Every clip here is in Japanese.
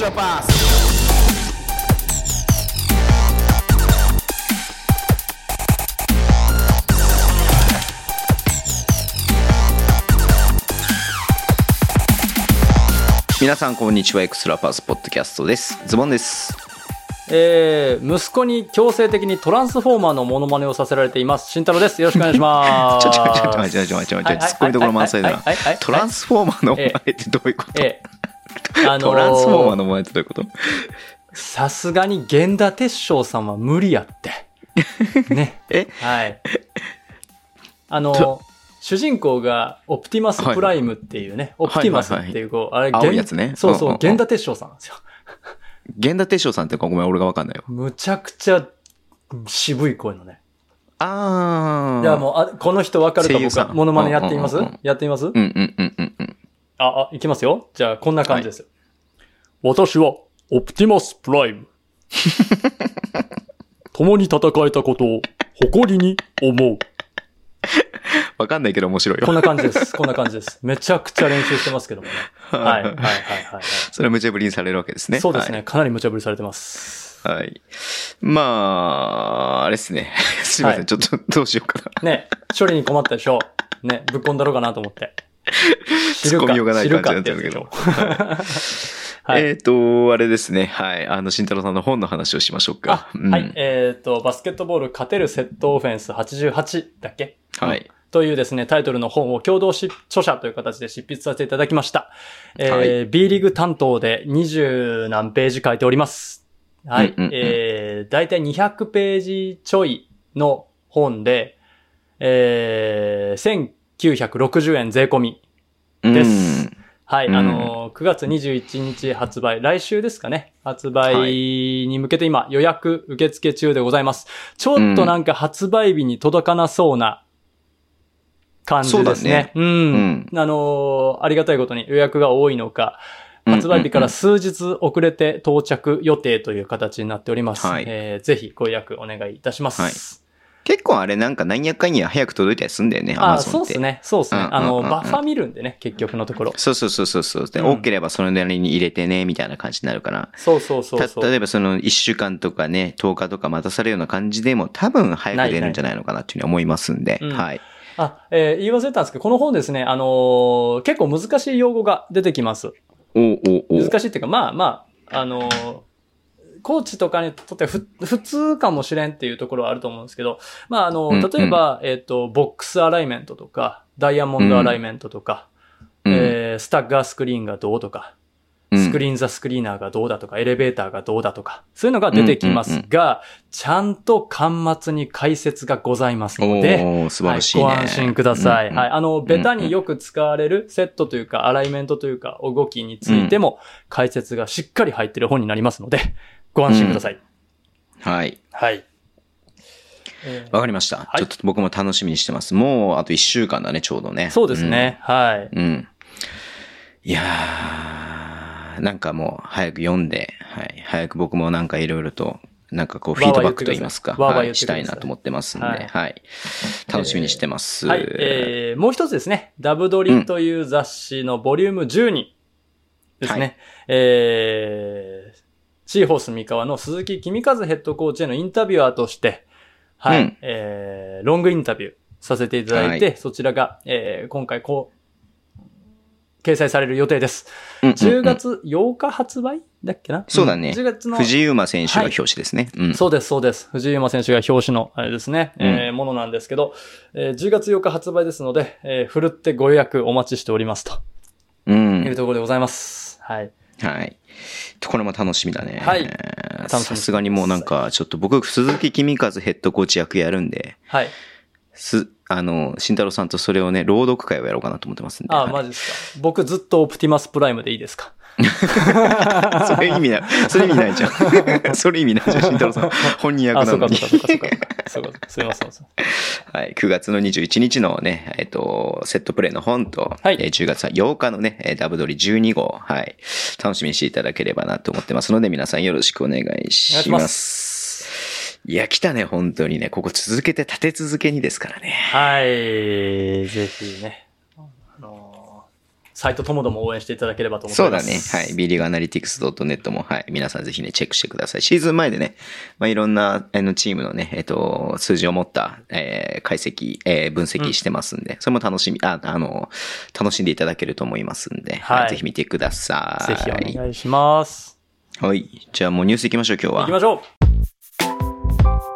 Extra Pass. 皆さんこんにちは。エクストラパスポッドキャストです。ズボンです。えー、息子に強制的にトランスフォーマーのモノマネをさせられています。慎太郎です。よろしくお願いします。ちょちょちょちょちょちょちょちょちょちょツッコミどころ満載だなトランスフォーマーのモノマネってどういうこと？ええあのー、トランスフォーマーのモノマネってどういうこと？さすがに源田鉄章さんは無理やって ねえ？はいあのー主人公がオプティマスプライムっていうね、はい、オプティマスっていう、こう、あれ、青いやつね。そうそう、源田鉄章さんなんですよ。源田鉄章さんってごめん、俺がわかんないよ。むちゃくちゃ渋い声のね。ああ。いや、もう、あ、この人わかるか僕は、モノマネやってみます？やってみます？うんうんうんうんうん。あ、あ、いきますよ。じゃあ、こんな感じですよ。はい、私は、オプティマスプライム。共に戦えたことを誇りに思う。わかんないけど面白いよ。こんな感じです。こんな感じです。めちゃくちゃ練習してますけどもね。はい、はい、はい、はい。それは無茶ぶりにされるわけですね。そうですね。はい、かなり無茶ぶりされてます。はい。まあ、あれですね。すいません、はい、ちょっとどうしようかな。ね、処理に困ったでしょう。ね、ぶっ込んだろうかなと思って。知るか。ようがない感じになっちゃうけど。はい、えっ、ー、と、あれですね。はい。あの、慎太郎さんの本の話をしましょうか。うん、はい。えっ、ー、と、バスケットボール勝てるセットオフェンス88だっけ？はい。というですね、タイトルの本を共同著者という形で執筆させていただきました。えー、はい、B リーグ担当で20何ページ書いております。はい。うんうんうん、えー、だいたい200ページちょいの本で、えー、1960円税込みです。はい、うん、あの、9月21日発売、来週ですかね、発売に向けて今予約受付中でございます。ちょっとなんか発売日に届かなそうな感じですね。うねうん。うん、あのー、ありがたいことに予約が多いのか、発売日から数日遅れて到着予定という形になっております。はい、えー、ぜひご予約お願いいたします。はい結構あれなんか何やかんや早く届いたりすんだよね、あ、そうですね。そうですね。あの、バッファ見るんでね、結局のところ。そうそうそうそうそう。で、うん、多ければそのなりに入れてね、みたいな感じになるから。そうそうそうそう。例えばその1週間とかね、10日とか待たされるような感じでも多分早く出るんじゃないのかなっていうふうに思いますんで、はい。あ、えー、言い忘れたんですけど、この本ですね、あのー、結構難しい用語が出てきます。おおお難しいっていうか、まあまあ、あのー、コーチとかにとってふ普通かもしれんっていうところはあると思うんですけど、まああの、例えば、うんうん、えっ、と、ボックスアライメントとか、ダイヤモンドアライメントとか、うん、えー、スタッガースクリーンがどうとか、スクリーンザスクリーナーがどうだとか、エレベーターがどうだとか、そういうのが出てきますが、ちゃんと端末に解説がございますので、素晴らしい、ね。はい、ご安心ください。はい。あの、ベタによく使われるセットというか、アライメントというか、動きについても、解説がしっかり入ってる本になりますので、ご安心ください。はい。はい。わかりました、はい、ちょっと僕も楽しみにしてます。もうあと一週間だね、ちょうどね。そうですね。うん、はい。うん。いやー、なんかもう早く読んで、はい、早く僕もなんかいろいろと、なんかこうフィードバックと言いますか、はい、したいなと思ってますんで、はい、はい、楽しみにしてます。はい、えー、もう一つですね、ダブドリという雑誌のボリューム12ですね。はい、えー、シーホース三河の鈴木君和ヘッドコーチへのインタビュアーとして、はい、うん、えー、ロングインタビューさせていただいて、はい、そちらが、えー、今回こう、掲載される予定です。うんうんうん、10月8日発売だっけな？そうだね。10月の。藤井馬選手が表紙ですね、はいうん、そうです、そうです。藤井馬選手が表紙の、あれですね、うん、えー、ものなんですけど、えー、10月8日発売ですので、えー、ふるってご予約お待ちしておりますと。うん。いうところでございます。はい。はい。これも楽しみだね。はい。さすがにもうなんか、ちょっと僕、鈴木君和ヘッドコーチ役やるんで、はい。す、あの、慎太郎さんとそれをね、朗読会をやろうかなと思ってますんで。ああ、マジですか。僕ずっとオプティマスプライムでいいですか？それ意味ない。それ意味ないじゃん。それ意味ないじゃん、慎太郎さん。本人役なのに。あ、そうか、そうか、そうか。すいません。はい。9月の21日のね、えっと、セットプレイの本と、はい、えー、10月は8日のね、ダブドリ12号、はい。楽しみにしていただければなと思ってますので、皆さんよろしくお願いします。いや、来たね、本当にね。ここ続けて立て続けにですからね。はい。ぜひね。あのー、サイトともども応援していただければと思ってます。そうだね。はい。B リーグアナリティクス .net も、はい。皆さんぜひね、チェックしてください。シーズン前でね、まあ、いろんな、あの、チームのね、えっと、数字を持った、えー、解析、えー、分析してますんで、うん、それも楽しみ、あ、あの、楽しんでいただけると思いますんで、はい。ぜひ見てください。ぜひお願いします。はい。じゃあもうニュース行きましょう、今日は。行きましょう。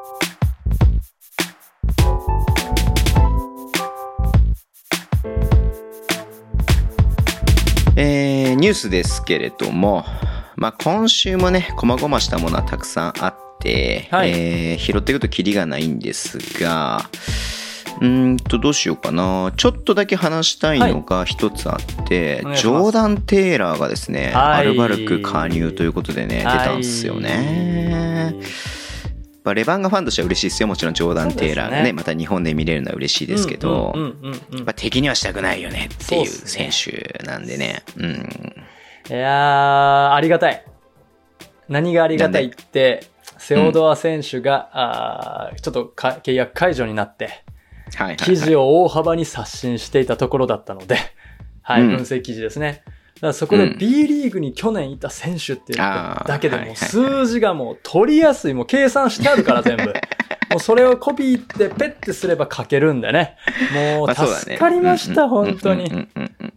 ニュースですけれども、まあ、今週もね、細々したものはたくさんあって、はい、えー、拾っていくとキリがないんですが、うんと、どうしようかな。ちょっとだけ話したいのが一つあって、はい、ジョーダン・テイラーがですね、はい、アルバルク加入ということでね、出たんですよね。ぱレバンガファンとしては嬉しいですよ。もちろんジョーダン・テイラーがね、ねまた日本で見れるのは嬉しいですけど、やっ敵にはしたくないよねっていう選手なんでね。うでねうん。いやー、ありがたい。何がありがたいって、セオドア選手が、うん、あちょっと契約解除になって、記事を大幅に刷新していたところだったので、はい、分析記事ですね。からそこで B リーグに去年いた選手っていうだけでも数字がもう取りやすい、もう計算してあるから全部。もうそれをコピーってペッてすれば書けるんでね。もう助かりました、本当に。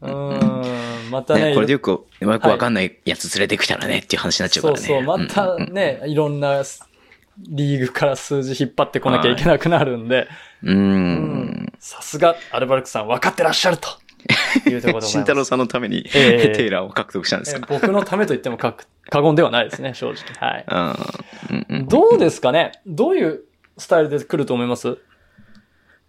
うん。またね。これでよく、よくわかんないやつ連れてきたらねっていう話になっちゃうからね。そうそう、またね、いろんなリーグから数字引っ張ってこなきゃいけなくなるんで。うん。さすが、アルバルクさん分かってらっしゃると。いうところで慎太郎さんのために、えー、テイラーを獲得したんです。か、えー、僕のためと言っても過言ではないですね、正直。はい。うんうん、どうですかね？どういうスタイルで来ると思います？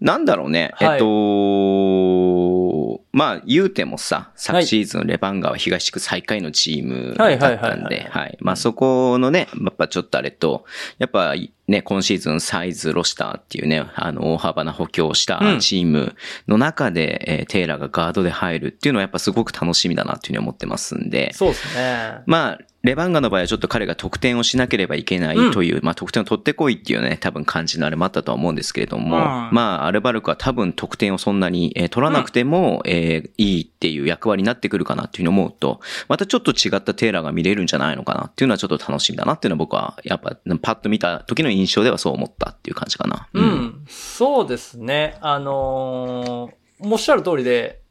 なんだろうね。はい、えっと、まあ、言うてもさ、昨シーズンレバンガは東地区最下位のチームだったんで、はい。まあ、そこのね、やっぱちょっとあれと、やっぱね、今シーズンサイズロスターっていうね、あの、大幅な補強したチームの中で、うん、えー、テイラーがガードで入るっていうのはやっぱすごく楽しみだなっていうふうに思ってますんで。そうですね。まあ、レバンガの場合はちょっと彼が得点をしなければいけないという、うん、まあ得点を取ってこいっていうね、多分感じのあれもあったとは思うんですけれども、うん、まあアルバルクは多分得点をそんなに、えー、取らなくても、うん、えー、いいっていう役割になってくるかなっていうふうに思うと、またちょっと違ったテーラーが見れるんじゃないのかなっていうのはちょっと楽しみだなっていうのは僕はやっぱパッと見た時の印象ではそう思ったっていう感じかな。うん。そうですね。あのー、おっしゃる通りで、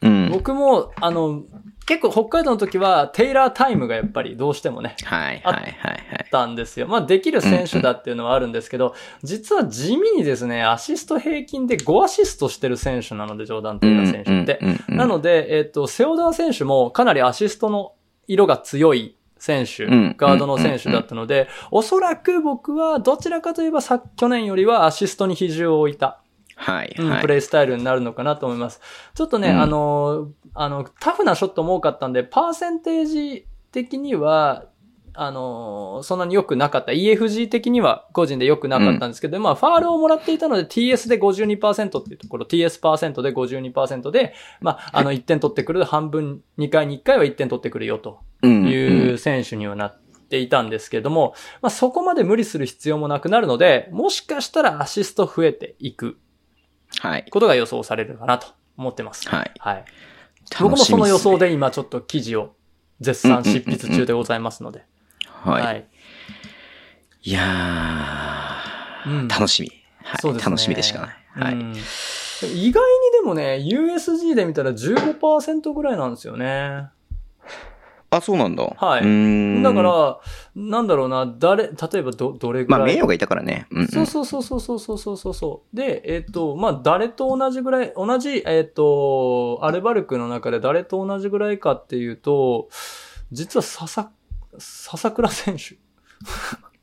うん、僕も、あの、結構北海道の時はテイラータイムがやっぱりどうしてもね、はいはいはい、あったんですよ。まあできる選手だっていうのはあるんですけど、うんうん、実は地味にですね、アシスト平均で5アシストしてる選手なので、ジョーダン・テイラー選手って。なので、えっ、ー、と、セオダー選手もかなりアシストの色が強い選手、ガードの選手だったので、おそらく僕はどちらかといえばさ、去年よりはアシストに比重を置いた。はい、うん、プレイスタイルになるのかなと思います。ちょっとね、うん、あの、あの、タフなショットも多かったんで、パーセンテージ的には、あの、そんなに良くなかった。EFG 的には個人で良くなかったんですけど、うん、まあ、ファールをもらっていたので TS で52%っていうところ、TS% で52%で、まあ、あの、1点取ってくる半分、2回に1回は1点取ってくるよという選手にはなっていたんですけれども、まあ、そこまで無理する必要もなくなるので、もしかしたらアシスト増えていく。はい。ことが予想されるかなと思ってます。はい。はい。僕もその予想で今ちょっと記事を絶賛執筆中でございますので。はい。はい、いやー、うん、楽しみ。はい。ね。楽しみでしかない。はい。うん、意外にでもね、USG で見たら15%ぐらいなんですよね。あ、そうなんだ。はい。だから、なんだろうな、誰、例えばど、どれぐらい？まあ、名誉がいたからね。うん、うん、そうそうそうそうそうそうそうそう。で、えっ、ー、と、まあ、誰と同じぐらい、同じ、えっ、ー、と、アルバルクの中で誰と同じぐらいかっていうと、実は笹、笹倉選手。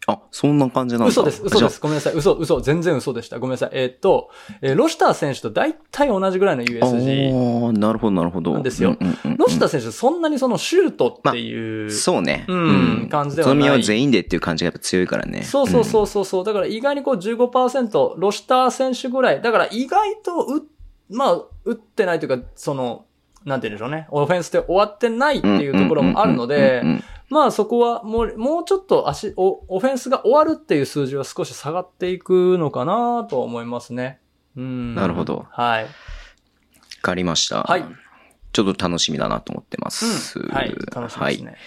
あ、そんな感じなん嘘です、嘘です。ごめんなさい。嘘、嘘、全然嘘でした。ごめんなさい。えー、っと、えー、ロシター選手と大体同じぐらいの USG。ああ、なるほど、なるほど。なんですよ。ロシター選手、そんなにそのシュートっていう、まそうね。うん、感じではない。その全員でっていう感じがやっぱ強いからね。そうそうそうそうそう。だから意外にこう15%、ロシター選手ぐらい。だから意外とう、まあ、打ってないというか、その、なんて言うんでしょうね。オフェンスで終わってないっていうところもあるので、まあそこはもう、もうちょっと足、オオフェンスが終わるっていう数字は少し下がっていくのかなと思いますね。うん。なるほど。はい。わかりました。はい。ちょっと楽しみだなと思ってます。うん、はい。楽しみですね。はい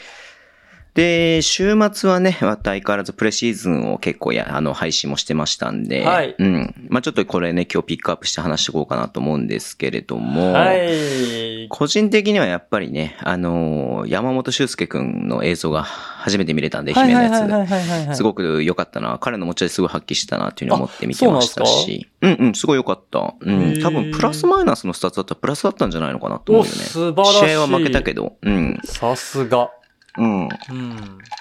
で、週末はね、また相変わらずプレシーズンを結構や、あの、配信もしてましたんで、はい。うん。まあちょっとこれね、今日ピックアップして話していこうかなと思うんですけれども、はい。個人的にはやっぱりね、あのー、山本修介くんの映像が初めて見れたんで、姫のやつ。すごく良かったな。彼の持ち味すごい発揮したなっていうふうに思って見てましたし。うんうん、すごい良かった。うん。多分、プラスマイナスのスタッツだったらプラスだったんじゃないのかなと思うよね。素晴らしい。試合は負けたけど、うん。さすが。うん。うん。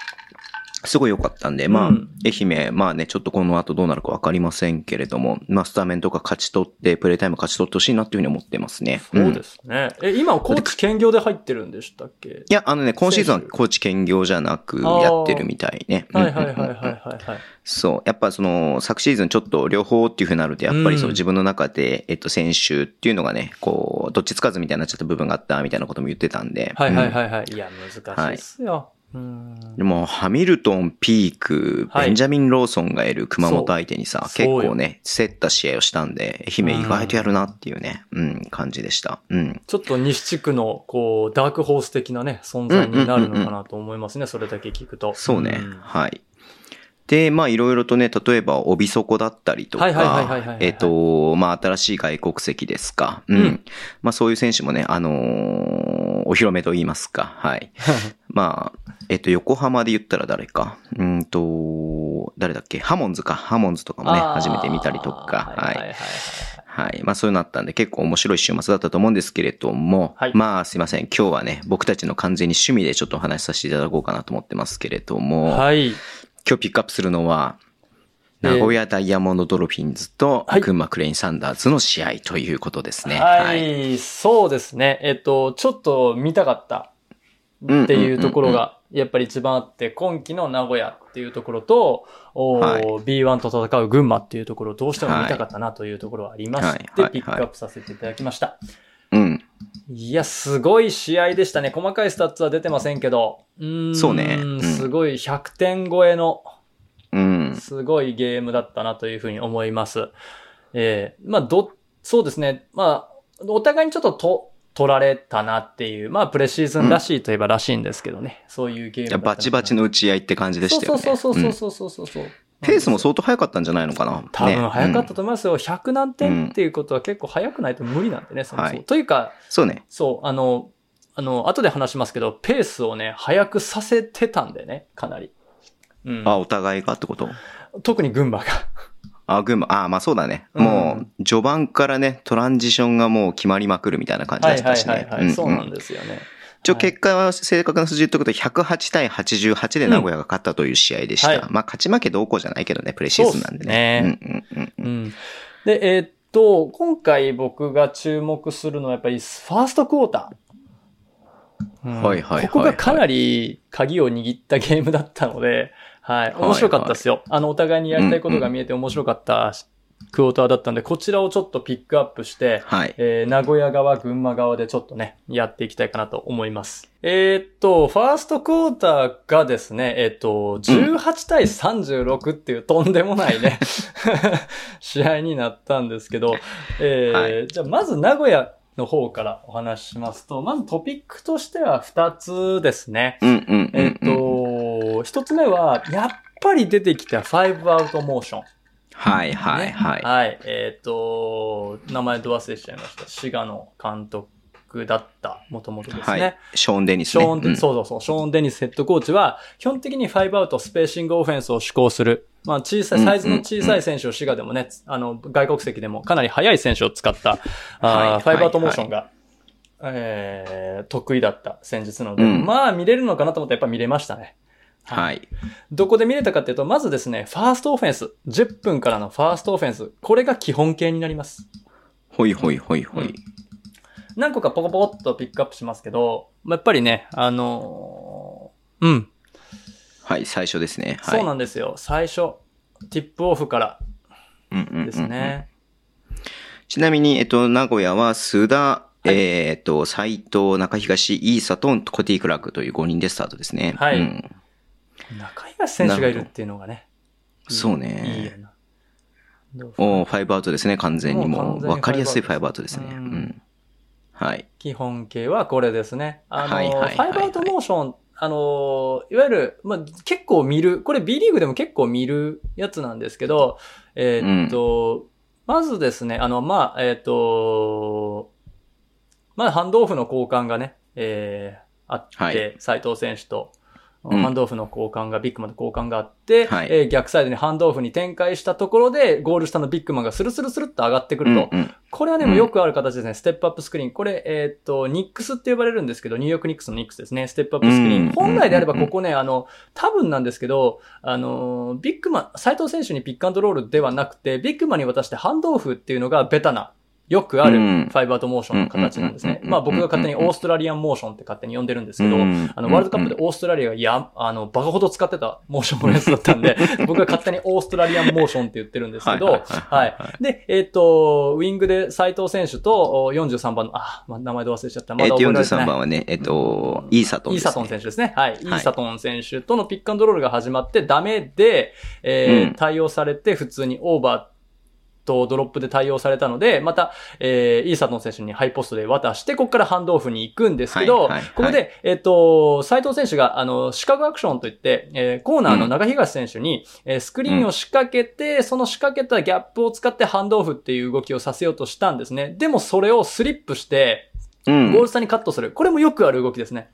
すごい良かったんで、まあ、うん、愛媛、まあね、ちょっとこの後どうなるかわかりませんけれども、まあ、スタメンとか勝ち取って、プレイタイム勝ち取ってほしいなっていうふうに思ってますね。そうですね。うん、え、今、コーチ兼業で入ってるんでしたっけ？いや、あのね、今シーズンはコーチ兼業じゃなくやってるみたいね。はいはいはいはいはい、はい。そう。やっぱその、昨シーズンちょっと両方っていうふうになると、やっぱりそう、自分の中で、えっと、選手っていうのがね、こう、どっちつかずみたいになっちゃった部分があったみたいなことも言ってたんで。はいはいはいはい。いや、難しいっすよ。はいでも、ハミルトン、ピーク、ベンジャミン・ローソンがいる熊本相手にさ、結構ね、競った試合をしたんで、愛媛意外とやるなっていうね、うん、感じでした。うん。ちょっと西地区の、こう、ダークホース的なね、存在になるのかなと思いますね、それだけ聞くと。そうね、はい。で、まあいろいろとね、例えば、帯底だったりとか、えっと、まあ新しい外国籍ですか。うん。うん、まあそういう選手もね、あのー、お披露目と言いますか。はい。まあ、えっと、横浜で言ったら誰か？うんと、誰だっけ？ハモンズか。ハモンズとかもね、初めて見たりとか。はい。はい。まあそういうのあったんで結構面白い週末だったと思うんですけれども、はい、まあすいません。今日はね、僕たちの完全に趣味でちょっとお話しさせていただこうかなと思ってますけれども、はい。今日ピックアップするのは、名古屋ダイヤモンドドルフィンズと、群馬クレインサンダーズの試合ということですね。はい、はい、そうですね。えっと、ちょっと見たかったっていうところが、やっぱり一番あって、今季の名古屋っていうところと、はい、B1 と戦う群馬っていうところをどうしても見たかったなというところがありまして、ピックアップさせていただきました。うん。いや、すごい試合でしたね。細かいスタッツは出てませんけど。うんそうね、うん。すごい100点超えの、うん。すごいゲームだったなというふうに思います。ええー、まあ、ど、そうですね。まあ、お互いにちょっとと、取られたなっていう、まあ、プレシーズンらしいといえばらしいんですけどね。うん、そういうゲームバチバチの打ち合いって感じでしたよね。そうそうそうそうそうそうそう。うんペースも相当早かったんじゃないのかな。多分早かったと思いますよ。うん、100何点っていうことは結構早くないと無理なんでね、そもそも。というか、そうね。そう、あの、あの、後で話しますけど、ペースをね、早くさせてたんでね、かなり。うん、あ、お互いがってこと？特に群馬が。あ、群馬、あ、まあそうだね。うん、もう、序盤からね、トランジションがもう決まりまくるみたいな感じだったしね。はいはいはい、はいうんうん、そうなんですよね。一応結果は正確な数字言っとくと108対88で名古屋が勝ったという試合でした。うんはい、まあ勝ち負けどうこうじゃないけどね、プレシーズンなんでね。ねうんうんうん、で、えー、っと、今回僕が注目するのはやっぱりファーストクォーター。うん、はいはいはい、ここがかなり鍵を握ったゲームだったので、はい。面白かったですよ。はいはい、あの、お互いにやりたいことが見えて面白かったクォーターだったんで、こちらをちょっとピックアップして、はい。えー、名古屋側、群馬側でちょっとね、やっていきたいかなと思います。えー、っと、ファーストクォーターがですね、えー、っと、18対36っていうとんでもないね、試合になったんですけど、えー、はい、じゃあまず名古屋の方からお話ししますと、まずトピックとしては2つですね。えっと、1つ目は、やっぱり出てきた5アウトモーション。はいはいはい。はい。えっ、ー、と、名前ど忘れしちゃいました。滋賀の監督だった、もともとですね。はい。ショーン・デニス、ね、ショーン、うん、そうそうそう。ショーン・デニスヘッドコーチは、基本的に5アウトスペーシングオフェンスを施行する。まあ、小さい、サイズの小さい選手を滋賀でもね、あの、外国籍でもかなり速い選手を使った、あ5アウトモーションが、えー、得意だった戦術なので、うん、まあ見れるのかなと思ってやっぱ見れましたね。はい。どこで見れたかっていうと、まずですね、ファーストオフェンス。10分からのファーストオフェンス。これが基本形になります。ほいほいほいほい。うん、何個かポコポコっとピックアップしますけど、やっぱりね、あのー、うん。はい、最初ですね。はい、そうなんですよ。最初、ティップオフからですね。ちなみに、えっと、名古屋は須田、はい、えっと、斎藤、中東、イーサとコティ・クラークという5人でスタートですね。はい。うん中東選手がいるっていうのがね。そうね。いいな。おファイブアウトですね、完全にもう。わかりやすいファイブアウトですね。うん。はい。基本形はこれですね。あの、はいはいはいはい、ファイブアウトモーション、あの、いわゆる、まあ、結構見る、これ B リーグでも結構見るやつなんですけど、えー、っと、うん、まずですね、あの、まあ、えー、っと、まあ、ハンドオフの交換がね、えー、あって、斎、はい、藤選手と、ハンドオフの交換が、ビッグマンの交換があって、はい、えー、逆サイドにハンドオフに展開したところで、ゴール下のビッグマンがスルスルスルっと上がってくると。うんうん、これはでもよくある形ですね。ステップアップスクリーン。これ、えー、っと、ニックスって呼ばれるんですけど、ニューヨークニックスのニックスですね。ステップアップスクリーン。本来であればここね、あの、多分なんですけど、あの、ビッグマン、斎藤選手にピックアンドロールではなくて、ビッグマンに渡してハンドオフっていうのがベタなよくあるファイブアウトモーションの形なんですね。まあ僕が勝手にオーストラリアンモーションって勝手に呼んでるんですけど、あの、ワールドカップでオーストラリアがや、あの、バカほど使ってたモーションのやつだったんで、僕が勝手にオーストラリアンモーションって言ってるんですけど、はい。で、えっ、ー、と、ウィングで斎藤選手と43番の、あ、まあ、名前で忘れちゃった。まだ覚えてない。43番はね、えっ、ー、と、イーサトン、ね、イーサトン選手ですね。はい。イーサトン選手とのピックアンドロールが始まってダメで、えー、うん、対応されて普通にオーバーとドロップで対応されたので、また、えー、イーサトン選手にハイポストで渡して、ここからハンドオフに行くんですけど、はいはいはい、ここで、えっ、ー、と、斎藤選手が、あの、シカゴアクションといって、えー、コーナーの中東選手に、うん、えー、スクリーンを仕掛けて、うん、その仕掛けたギャップを使ってハンドオフっていう動きをさせようとしたんですね。でもそれをスリップして、ゴール下にカットする。これもよくある動きですね。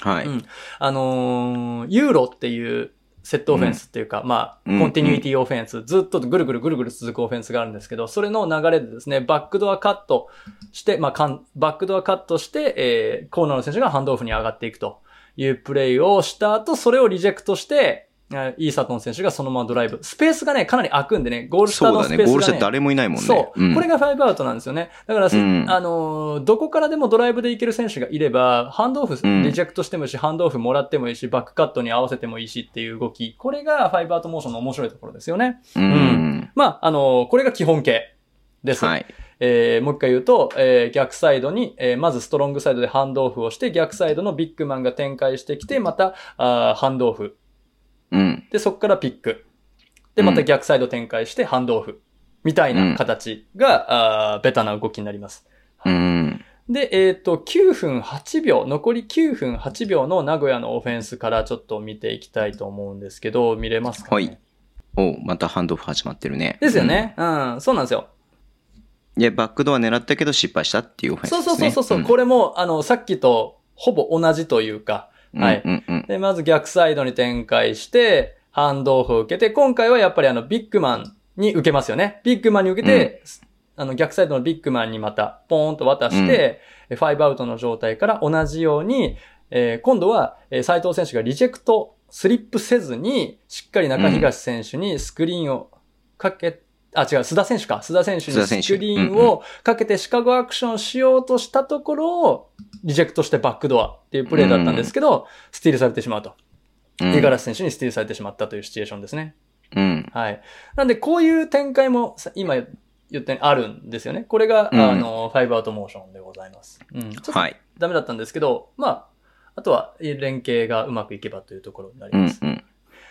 はい。うん。あのー、ユーロっていう、セットオフェンスっていうか、うん、まあ、コンティニュイティオフェンス、ずっとぐるぐるぐるぐる続くオフェンスがあるんですけど、それの流れでですね、バックドアカットして、まあ、バックドアカットして、えー、コーナーの選手がハンドオフに上がっていくというプレイをした後、それをリジェクトして、イーサトン選手がそのままドライブ。スペースがね、かなり空くんでね、ゴール下のスペースが、ね、そうだね、ゴール下誰もいないもんね。そう。うん、これがファイブアウトなんですよね。だから、うん、あのー、どこからでもドライブでいける選手がいれば、ハンドオフ、リジェクトしてもいいし、ハンドオフもらってもいいし、バックカットに合わせてもいいしっていう動き。これがファイブアウトモーションの面白いところですよね。うん。うん、まあ、あのー、これが基本形です。はい。えー、もう一回言うと、えー、逆サイドに、えー、まずストロングサイドでハンドオフをして、逆サイドのビッグマンが展開してきて、また、あハンドオフうん。で、そこからピック。で、また逆サイド展開してハンドオフ。みたいな形が、うん、あベタな動きになります。うん。で、えっ、ー、と、9分8秒、残り9分8秒の名古屋のオフェンスからちょっと見ていきたいと思うんですけど、見れますか、ね、はい。おまたハンドオフ始まってるね。ですよね。うん、うん、そうなんですよ。いや、バックドア狙ったけど失敗したっていうオフェンスですね。そうそうそうそう。うん、これも、あの、さっきとほぼ同じというか、はい。うんうんうん、で、まず逆サイドに展開して、ハンドオフを受けて、今回はやっぱりあの、ビッグマンに受けますよね。ビッグマンに受けて、うん、あの、逆サイドのビッグマンにまた、ポーンと渡して、うん、ファイブアウトの状態から同じように、えー、今度は、えー、斉藤選手がリジェクト、スリップせずに、しっかり中東選手にスクリーンをかけあ、違う、須田選手か。須田選手にスクリーンをかけてシカゴアクションしようとしたところを、リジェクトしてバックドアっていうプレーだったんですけど、スティールされてしまうと。五十嵐選手にスティールされてしまったというシチュエーションですね。うん。はい。なんで、こういう展開も、今言ったようにあるんですよね。これが、うん、あの、ファイブアウトモーションでございます。うん。ちょっとダメだったんですけど、はい、まあ、あとは連携がうまくいけばというところになります。うん、うん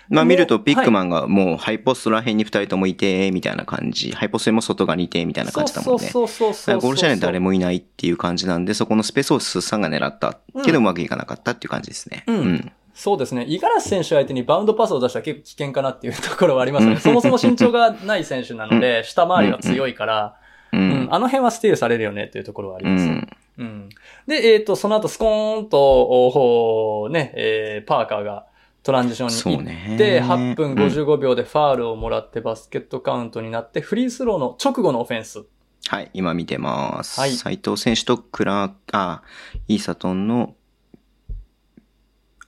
まあ見るとピックマンがもうハイポストら辺に二人ともいて、みたいな感じ。ハイポストも外側にいて、みたいな感じだもんね。そうそうそうゴール下に誰もいないっていう感じなんで、そこのスペースをスーさんが狙ったけどうまくいかなかったっていう感じですね。うん。うんそうですね。五十嵐選手相手にバウンドパスを出したら結構危険かなっていうところはありますね。そもそも身長がない選手なので、下回りが強いから、うん、あの辺はスティールされるよねっていうところはあります。うん。うん、で、えっ、ー、と、その後スコーンと、ね、えー、パーカーがトランジションに行って、8分55秒でファールをもらってバスケットカウントになって、フリースローの直後のオフェンス。はい、今見てます。はい。斉藤選手とクラー、あ、イーサトンの、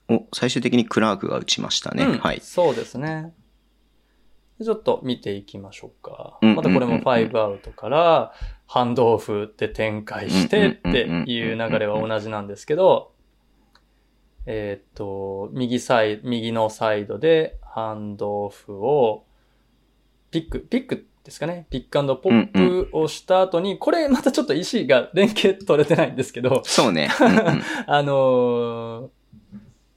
お、最終的にクラークが打ちましたね。うん、はい。そうですね。ちょっと見ていきましょうか。またこれも5アウトから、ハンドオフで展開してっていう流れは同じなんですけど、えっ、と、右サイ、右のサイドでハンドオフを、ピック、ピックですかね？ピックアンドポップをした後に、うんうん、これまたちょっと意思が連携取れてないんですけど。そうね。うんうん、あのー、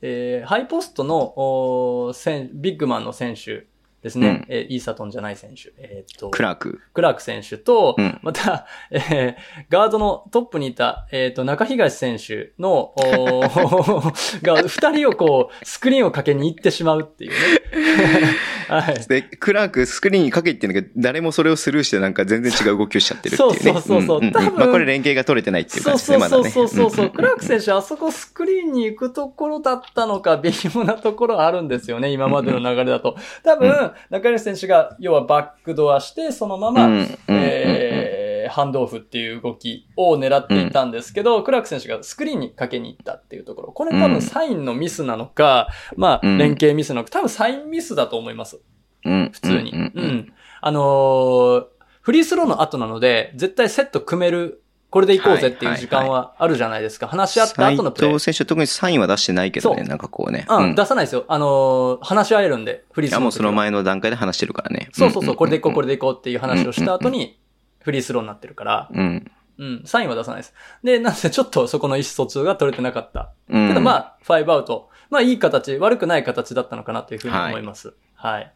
えー、ハイポストの、ビッグマンの選手ですね。うん、えイーサトンじゃない選手。えっ、と。クラーク。クラーク選手と、うん、また、えー、ガードのトップにいた、えっ、と、中東選手の、が、二人をこう、スクリーンをかけに行ってしまうっていうね。はい。で、クラークスクリーンにかけてんだけど、誰もそれをスルーしてなんか全然違う動きをしちゃってるっていうね。そうそうそう。うんうん、多分。まあこれ連携が取れてないっていう感じですね、そうそうそうそうそう、クラーク選手、あそこスクリーンに行くところだったのか、微妙なところあるんですよね、今までの流れだと。多分、中西選手が、要はバックドアして、そのまま、えー、ハンドオフっていう動きを狙っていたんですけど、クラーク選手がスクリーンにかけに行ったっていうところ。これ多分サインのミスなのか、まあ、連携ミスなのか、多分サインミスだと思います。うん。普通に。うん。あのー、フリースローの後なので、絶対セット組めるこれで行こうぜっていう時間はあるじゃないですか。話し合った後のプレイ。伊藤選手特にサインは出してないけどね、なんかこうね。うん、出さないですよ。あのー、話し合えるんで、フリースロー。いや、もうその前の段階で話してるからね。そうそうそう、これで行こう、これで行こうっていう話をした後に、フリースローになってるから。うん。うん、サインは出さないです。で、なんでちょっとそこの意思疎通が取れてなかった。うん、けどまあ、ファイブアウト。まあいい形、悪くない形だったのかなというふうに思います。はい。はい、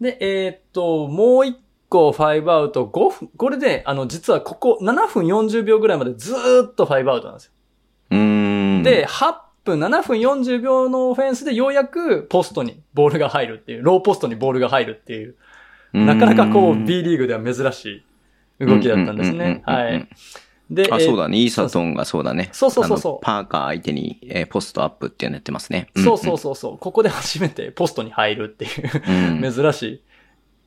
で、えー、っと、もう一個5アウト5分、これで、あの、実はここ7分40秒ぐらいまでずーっと5アウトなんですよ。うん。で、8分、7分40秒のオフェンスでようやくポストにボールが入るっていう、ローポストにボールが入るっていう、なかなかこう B リーグでは珍しい動きだったんですね。はい。で、あ、そうだね。イーサトンがそうだね。そうそうそうそう。パーカー相手に、えー、ポストアップっていうのやってますね。そうそうそうそう。ここで初めてポストに入るっていう 珍しい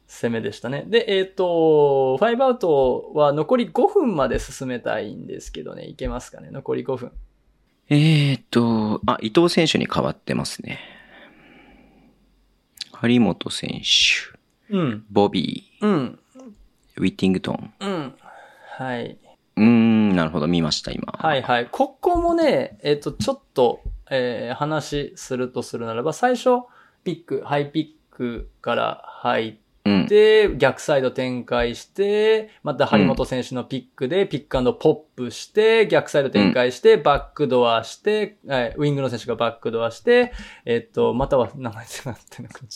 攻めでしたね。で、えっ、ー、と、5アウトは残り5分まで進めたいんですけどね、いけますかね、残り5分。えっ、ー、と、あ、伊藤選手に変わってますね。張本選手。うん。ボビー。うん。ウィッティングトン。うん。はい。うーん、なるほど、見ました、今。はいはい。ここもね、えっ、ー、と、ちょっと、えー、話するとするならば、最初、ピック、ハイピックから入って、で、逆サイド展開して、また張本選手のピックでピックポップして、逆サイド展開して、バックドアして、ウィングの選手がバックドアして、えっと、または、名前違ってなく えっ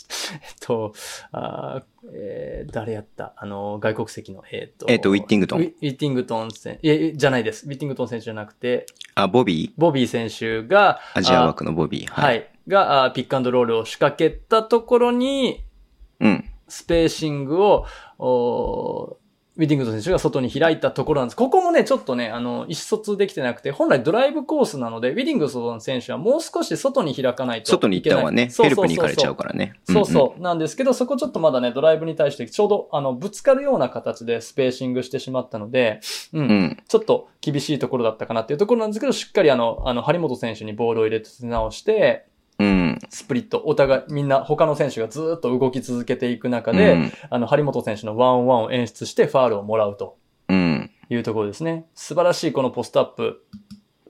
と、あえー、誰やった？あの、外国籍の、えっと。えっと、ウィッティングトン。ウィッティングトン選手、え、じゃないです。ウィッティングトン選手じゃなくて。あ、ボビー？ボビー選手が、アジア枠のボビー。はい。はい、が、ピックアンドロールを仕掛けたところに、うん。スペーシングを、ウィディングトン選手が外に開いたところなんです。ここもね、ちょっとね、あの、意思疎通できてなくて、本来ドライブコースなので、ウィディングトン選手はもう少し外に開かないと外に行った方がね、ヘルプに行かれちゃうからね。そうそう。なんですけど、そこちょっとまだね、ドライブに対してちょうど、あの、ぶつかるような形でスペーシングしてしまったので、うん。うん、ちょっと厳しいところだったかなっていうところなんですけど、しっかりあの、あの、張本選手にボールを入れて直して、うん、スプリット、お互い、みんな他の選手がずっと動き続けていく中で、うん、あの、張本選手のワンオンワンを演出してファールをもらうと。いうところですね。素晴らしいこのポストアップ、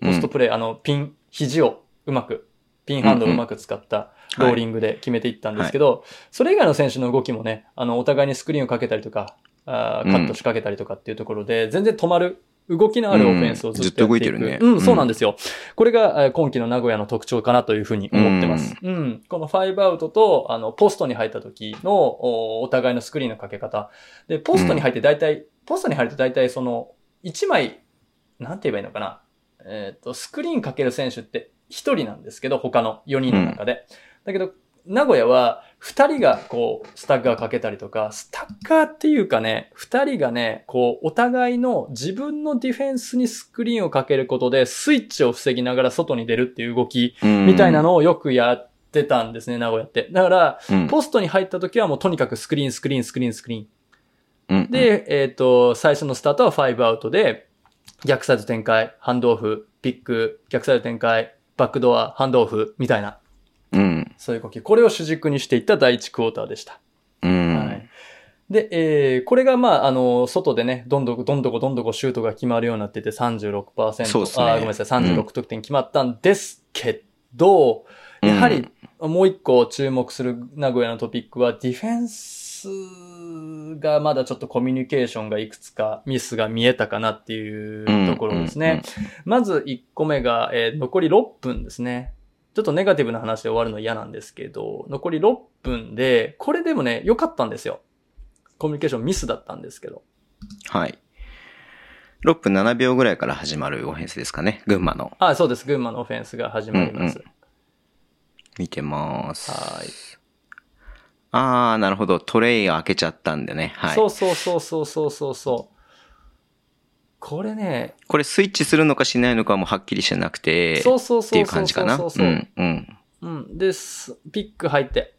ポストプレイ、うん、あの、ピン、肘をうまく、ピンハンドをうまく使ったローリングで決めていったんですけど、はい。はい、それ以外の選手の動きもね、あの、お互いにスクリーンをかけたりとか、あカット仕掛けたりとかっていうところで、全然止まる動きのあるオフェンスをずっと動いてるね。うん、そうなんですよ。これが今季の名古屋の特徴かなというふうに思ってます。うん、うん、この5アウトと、あの、ポストに入った時のおお互いのスクリーンのかけ方。で、ポストに入って大体、うん、ポストに入ると大体その、1枚、なんて言えばいいのかな。えっ、ー、と、スクリーンかける選手って1人なんですけど、他の4人の中で。だけど、名古屋は二人がこう、スタッカーかけたりとか、スタッカーっていうかね、二人がね、こう、お互いの自分のディフェンスにスクリーンをかけることで、スイッチを防ぎながら外に出るっていう動き、みたいなのをよくやってたんですね、名古屋って。だから、ポストに入った時はもうとにかくスクリーン、スクリーン、スクリーン、スクリーン。で、えっ、ー、と、最初のスタートは5アウトで、逆サイド展開、ハンドオフ、ピック、逆サイド展開、バックドア、ハンドオフ、みたいな。うん。そういう動き。これを主軸にしていった第1クォーターでした。うん。はい。で、えー、これがまあ、あの、外でね、どんどんどんどこどんどこシュートが決まるようになってて36%。そうですね。あ、ごめんなさい、36得点決まったんですけど、うん、やはり、もう一個注目する名古屋のトピックは、ディフェンスがまだちょっとコミュニケーションがいくつかミスが見えたかなっていうところですね。まず1個目が、えー、残り6分ですね。ちょっとネガティブな話で終わるの嫌なんですけど、残り6分で、これでもね、良かったんですよ。コミュニケーションミスだったんですけど。はい。6分7秒ぐらいから始まるオフェンスですかね、群馬の。あ、そうです。群馬のオフェンスが始まります。うんうん、見てます。はい。あー、なるほど。トレイが開けちゃったんでね。はい。そうそうそうそうそうそう。これね。これスイッチするのかしないのかもはっきりしてなくて。そうそうそうっていう感じかな？そうそうそう。うん、うん。うん。で、ピック入って。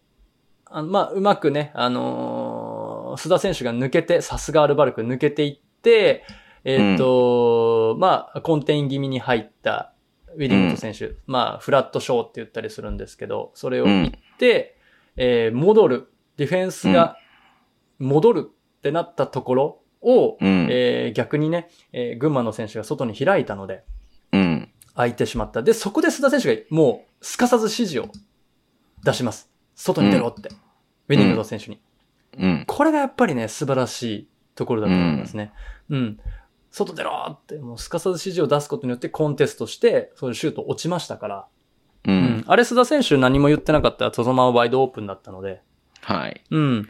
あまあ、うまくね、あのー、須田選手が抜けて、さすがアルバルク抜けていって、えっ、ー、と、うん、まあ、コンテイン気味に入ったウィリングト選手、うん、まあ、フラットショーって言ったりするんですけど、それを言って、うん、えー、戻る。ディフェンスが戻るってなったところを、うん、えー、逆にね、えー、群馬の選手が外に開いたので、うん。空いてしまった。で、そこで須田選手がもう、すかさず指示を出します。外に出ろって。ウィニングト選手に。うん。これがやっぱりね、素晴らしいところだと思いますね。うん。外出ろって、もうすかさず指示を出すことによってコンテストして、そういうシュート落ちましたから。うん。うん、あれ須田選手何も言ってなかったら、とぞまはワイドオープンだったので。はい。うん。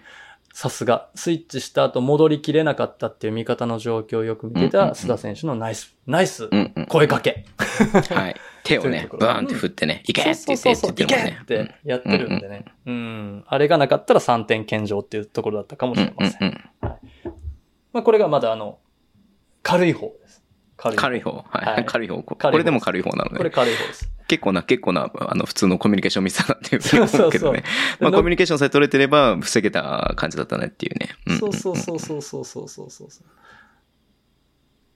さすが。スイッチした後戻りきれなかったっていう味方の状況をよく見てた須田選手のナイス、ナイス声かけ。はい。手をね、バーンって振ってね、いけって言って言ってるもんね。ってやってるんでね。うん。あれがなかったら3点献上っていうところだったかもしれません。まあこれがまだあの、軽い方です。軽い軽い方。はい。軽い方。これでも軽い方なので。これ軽い方です。結構な、結構な、あの、普通のコミュニケーションミスだなっていう思うけどね。まあ、コミュニケーションさえ取れてれば、防げた感じだったねっていうね。そうそうそうそうそうそうそうそう。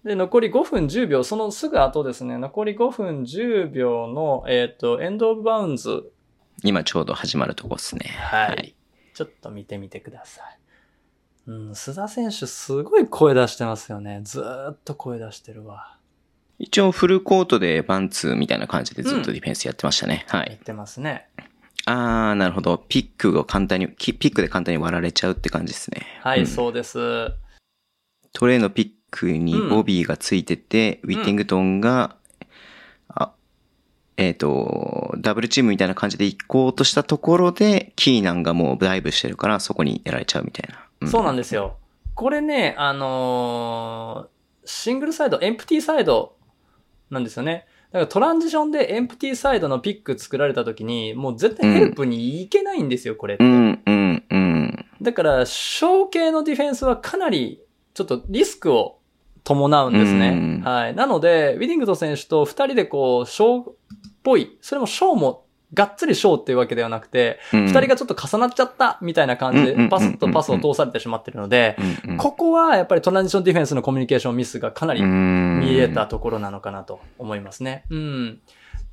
で、残り5分10秒、そのすぐ後ですね、残り5分10秒の、えっ、ー、と、エンドオブバウンズ。今ちょうど始まるとこですね。はい。はい、ちょっと見てみてください。うん、須田選手すごい声出してますよね。ずーっと声出してるわ。一応フルコートでパンツみたいな感じでずっとディフェンスやってましたね。うん、はい。やってますね。あー、なるほど。ピックを簡単に、ピックで簡単に割られちゃうって感じですね。はい、うん、そうです。トレイのピックにボビーがついてて、うん、ウィッティングトンが、あ、えっ、ー、と、ダブルチームみたいな感じで行こうとしたところで、キーナンがもうダイブしてるから、そこにやられちゃうみたいな。そうなんですよ。これね、あのー、シングルサイド、エンプティサイドなんですよね。だからトランジションでエンプティサイドのピック作られた時に、もう絶対ヘルプに行けないんですよ、これって。うん、うん、うん。だから、小系のディフェンスはかなり、ちょっとリスクを伴うんですね。はい。なので、ウィディングト選手と二人でこう、小っぽい、それも小もがっつりショーっていうわけではなくて、二、うん、人がちょっと重なっちゃったみたいな感じで、パスとパスを通されてしまってるので、ここはやっぱりトランジションディフェンスのコミュニケーションミスがかなり見えたところなのかなと思いますね。うん。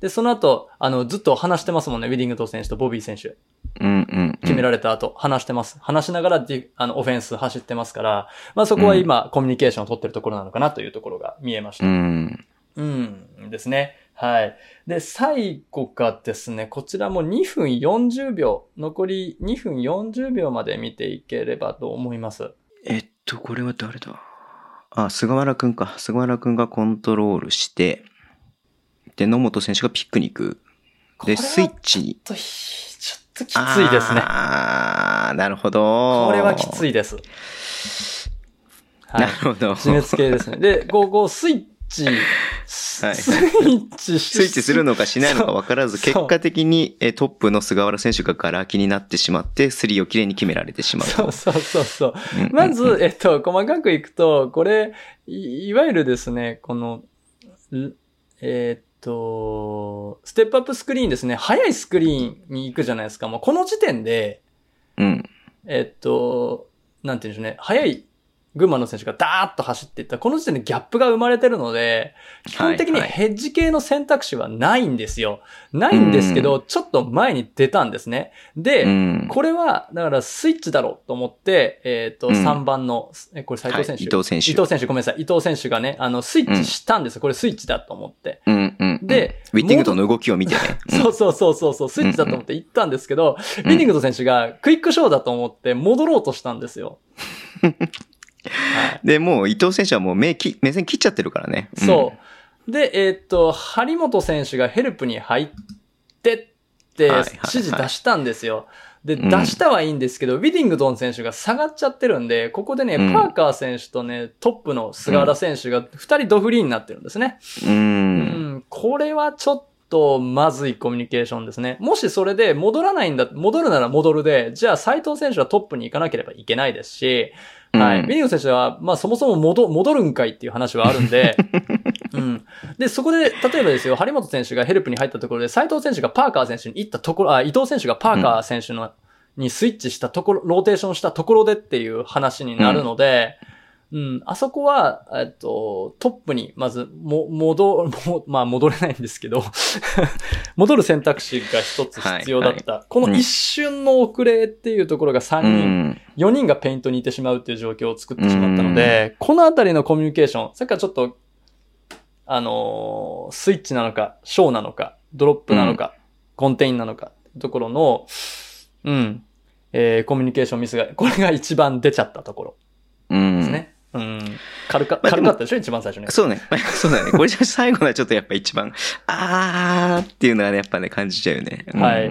で、その後、あの、ずっと話してますもんね、ウィディングト選手とボビー選手。うんうん、決められた後、話してます。話しながらディ、あの、オフェンス走ってますから、まあそこは今、コミュニケーションを取ってるところなのかなというところが見えました。うん。うん、ですね。はい。で、最後がですね、こちらも2分40秒、残り2分40秒まで見ていければと思います。えっと、これは誰だ？あ、菅原くんか。菅原くんがコントロールして、で、野本選手がピックに行く。で、スイッチに。ちょっと、ちょっときついですね。ああ、なるほど。これはきついです。はい、なるほど。締め付けですね。で、こう、こう、スイッチ、はい、スイッチスイッチするのかしないのか分からず、結果的にトップの菅原選手がガラ空きになってしまって、スリーをきれいに決められてしまう。そうそうそうそう。まず、えっと、細かくいくと、これ、いわゆるですね、この、えー、っと、ステップアップスクリーンですね。速いスクリーンに行くじゃないですか。もうこの時点で、うん。えっと、なんて言うんでしょうね。速い群馬の選手がダーッと走っていった、この時点でギャップが生まれてるので、基本的にヘッジ系の選択肢はないんですよ。ないんですけど、ちょっと前に出たんですね。で、これは、だからスイッチだろうと思って、えっ、ー、と、3番の、え、これ斉藤選手、伊藤選手。伊藤選手、ごめんなさい。伊藤選手がね、あの、スイッチしたんですよ。これスイッチだと思って。うんうんで、ウィッティングトンの動きを見てね。そうそうそうそう、スイッチだと思って行ったんですけど、ウィッティングトン選手がクイックショーだと思って戻ろうとしたんですよ。で、もう伊藤選手はもう目き目線切っちゃってるからね。そう。で、えー、っと、張本選手がヘルプに入って、って指示出したんですよ。で、出したはいいんですけど、ウィディングトン選手が下がっちゃってるんで、ここでね、パーカー選手とね、トップの菅原選手が二人ドフリーになってるんですね。うん。これはちょっとまずいコミュニケーションですね。もしそれで戻らないんだ、戻るなら戻るで、じゃあ斉藤選手はトップに行かなければいけないですし、はい。ウィディング選手は、まあそもそも戻、戻るんかいっていう話はあるんで、うん。で、そこで、例えばですよ、張本選手がヘルプに入ったところで、斉藤選手がパーカー選手に行ったところ、あ、伊藤選手がパーカー選手の、うんにスイッチしたところ、ローテーションしたところでっていう話になるので、うん、うん、あそこは、えっと、トップに、まず、も、戻、も、まあ戻れないんですけど 戻る選択肢が一つ必要だった。はいはい、この一瞬の遅れっていうところが3人、うん、4人がペイントにいてしまうっていう状況を作ってしまったので、うん、このあたりのコミュニケーション、さっきからちょっと、あのー、スイッチなのか、ショーなのか、ドロップなのか、コンテインなのか、ところの、うん。えー、コミュニケーションミスが、これが一番出ちゃったところ。ですね。うん。軽か、軽かったでしょ一番最初に。そうね。そうだね。これじゃ最後はちょっとやっぱ一番、あーっていうのはね、やっぱね、感じちゃうよね。うん、はい。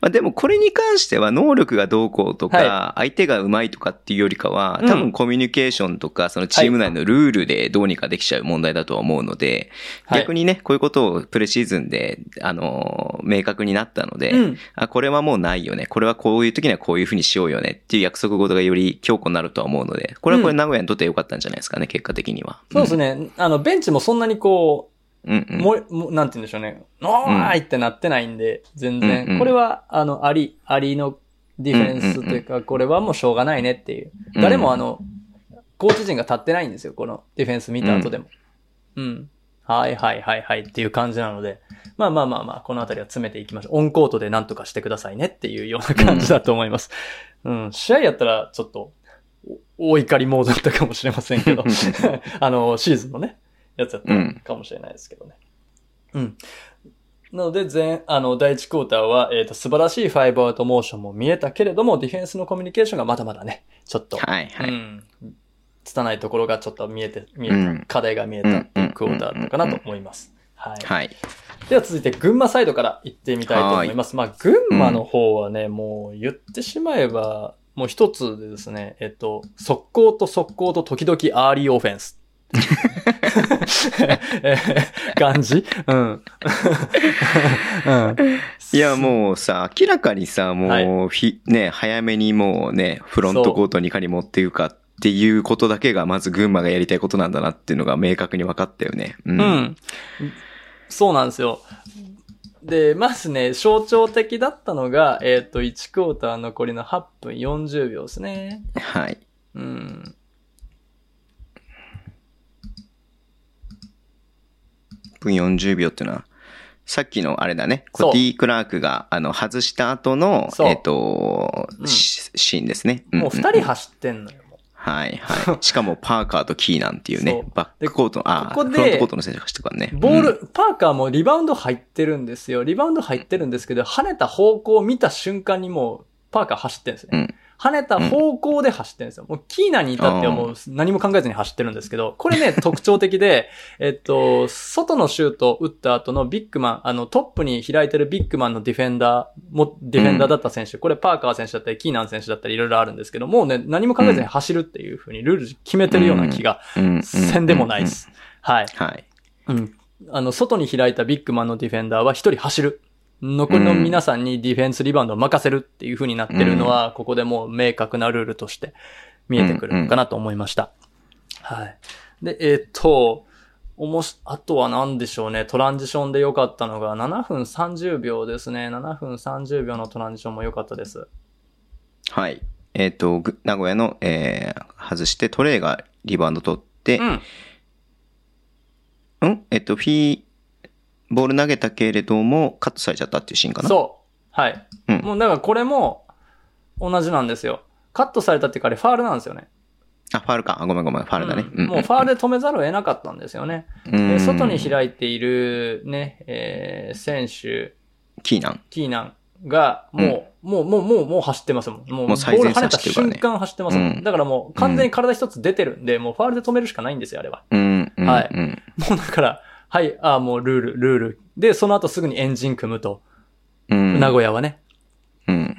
まあでもこれに関しては能力がどうこうとか、相手が上手いとかっていうよりかは、多分コミュニケーションとか、そのチーム内のルールでどうにかできちゃう問題だとは思うので、逆にね、こういうことをプレシーズンで、あの、明確になったので、うん、あ、これはもうないよね。これはこういう時にはこういうふうにしようよねっていう約束事がより強固になるとは思うので、これはこれ名古屋にとって良かったんじゃないですかね、結果的には。そうですね。あの、ベンチもそんなにこう、うんうん、ももなんて言うんでしょうね。おーいってなってないんで、全然。うんうん、これは、あの、あり、ありのディフェンスというか、これはもうしょうがないねっていう。誰もあの、コーチ陣が立ってないんですよ、このディフェンス見た後でも。うん、うんはいはいはいはいっていう感じなので、まあまあまあまあ、このあたりは詰めていきましょう。オンコートで何とかしてくださいねっていうような感じだと思います。うん、うん、試合やったらちょっと、大怒りモードだったかもしれませんけど、あの、シーズンのね、やつやったかもしれないですけどね。うん。なので、全、あの、第1クォーターは、えっ、ー、と、素晴らしいファイブアウトモーションも見えたけれども、ディフェンスのコミュニケーションがまだまだね、ちょっと、はいはい。うん。拙いところがちょっと見えて、見えた、うん、課題が見えたっていうクォーターだったかなと思います。はい。はい。では続いて、群馬サイドから行ってみたいと思います。まあ、群馬の方はね、もう言ってしまえば、もう一つでですね、えっと、速攻と速攻と時々アーリーオフェンス。感じ？うん。うん。いや、もうさ、明らかにさ、もう、はい、ね、早めにもうね、フロントコートにいかに持っていくかっていうことだけが、まず群馬がやりたいことなんだなっていうのが明確に分かったよね。うん。うん、そうなんですよ。で、まずね、象徴的だったのが、えっ、ー、と、1クォーター残りの8分40秒ですね。はい。うん。分40秒っていうのは、さっきのあれだね、コティ・クラークが、あの、外した後の、えっ、ー、と、うん、シーンですね。もう二人走ってんのよ。はいはい。しかもパーカーとキーなんていうね、バックコートの、あ、ここでフロントコートの選手がしてからね。ボール、うん、パーカーもリバウンド入ってるんですよ。リバウンド入ってるんですけど、跳ねた方向を見た瞬間にもう、パーカー走ってるんですね。うん跳ねた方向で走ってるんですよ。もうキーナに至ってはもう何も考えずに走ってるんですけど、これね、特徴的で、えっと、外のシュートを打った後のビッグマン、あのトップに開いてるビッグマンのディフェンダー、も、ディフェンダーだった選手、これパーカー選手だったり、キーナン選手だったりいろいろあるんですけど、もうね、何も考えずに走るっていう風にルール決めてるような気がせんでもないです。はい。はい。うん。あの、外に開いたビッグマンのディフェンダーは一人走る。残りの皆さんにディフェンスリバウンドを任せるっていう風になってるのは、ここでもう明確なルールとして見えてくるのかなと思いました。はい。で、えっ、と、おもし、あとは何でしょうね。トランジションで良かったのが、7分30秒ですね。7分30秒のトランジションも良かったです。はい。えっ、ー、と、名古屋の、えー、外してトレイがリバウンド取って、うん。うん？えっ、と、フィー、ボール投げたけれども、カットされちゃったっていうシーンかな？そう。はい。うん。もうだからこれも、同じなんですよ。カットされたっていうか、あれファールなんですよね。あ、ファールか。ごめんごめん、ファールだね。うん、もうファールで止めざるを得なかったんですよね。うん、外に開いているね、えー、選手。キーナン。キーナンが、もう、うん、もう、もう、もう、もう走ってますもん。もう、ボール跳ねた瞬間走ってますもん。だからもう、完全に体一つ出てるんで、もうファールで止めるしかないんですよ、あれは。うん。はい。もうだから、はい、ああ、もうルール、ルール。で、その後すぐにエンジン組むと。名古屋はね。うん。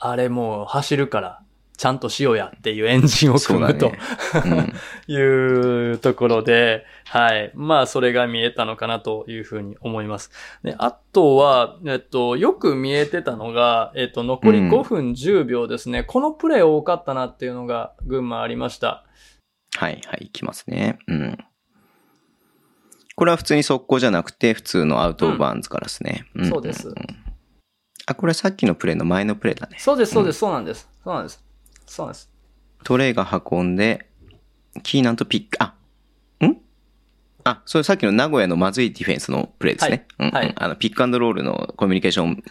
あれもう走るから、ちゃんとしようやっていうエンジンを組むと、ね うんいうところで、はい。まあ、それが見えたのかなというふうに思います。で、あとは、えっと、よく見えてたのが、えっと、残りうん5分10秒ですね。このプレー多かったなっていうのが、群馬ありました。はいはい、いきますね。うん。これは普通に速攻じゃなくて、普通のアウトオブバウンズからですね。んそうですんんあ、これはさっきのプレーの前のプレーだね。そうです、そうです、そうなんです。そうなんです。そうなんです。トレイが運んで、キーナンとピック、あ、ん？あ、それさっきの名古屋のまずいディフェンスのプレーですね。うんうんはいあの、ピックアンドロールのコミュニケーション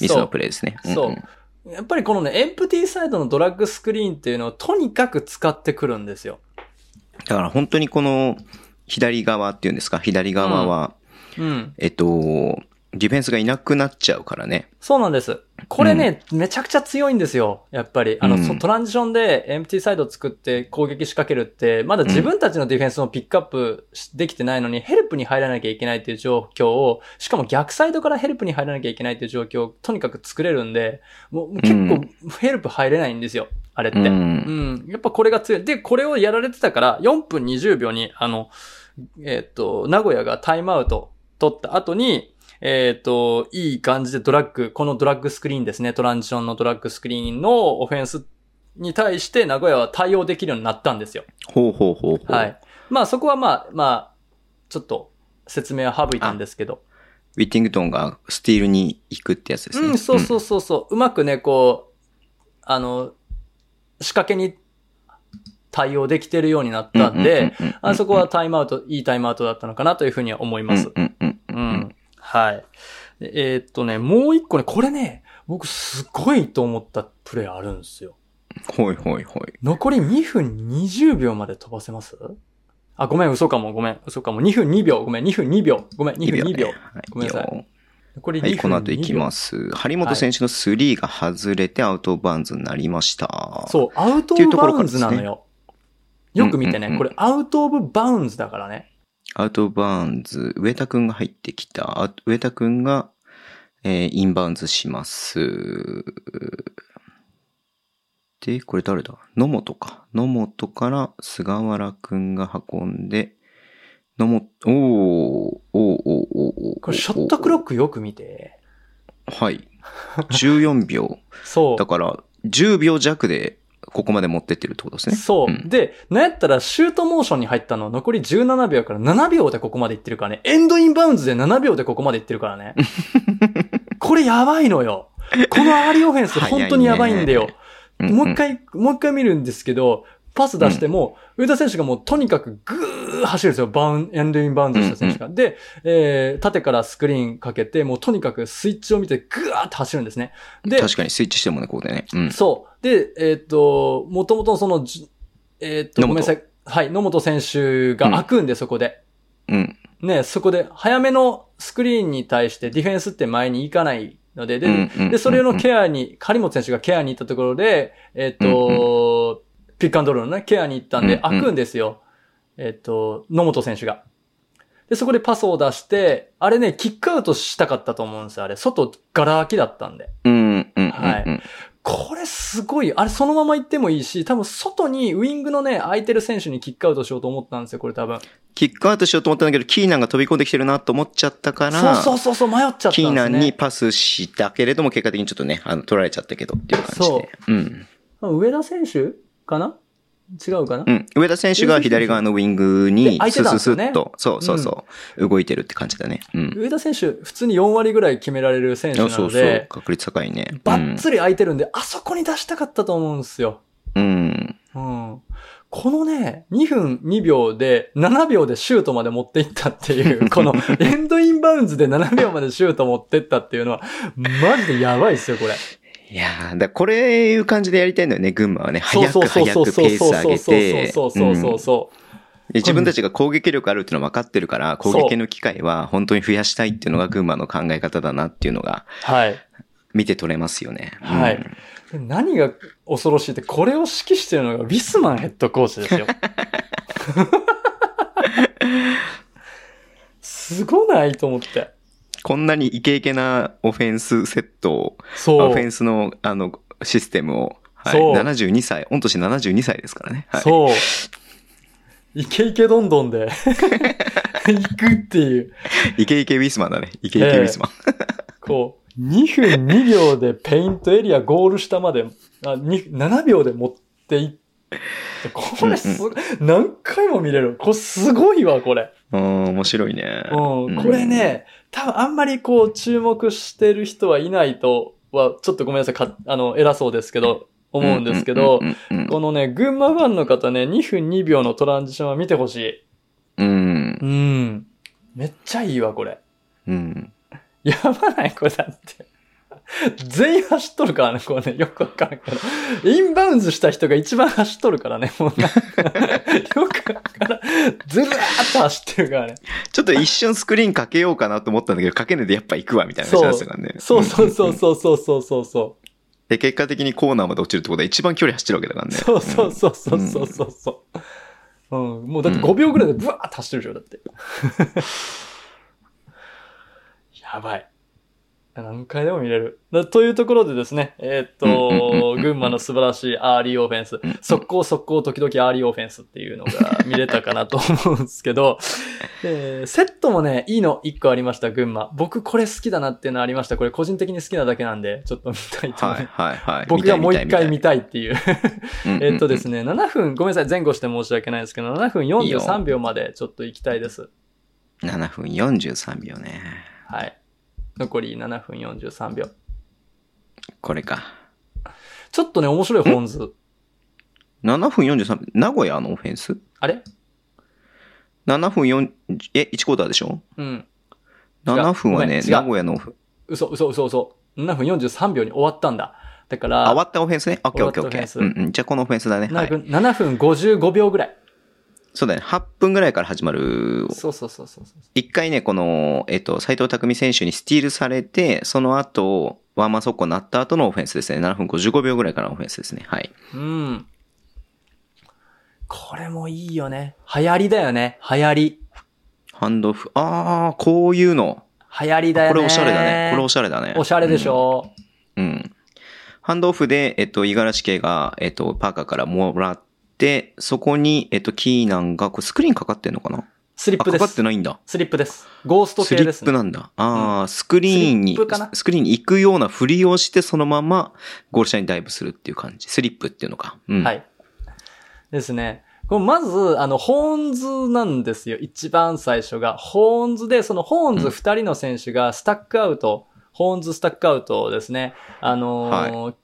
ミスのプレーですね。そんんう。やっぱりこのね、エンプティサイドのドラッグスクリーンっていうのをとにかく使ってくるんですよ。だから本当にこの左側っていうんですか、左側は、うん。えっと、ディフェンスがいなくなっちゃうからね。そうなんです。これね、めちゃくちゃ強いんですよ。やっぱり。あの、うんそトランジションでエンプティサイド作って攻撃仕掛けるって、まだ自分たちのディフェンスのピックアップできてないのに、ヘルプに入らなきゃいけないっていう状況を、しかも逆サイドからヘルプに入らなきゃいけないっていう状況をとにかく作れるんで、もう結構ヘルプ入れないんですよ。あれって。うんうん。やっぱこれが強い。で、これをやられてたから、4分20秒に、あの、えっ、と、名古屋がタイムアウト取った後に、えっ、と、いい感じでドラッグ、このドラッグスクリーンですね、トランジションのドラッグスクリーンのオフェンスに対して名古屋は対応できるようになったんですよ。ほうほうほうほう。はい。まあそこはまあ、まあ、ちょっと説明は省いたんですけど。ウィッティングトンがスティールに行くってやつですね。うん、そうそうそうそう。うまくね、こう、あの、仕掛けに対応できてるようになったんで、あそこはタイムアウト、いいタイムアウトだったのかなというふうには思います。うんうんううんん。はい。でえーっとね、もう一個ね、これね、僕すごいと思ったプレイあるんですよ。ほいほいほい。残り2分20秒まで飛ばせます？あ、ごめん、嘘かも、ごめん、嘘かも。2分2秒、ごめん、2分2秒、ごめん、2分2秒。ねごめんなさいいよ残り2分2秒。はい、この後行きます。張本選手の3が外れてアウトバウンズになりました。そう、アウトバウンズなのよ。よく見てね、うんうんうんこれアウトオブバウンズだからね。アウトバウンズ、上田くんが入ってきた。あ上田くんが、えーインバウンズします。で、これ誰だ？野本か。野本から菅原くんが運んで、野本、おー、おー、おー、おー。これショットクロック。クよく見て。はい。14秒。そうだ。から、10秒弱で、ここまで持ってってるってことですね。そう、んで、なんやったらシュートモーションに入ったの残り17秒から7秒でここまでいってるからね。エンドインバウンズで7秒でここまでいってるからね。これやばいのよ。このアーリーオフェンス本当にやばいんだよ。んもう一。回、もう一回見るんですけど、パス出しても、上田選手がもうとにかくぐー走るんですよ。バウン、エンドインバウンドした選手が。で、えー、縦からスクリーンかけて、もうとにかくスイッチを見てぐーって走るんですね。で、確かにスイッチしてもね、ここでね。うん。そう。で、えーっ、と、もともとそのじ、えーっ、と、ごめんなさい。はい、野本選手が開くんで、そこで。うん。ね、そこで、早めのスクリーンに対してディフェンスって前に行かないので、で、うんうんで、それのケアに、張本選手がケアに行ったところで、えーっ、と、ピックアンドロールのね、ケアに行ったんで、開くんですよ。えーっ、と、野本選手が。で、そこでパスを出して、あれね、キックアウトしたかったと思うんですよ。あれ、外、ガラ空きだったんで。うん。はいうんこれすごい。あれそのまま行ってもいいし、多分外にウィングのね、空いてる選手にキックアウトしようと思ったんですよ、これ多分。キックアウトしようと思ったんだけど、キーナンが飛び込んできてるなと思っちゃったから、そうそうそうそう、迷っちゃったね。キーナンにパスしたけれども、結果的にちょっとね、あの、取られちゃったけどっていう感じで。うん。上田選手かな？違うかな、うん。上田選手が左側のウィングでにスススッと、そうそうそう、動いてるって感じだね。うん。上田選手、普通に4割ぐらい決められる選手なそうそうので、。確率高いね。バッツリ空いてるんで、あそこに出したかったと思うんですよ。うん。うん。このね、2分2秒で、7秒でシュートまで持っていったっていう、このエンドインバウンズで7秒までシュート持ってったっていうのは、マジでやばいですよ、これ。いやーだこれいう感じでやりたいんだよね、群馬はね。早く早くペース上げて。そうそうそうそう自分たちが攻撃力あるっていうのは分かってるから、攻撃の機会は本当に増やしたいっていうのが群馬の考え方だなっていうのがはい。見て取れますよね。はい何が恐ろしいって、これを指揮してるのがウィスマンヘッドコーチですよ。すごないと思って。こんなにイケイケなオフェンスセットを、そう。オフェンスの、あの、システムを、はい、そう72歳、御年72歳ですからね。はい、そう。イケイケどんどんで、行くっていう。イケイケウィスマンだね。イケイケウィスマン。こう、2分2秒でペイントエリアゴール下まで、あに7秒で持っていって、これすごい、何回も見れる。これすごいわ、これ。うん、面白いね。うん、これね、多分あんまりこう注目してる人はいないとは、ちょっとごめんなさい、かあの、偉そうですけど、思うんですけど、このね、群馬ファンの方ね、2分2秒のトランジションは見てほしい。うん。うん。めっちゃいいわ、これ。うん。やばない？これだって。全員走っとるからね、こうね、よくわからんけど。インバウンズした人が一番走っとるからね、もうなんか、よくわからん。ずらーっと走ってるからね。ちょっと一瞬スクリーンかけようかなと思ったんだけど、かけないでやっぱ行くわ、みたいな感じなんですからね。そうそうそううん。そうそうそうそうそう。で、結果的にコーナーまで落ちるってことは一番距離走ってるわけだからね。そうそうそうそうそうそうそう。うん、もうだって5秒ぐらいでブワーッと走ってるでしょ、だって。やばい。何回でも見れる。だというところでですね、えーっと、群馬の素晴らしいアーリーオフェンス、速攻速攻時々アーリーオフェンスっていうのが見れたかなと思うんですけど、えーセットもね、いいの1個ありました、群馬。僕これ好きだなっていうのありました。これ個人的に好きなだけなんで、ちょっと見たいと思いはいはいはい。僕がもう一回見たたいっていう。い。えっとですね。ね、7分、ごめんなさい、前後して申し訳ないですけど、7分いいよ43秒までちょっと行きたいです。7分43秒ね。はい。残り7分43秒。これか。ちょっとね、面白い本図。7分43秒？名古屋のオフェンス？あれ ?7 分4、え、1クォーターでしょ？うん。?7 分はね、名古屋のオフ、嘘、嘘、嘘、嘘。7分43秒に終わったんだ。だから、あ、終わったオフェンスね？オッケーオッケーオッケー。うんうん。じゃあこのオフェンスだね。は7い。分、7分55秒ぐらい。そうだね。8分ぐらいから始まる。そうそうそうそうそう。一回ね、この、えっと、斎藤匠選手にスティールされて、その後、ワンマン速攻になった後のオフェンスですね。7分55秒ぐらいからのオフェンスですね。はい。うん。これもいいよね。流行りだよね。流行り。ハンドオフ。あー、こういうの。流行りだよね。これおしゃれだね。これおしゃれだね。おしゃれでしょ、うん。うん。ハンドオフで、えっと、五十嵐家が、えっと、パーカーからもらって、そこに、えっと、キーナンが、これスクリーンかかってんのかな？あ、スリップです。かかってないんだ。スリップです。ゴーストスリッ系ですね。プなんだ。ああ、スクリーンにススクリーンに行くようなふりをして、そのままゴール下にダイブするっていう感じ。スリップっていうのか。うん。は。い。ですね。これまず、あの、ホーンズなんですよ。一番最初が。ホーンズで、そのホーンズ二人の選手がスタックアウト、ホーンズスタックアウトですね。あのー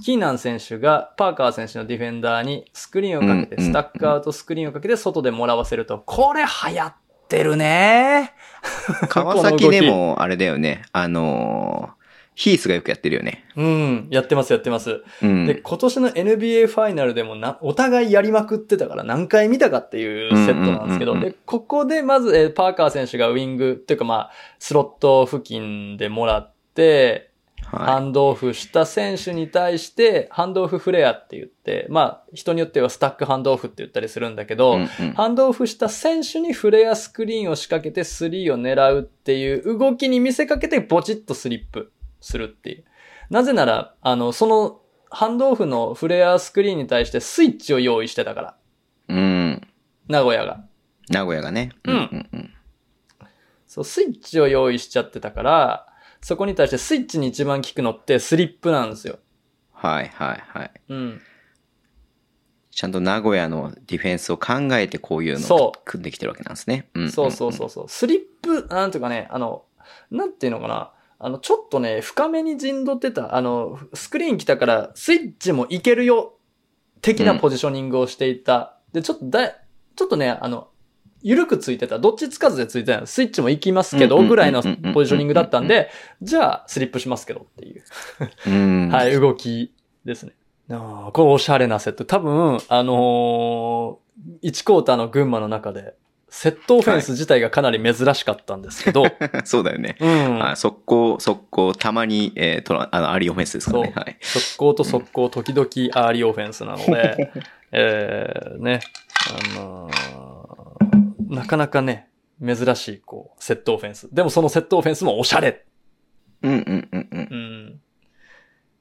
キーナン選手がパーカー選手のディフェンダーにスクリーンをかけて、スタックアウトスクリーンをかけて外でもらわせると。これ流行ってるね 川崎でも、あれだよね。あのーヒースがよくやってるよね。うん、やってますやってます。うん。で、今年の NBA ファイナルでもな、お互いやりまくってたから何回見たかっていうセットなんですけど、で、ここでまず、えーパーカー選手がウィング、っていうかまあ、スロット付近でもらって、ハはンドオフした選手に対して、ハンドオフフレアって言って、まあ、人によってはスタックハンドオフって言ったりするんだけい。ど、うんうんハンドオフした選手にフレアスクリーンを仕掛けてスリーを狙うっていう動きに見せかけてボチッとスリップするっていう。なぜなら、あの、そのハンドオフのフレアスクリーンに対してスイッチを用意してたから。うん。名古屋が。名古屋がね。うんうんうん。そう、スイッチを用意しちゃってたから、そこに対してスイッチに一番効くのってスリップなんですよ。はいはいはい。うん。ちゃんと名古屋のディフェンスを考えてこういうのそを組んできてるわけなんですね。うんんんそうそうそうそう。スリップ、なんていうかね、あの、なんていうのかな。あの、ちょっとね、深めに陣取ってた、あの、スクリーン来たから、スイッチもいけるよ、的なポジショニングをしていた。で、ちょっとだい、ちょっとね、あの、緩くついてた。どっちつかずでついてた。スイッチも行きますけど、ぐらいのポジショニングだったんで、じゃあ、スリップしますけどっていう。うん。はい、動きですね。あーこれおしゃれなセット。多分、あのー、1クォーターの群馬の中で、セットオフェンス自体がかなり珍しかったんですけど、そうだよね。うん。はい、速攻、速攻、たまに、えー、トラ、あの、アリーオフェンスですからね。はい。速攻と速攻、時々アーリーオフェンスなので、えー、ね、あのーなかなかね、珍しい、こう、セットオフェンス。でもそのセットオフェンスもおしゃれ。うんうんうんうん。うん。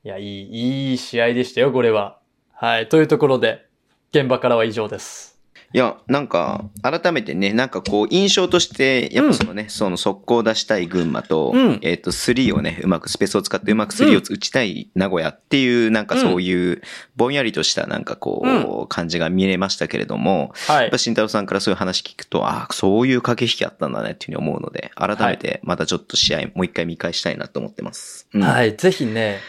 いや、いい、いい試合でしたよ、これは。はい。というところで、現場からは以上です。いや、なんか、改めてね、なんかこう、印象として、やっぱそのね、うん、その速攻を出したい群馬と、うん、えっ、ー、と、3をね、うまくスペースを使ってうまく3を打ちたい名古屋っていう、なんかそういう、ぼんやりとしたなんかこう、感じが見れましたけれども、はい。やっぱ慎太郎さんからそういう話聞くと、ああ、そういう駆け引きあったんだねっていうふうに思うので、改めてまたちょっと試合、もう一回見返したいなと思ってます。はい、ぜひね、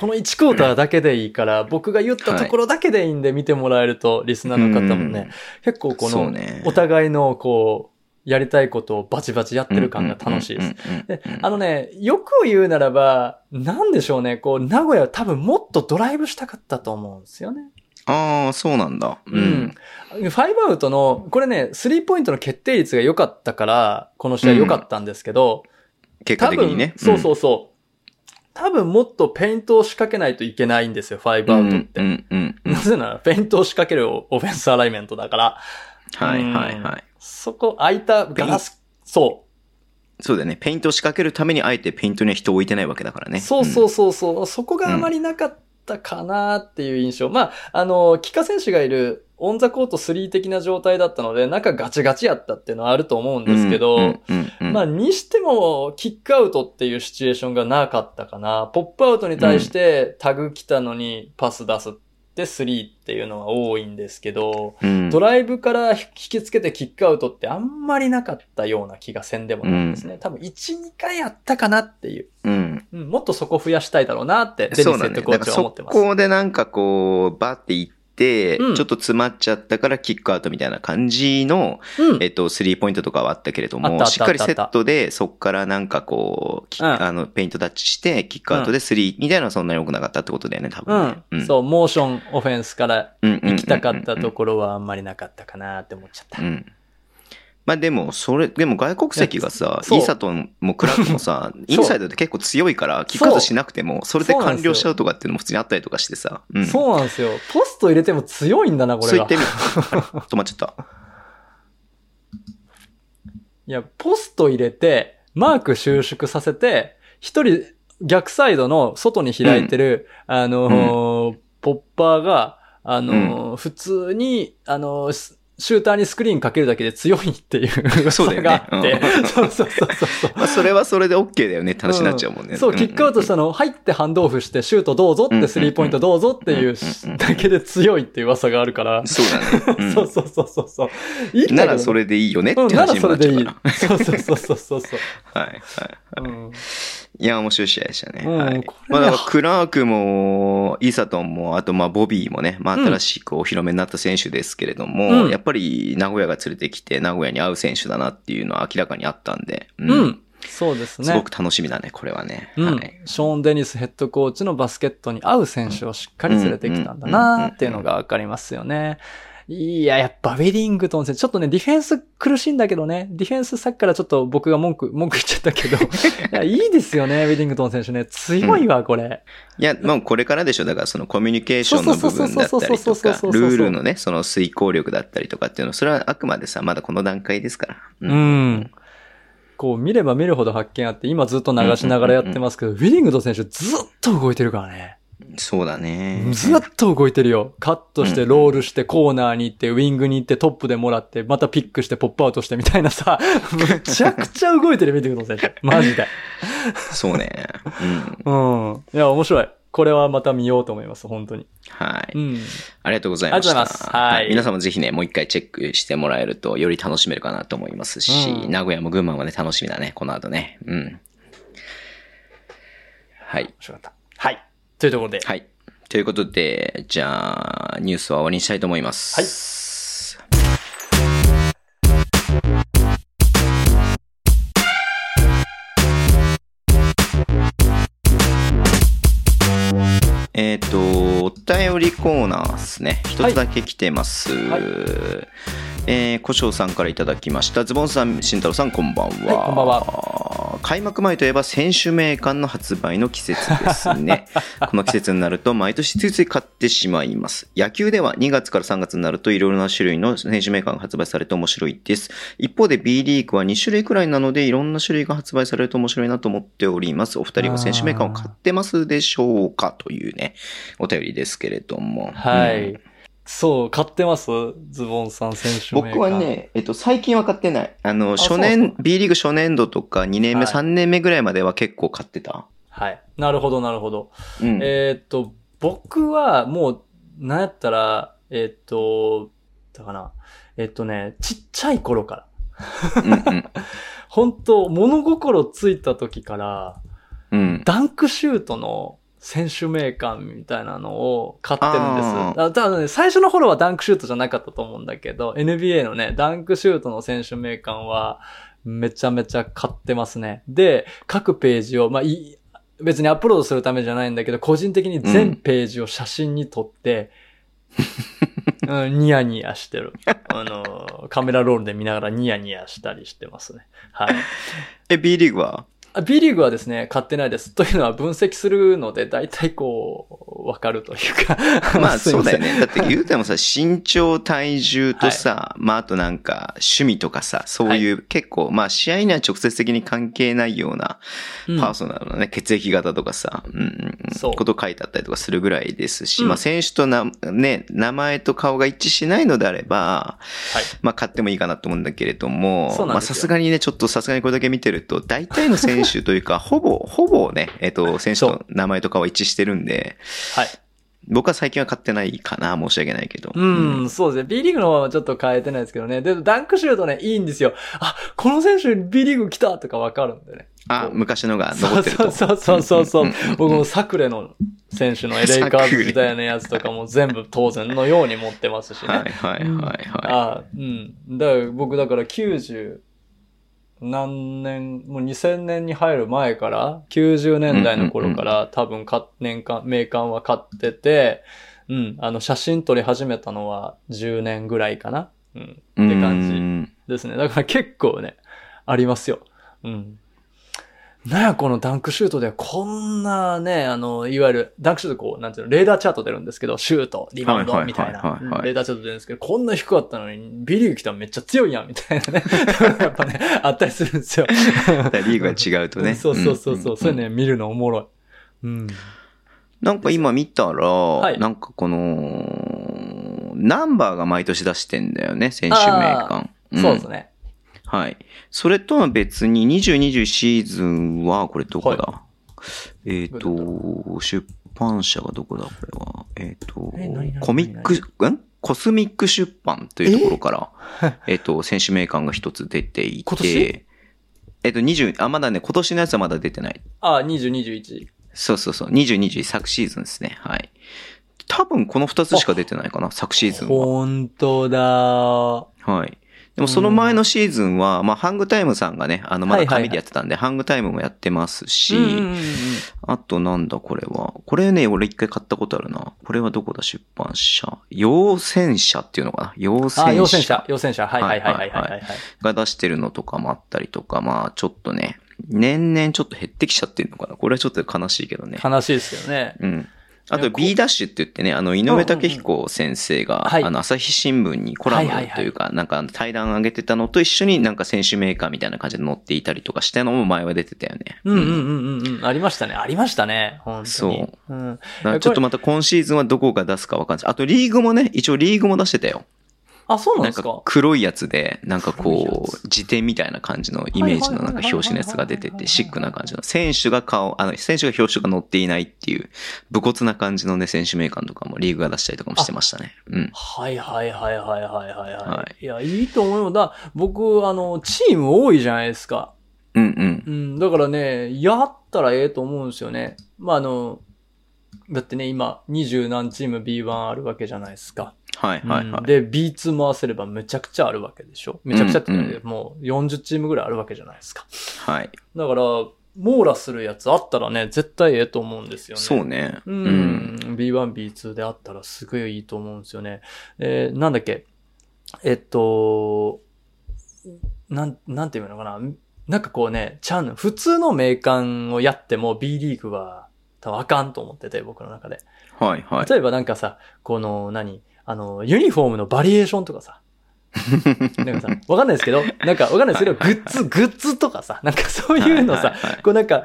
この1クォーターだけでいいから、僕が言ったところだけでいいんで見てもらえると、リスナーの方もね、結構この、お互いのこう、やりたいことをバチバチやってる感が楽しいです。で、あのね、よく言うならば、なんでしょうね、こう、名古屋は多分もっとドライブしたかったと思うんですよね。ああ、そうなんだ。うん。ファイブアウトの、これね、スリーポイントの決定率が良かったから、この試合良かったんですけど、うん、結果的にね。そうそうそう。多分もっとペイントを仕掛けないといけないんですよ、ファイブアウトって。うんうんうん、なぜなら、ペイントを仕掛けるオフェンスアライメントだから。はいはいはい。そこ、空いたガラス、そう。そうだよね。ペイントを仕掛けるためにあえてペイントには人を置いてないわけだからね。そうそうそうそう。うん、そこがあまりなかったかなっていう印象。うん、まあ、あの、キカ選手がいるオンザコート3的な状態だったので、中ガチガチやったっていうのはあると思うんですけど、まあ、にしても、キックアウトっていうシチュエーションがなかったかな。ポップアウトに対してタグ来たのにパス出すって3っていうのは多いんですけど、うん、ドライブから引きつけてキックアウトってあんまりなかったような気がせんでもないんですね。うん、多分1、2回やったかなっていう。うん。うん、もっとそこ増やしたいだろうなって、デニスヘッドコーチは思ってます。そこでなんかこう、バっていって、うん、ちょっと詰まっちゃったからキックアウトみたいな感じの、うん、えっと、スリーポイントとかはあったけれども、しっかりセットで、そっからなんかこう、あの、ペイントタッチして、キックアウトでスリーみたいなのはそんなに多くなかったってことだよね、多分、ね、そう、モーションオフェンスから行きたかったところはあんまりなかったかなって思っちゃった。うんまあでも、それ、でも外国籍がさ、イーサトンもクラックもさ、インサイドって結構強いから、キックアウトしなくても、それで完了しちゃうとかっていうのも普通にあったりとかしてさ。う。ん、そうなんですよ。ポスト入れても強いんだな、これそう言ってみる。止まっちゃった。いや、ポスト入れて、マーク収縮させて、一人逆サイドの外に開いてる、うん、あのーうん、ポッパーが、あのー、普通に、あのーシューターにスクリーンかけるだけで強いっていう そうだよね。があって。うん、そうそうそうそう。まあそれはそれで OK だよねって話になっちゃうもんね。うん、そう、キックアウトしたの入ってハンドオフしてシュートどうぞってスリーポイントどうぞっていうだけで強いっていう噂があるから。そうだね。うん、そうそうそうそうそう。いいならそれでいいよねって話になっちゃうから。ならそれでいい。そうそうそうそうそう。はいはいはい。うんいや、面白い試合でしたね。うん、はい。まあ、だからクラークも、イーサトンも、あとまあ、ボビーもね、まあ、新しくお披露目になった選手ですけれども、うん、やっぱり名古屋が連れてきて、名古屋に合う選手だなっていうのは明らかにあったんで、うん。うん、そうですね。すごく楽しみだね、これはね。うん、はい。ショーン・デニスヘッドコーチのバスケットに合う選手をしっかり連れてきたんだなっていうのがわかりますよね。いや、やっぱウェディングトン選手、ちょっとね、ディフェンス苦しいんだけどね、ディフェンスさっきからちょっと僕が文句、文句言っちゃったけど、いや、いいですよね、ウェディングトン選手ね。強いわ、これ。いや、もうこれからでしょ。だからそのコミュニケーションの部分だったりとか、ルールのね、その遂行力だったりとかっていうのは、それはあくまでさ、まだこの段階ですから。うん。うんこう見れば見るほど発見あって、今ずっと流しながらやってますけど、ウィングトン選手ずっと動いてるからね。そうだね。ずっと動いてるよ。カットして、ロールして、コーナーに行って、ウィングに行って、トップでもらって、またピックして、ポップアウトしてみたいなさ、むちゃくちゃ動いてる見てください。マジで。そうね。うん。うん。いや、面白い。これはまた見ようと思います、本当に。はい。うん。ありがとうございました。ありがとうございます。はい。皆さんもぜひね、もう一回チェックしてもらえると、より楽しめるかなと思いますし、うん、名古屋も群馬もね、楽しみだね、この後ね。うん。はい。面白かった。はい。というところで。はい。ということで、じゃあ、ニュースは終わりにしたいと思います。はい。えっ、ー、と、お便りコーナーですね。一つだけ来てます。はい、えー、古生さんからいただきました。ズボンさん、慎太郎さん、こんばんは。はい、こんばんは。開幕前といえば選手名鑑の発売の季節ですね。この季節になると毎年ついつい買ってしまいます。野球では2月から3月になるといろいろな種類の選手名鑑が発売されて面白いです。一方で B リーグは2種類くらいなのでいろんな種類が発売されると面白いなと思っております。お二人は選手名鑑を買ってますでしょうか？というね、お便りですけれども。はい。うんそう、買ってます？ズボンさん選手僕はね、えっと、最近は買ってない。あの、初年、B リーグ初年度とか2年目、はい、3年目ぐらいまでは結構買ってた。はい。なるほど、なるほど。うん、えー、っと、僕はもう、なんやったら、えー、っと、だかな。えー、っとね、ちっちゃい頃から。うんうん、本当物心ついた時から、うん、ダンクシュートの選手名鑑みたいなのを買ってるんです。あただね、最初の頃はダンクシュートじゃなかったと思うんだけど、NBA のね、ダンクシュートの選手名鑑は、めちゃめちゃ買ってますね。で、各ページを、まあ、い、別にアップロードするためじゃないんだけど、個人的に全ページを写真に撮って、うん、うん、ニヤニヤしてる。あの、カメラロールで見ながらニヤニヤしたりしてますね。はい。え、B リーグは？B リーグはですね、買ってないです。というのは分析するので、大体こう、わかるというか。まあそうだよね。だって 言うてもさ、身長、体重とさ、はい、まああとなんか趣味とかさ、そういう、はい、結構、まあ試合には直接的に関係ないようなパーソナルなね、うん、血液型とかさ、うん、そう。こと書いてあったりとかするぐらいですし、うん、まあ選手とな、ね、名前と顔が一致しないのであれば、はい、まあ買ってもいいかなと思うんだけれども、まあさすがにね、ちょっとさすがにこれだけ見てると、大体の選手手というか、ほぼ、ほぼね、えっ、ー、と、選手の名前とかは一致してるんで、はい。僕は最近は買ってないかな、申し訳ないけど。うん、うん、そうですね。B リーグの方はちょっと変えてないですけどね。で、ダンクシュートね、いいんですよ。あ、この選手 B リーグ来たとかわかるんでね。あ、昔のが残ってると。そうそうそうそう。僕もサクレの選手の LA カーズ時代のやつとかも全部当然のように持ってますしね。はいはいはいはい。あ、うん。だから僕だから90、何年、もう2000年に入る前から、90年代の頃から多分か、年間、名鑑は買ってて、うん、あの、写真撮り始めたのは10年ぐらいかな。うん、って感じですね。だから結構ね、ありますよ。うん。なんやこのダンクシュートでこんなね、あの、いわゆるダンクシュートこう、なんていうの、レーダーチャート出るんですけど、シュート、リバウンドみたいな、レーダーチャート出るんですけど、こんな低かったのに、ビリーグ来たらめっちゃ強いやん、みたいなね。やっぱね、あったりするんですよ。リーグが違うとね。そうそうそうそう、そういうね、見るのおもろい。うん。なんか今見たら、はい、なんかこの、ナンバーが毎年出してんだよね、選手名鑑。そうですね。はい。それとは別に2020シーズンは、これどこだ、はい、えっ、ー、と、出版社がどこだ？これは。えっ、ー、と、コミック、ん？コスミック出版というところから、えっと、選手名鑑が一つ出ていて、えっと、20、あ、まだね、今年のやつはまだ出てない。あ、20、21。そうそうそう、20、21昨シーズンですね。はい。多分この二つしか出てないかな、昨シーズンは。本当だはい。でもその前のシーズンは、まあ、ハングタイムさんがね、あの、まだ紙でやってたんで、ハングタイムもやってますし、あとなんだこれは。これね、俺一回買ったことあるな。これはどこだ、出版社。陽戦社っていうのかな？陽戦社。陽戦社。陽戦社。はいはいはいはいはい、はい。が出してるのとかもあったりとか、まあ、ちょっとね、年々ちょっと減ってきちゃってるのかな。これはちょっと悲しいけどね。悲しいですよね。うん。あと B ダッシュって言ってね、あの、井上武彦先生が、あの、朝日新聞にコラムというか、なんか対談上げてたのと一緒になんか選手メーカーみたいな感じで載っていたりとかしたのも前は出てたよね。うんうんうんうん。ありましたね。ありましたね。本当に。そう。うん、ちょっとまた今シーズンはどこが出すかわかんない。あとリーグもね、一応リーグも出してたよ。あ、そうなんですか？か黒いやつで、なんかこう、辞典みたいな感じのイメージのなんか表紙のやつが出てて、シックな感じの。選手が顔、あの、選手が表紙が載っていないっていう、武骨な感じのね、選手名鑑とかもリーグが出したりとかもしてましたね。うん。はいはいはいはいはいはい。はい、いや、いいと思うよ。だ僕、あの、チーム多いじゃないですか。うんうん。うん、だからね、やったらええと思うんですよね。まあ、あの、だってね、今、二十何チーム B1 あるわけじゃないですか。はいはいはい。うん、で、B2 回せればめちゃくちゃあるわけでしょ？めちゃくちゃって、ね、うん、もう40チームぐらいあるわけじゃないですか。はい。だから、網羅するやつあったらね、絶対ええと思うんですよね。そうね。うん。うん、B1、B2 であったらすごいいいと思うんですよね。えー、なんだっけ？えっと、なん、なんていうのかな？なんかこうね、ちゃん、普通の名鑑をやっても B リーグは多分あかんと思ってて、僕の中で。はいはい。例えばなんかさ、この何、あの、ユニフォームのバリエーションとかさ、なんかさ、わかんないですけど、なんかわかんないです。けど、グッズ、グッズとかさ、なんかそういうのさ、こうなんか、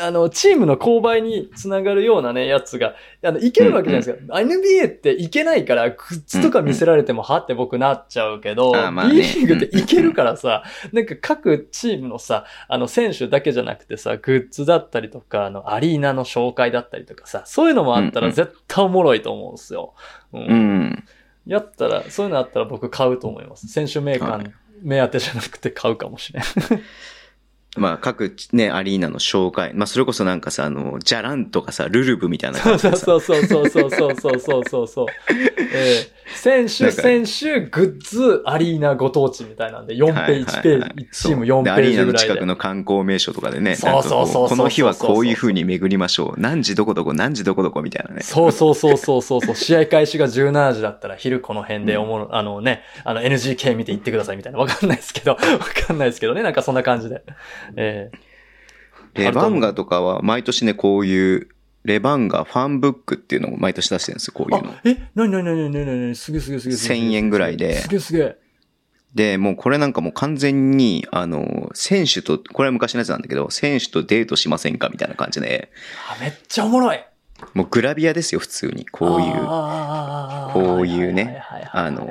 あの、チームの購買につながるようなね、やつが、あの、いけるわけじゃないですか。NBA っていけないから、グッズとか見せられても、はって僕なっちゃうけど、B リーグっていけるからさ、なんか各チームのさ、あの、選手だけじゃなくてさ、グッズだったりとか、あの、アリーナの紹介だったりとかさ、そういうのもあったら絶対おもろいと思うんですよ。うんやったら、そういうのあったら僕買うと思います。選手メーカー目当てじゃなくて買うかもしれん。まあ、各ね、アリーナの紹介。まあ、それこそなんかさ、あの、ジャランとかさ、ルルブみたいな感じでそうそうそうそうそうそうそうそうそう。えー、選手、選手、グッズ、アリーナご当地みたいなんで、4ページ、1ページ、チーム4ページぐらいで。アリーナの近くの観光名所とかでね、そうそうそうこの日はこういう風に巡りましょう。何時どこどこ、何時どこどこみたいなね。そうそうそうそうそうそう。試合開始が17時だったら、昼この辺でおも、あのね、あの NGK 見て行ってくださいみたいな。わかんないですけど、わかんないですけどね。なんかそんな感じで。えーレバンガとかは毎年ね、こういうレバンガファンブックっていうのを毎年出してるんですよ、こういうの。えなになになになになにすげえすげえすげえ。1000円ぐらいで。すげえすげえ。で、もうこれなんかもう完全に、あの、選手と、これは昔のやつなんだけど、選手とデートしませんかみたいな感じで。あ、めっちゃおもろい。もうグラビアですよ、普通に。こういう。こういうね。あの、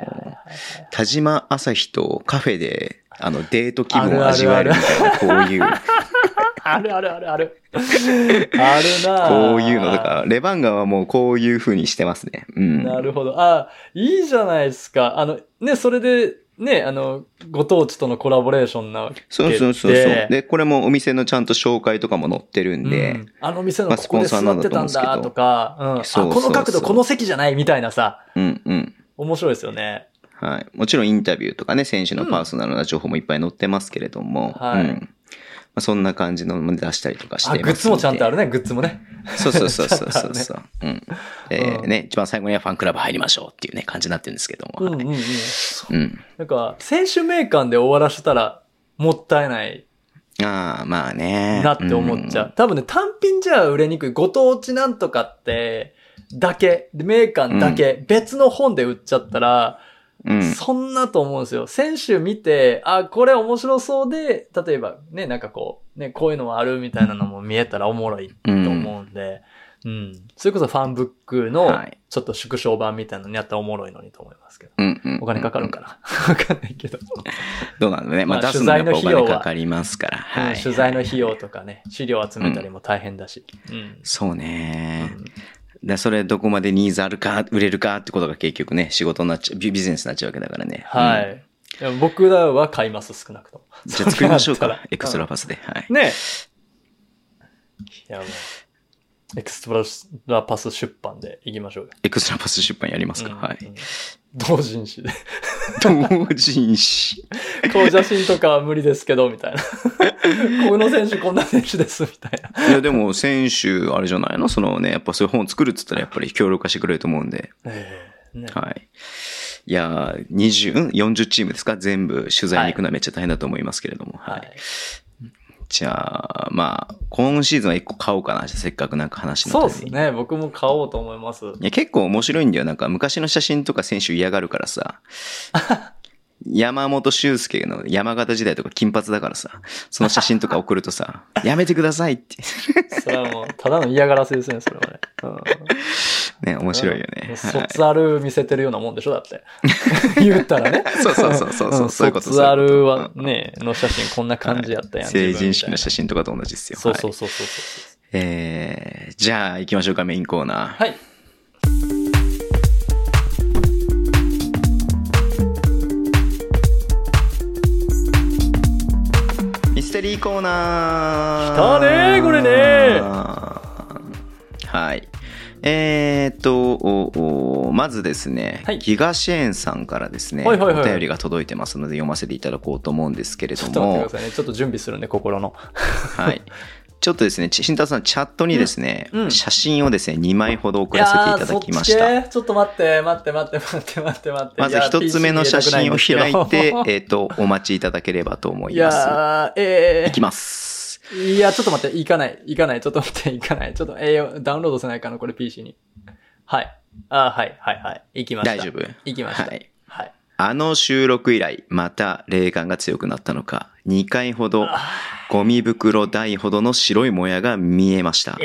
田島朝日とカフェで、あの、デート気分を味わえるみたいな、こういう。あるあるあるある。あるなこういうのとか、レバンガはもうこういう風にしてますね。うん。なるほど。あ、いいじゃないですか。あの、ね、それで、ね、あの、ご当地とのコラボレーションなわけで。そうそうそうそう。で、これもお店のちゃんと紹介とかも載ってるんで。うん、あの店のここで座ってたんだとか、うん、この角度この席じゃないみたいなさ。うんうん。面白いですよね。はい。もちろんインタビューとかね、選手のパーソナルな情報もいっぱい載ってますけれども。うん、はい。うんまあ、そんな感じのも出したりとかしてグッズもちゃんとあるね、グッズもね。そうそうそうそうそうそう、うん。で、ね、一番最後にはファンクラブ入りましょうっていうね、感じになってるんですけども。うんうんうん。うん。なんか、選手名鑑で終わらせたら、もったいない。ああ、まあね。なって思っちゃう。うん、多分ね、単品じゃ売れにくい。ご当地なんとかって、だけ、名鑑だけ、うん、別の本で売っちゃったら、うん、そんなと思うんですよ。選手見て、あ、これ面白そうで、例えばね、なんかこう、ね、こういうのもあるみたいなのも見えたらおもろいと思うんで、うん、うん。それこそファンブックの、ちょっと縮小版みたいなのにやったらおもろいのにと思いますけど。うんうん、お金かかるんかな わかんないけど。どうなんだね。まあ、出すのにお金かかりますから。はい、取材の費用とかね、資料集めたりも大変だし。うん、そうね。うんで、それどこまでニーズあるか、売れるかってことが結局ね、仕事になっちゃう、ビジネスになっちゃうわけだからね。はい。うん、僕らは買います、少なくとも。じゃあ作りましょうか、エクストラパスで。はい。ねいや、もう。エクストラパス出版で行きましょうよ。エクストラパス出版やりますか、うん、はい。同人誌で。同人誌。顔写真とかは無理ですけど、みたいな。この選手こんな選手です、みたいな。いや、でも選手、あれじゃないの？そのね、やっぱそういう本を作るっつったらやっぱり協力してくれると思うんで。えーね、はい。いや、20、うん ?40 チームですか？全部取材に行くのはめっちゃ大変だと思いますけれども。はい。はいじゃあ、まあ、今シーズンは一個買おうかな。せっかくなんか話のそうですね。僕も買おうと思います。いや、結構面白いんだよ。なんか昔の写真とか選手嫌がるからさ。山本修介の山形時代とか金髪だからさ、その写真とか送るとさ、やめてくださいって。それはもう、ただの嫌がらせですね、それはね。うん、ね、面白いよね。卒アル見せてるようなもんでしょだって。言ったらね。そうそうそうそうそう、そういうこと。卒アルはね、の写真こんな感じやったやん。成人式の写真とかと同じですよ。そうそうそうそう。えー、じゃあ行きましょうか、メインコーナー。はい。ステリーコーナー。来たねー、これねはい。えー、っと、まずですね、はい、ギガシェーンさんからですね、はいはいはい、お便りが届いてますので読ませていただこうと思うんですけれども。ちょっと待ってくださいね。ちょっと準備するんで、心の。はい。ちょっとですね、慎太郎さん、チャットにですね、うんうん、写真をですね、2枚ほど送らせていただきました。ちょっと待って、待って、待って、待って、待って、待って。まず一つ目の写真を開いて、えっ、と、お待ちいただければと思います。いやええー、いきます。いや、ちょっと待って、行かない、行かない、ちょっと待って、行かない。ちょっと、えー、ダウンロードせないかな、これ PC に。はい。あはい、はい、はい。行きました。大丈夫行きました。はい。はい。あの収録以来、また霊感が強くなったのか、2回ほど、ゴミ袋大ほどの白いもやが見えました。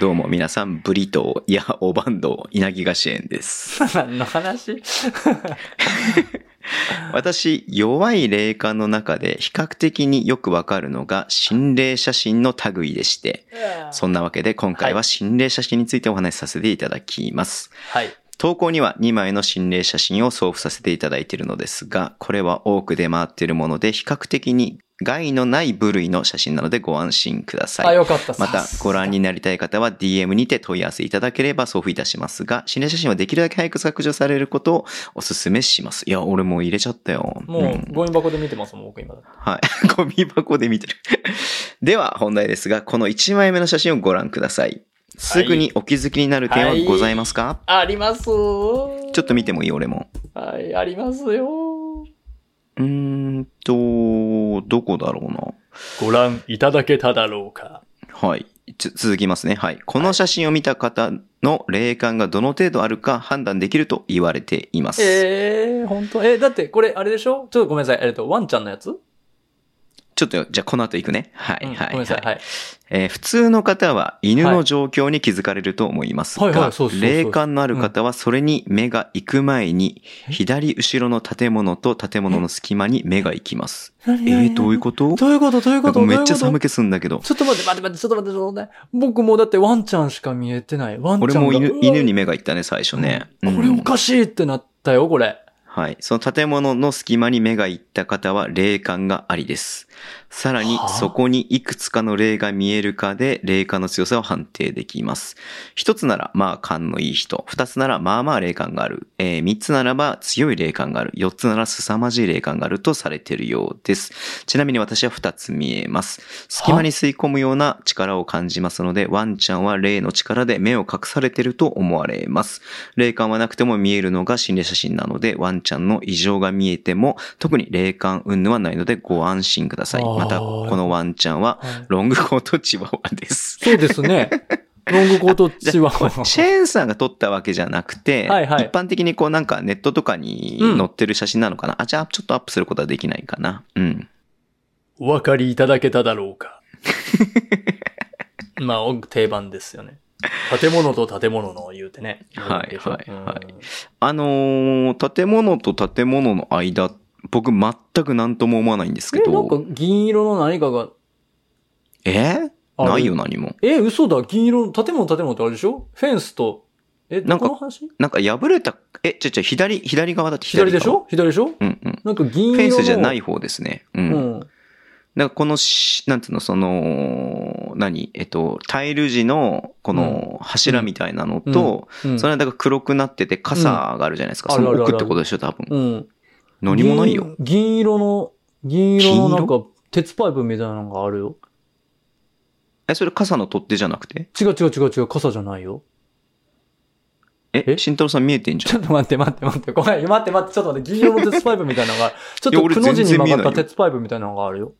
どうも皆さん、ブリトー、いや、おばんどう、稲木菓子園です。何の話？私、弱い霊感の中で比較的によくわかるのが心霊写真の類でして、そんなわけで今回は心霊写真についてお話しさせていただきます。はい。投稿には2枚の心霊写真を送付させていただいているのですが、これは多く出回っているもので、比較的に害のない部類の写真なのでご安心ください。あ、よかったまた、ご覧になりたい方は DM にて問い合わせいただければ送付いたしますが、心霊写真はできるだけ早く削除されることをお勧めします。いや、俺もう入れちゃったよ。もう、ゴミ箱で見てますもん、僕今だ。はい。ゴミ箱で見てる では、本題ですが、この1枚目の写真をご覧ください。すぐにお気づきになる点はございますか、はい、あります。ちょっと見てもいい？俺も。はい、ありますよ。うーんと、どこだろうな。ご覧いただけただろうか。はい。続きますね。はい。この写真を見た方の霊感がどの程度あるか判断できると言われています。ええー、本当？えー、だってこれあれでしょ？ちょっとごめんなさい。えっと、ワンちゃんのやつ？ちょっと、じゃあこの後行くね。はい、はい、ごめんなさい。はい。えー、普通の方は犬の状況に気づかれると思いますが、霊感のある方はそれに目が行く前に、左後ろの建物と建物の隙間に目が行きます。えー、どういうこと？どういうこと？どういうこと？めっちゃ寒気すんだけど。ちょっと待って待って待って、ちょっと待って、ちょっと待って。僕もだってワンちゃんしか見えてない。ワンちゃん俺も犬犬に目が行ったね、最初ね。これおかしいってなったよ、これ。はい。その建物の隙間に目が行った方は霊感がありです。さらに、そこにいくつかの霊が見えるかで、霊感の強さを判定できます。一つなら、まあ、感のいい人。二つなら、まあまあ霊感がある。えー、三つならば、強い霊感がある。四つなら、凄まじい霊感があるとされているようです。ちなみに私は二つ見えます。隙間に吸い込むような力を感じますので、ワンちゃんは霊の力で目を隠されていると思われます。霊感はなくても見えるのが心霊写真なので、ワンちゃんの異常が見えても、特に霊感云々はないのでご安心ください。また、このワンちゃんは、ロングコートチワワです。そうですね。ロングコートチワワ。シェーンさんが撮ったわけじゃなくて、はいはい、一般的にこうなんかネットとかに載ってる写真なのかな、うん、あ、じゃあちょっとアップすることはできないかな。うん。お分かりいただけただろうか。まあ、定番ですよね。建物と建物の言うてね。はいはいはい。あのー、建物と建物の間っ僕全く何とも思わないんですけど。え、なんか銀色の何かが。え？ないよ、何も。え、嘘だ。銀色の、建物建物ってあれでしょ？フェンスと、え、なんか、なんか破れた、え、ちょちょ、左、左側だって左左でしょ？左でしょ？うんうん。なんか銀色の。フェンスじゃない方ですね。うん。うん、だからこのし、なんつうの、その、何？えっと、タイル地の、この柱みたいなのと、うんうん、それだから黒くなってて傘があるじゃないですか。その奥ってことでしょ、多分。うん。何もないよ。銀色の、銀色のなんか、鉄パイプみたいなのがあるよ。え、それ傘の取っ手じゃなくて？違う違う違う違う、傘じゃないよ。え、慎太郎さん見えてんじゃん。ちょっと待って待って待って、ごめん、待って待って、ちょっと待って、銀色の鉄パイプみたいなのが、ちょっとくの字に曲がった鉄パイプみたいなのがあるよ。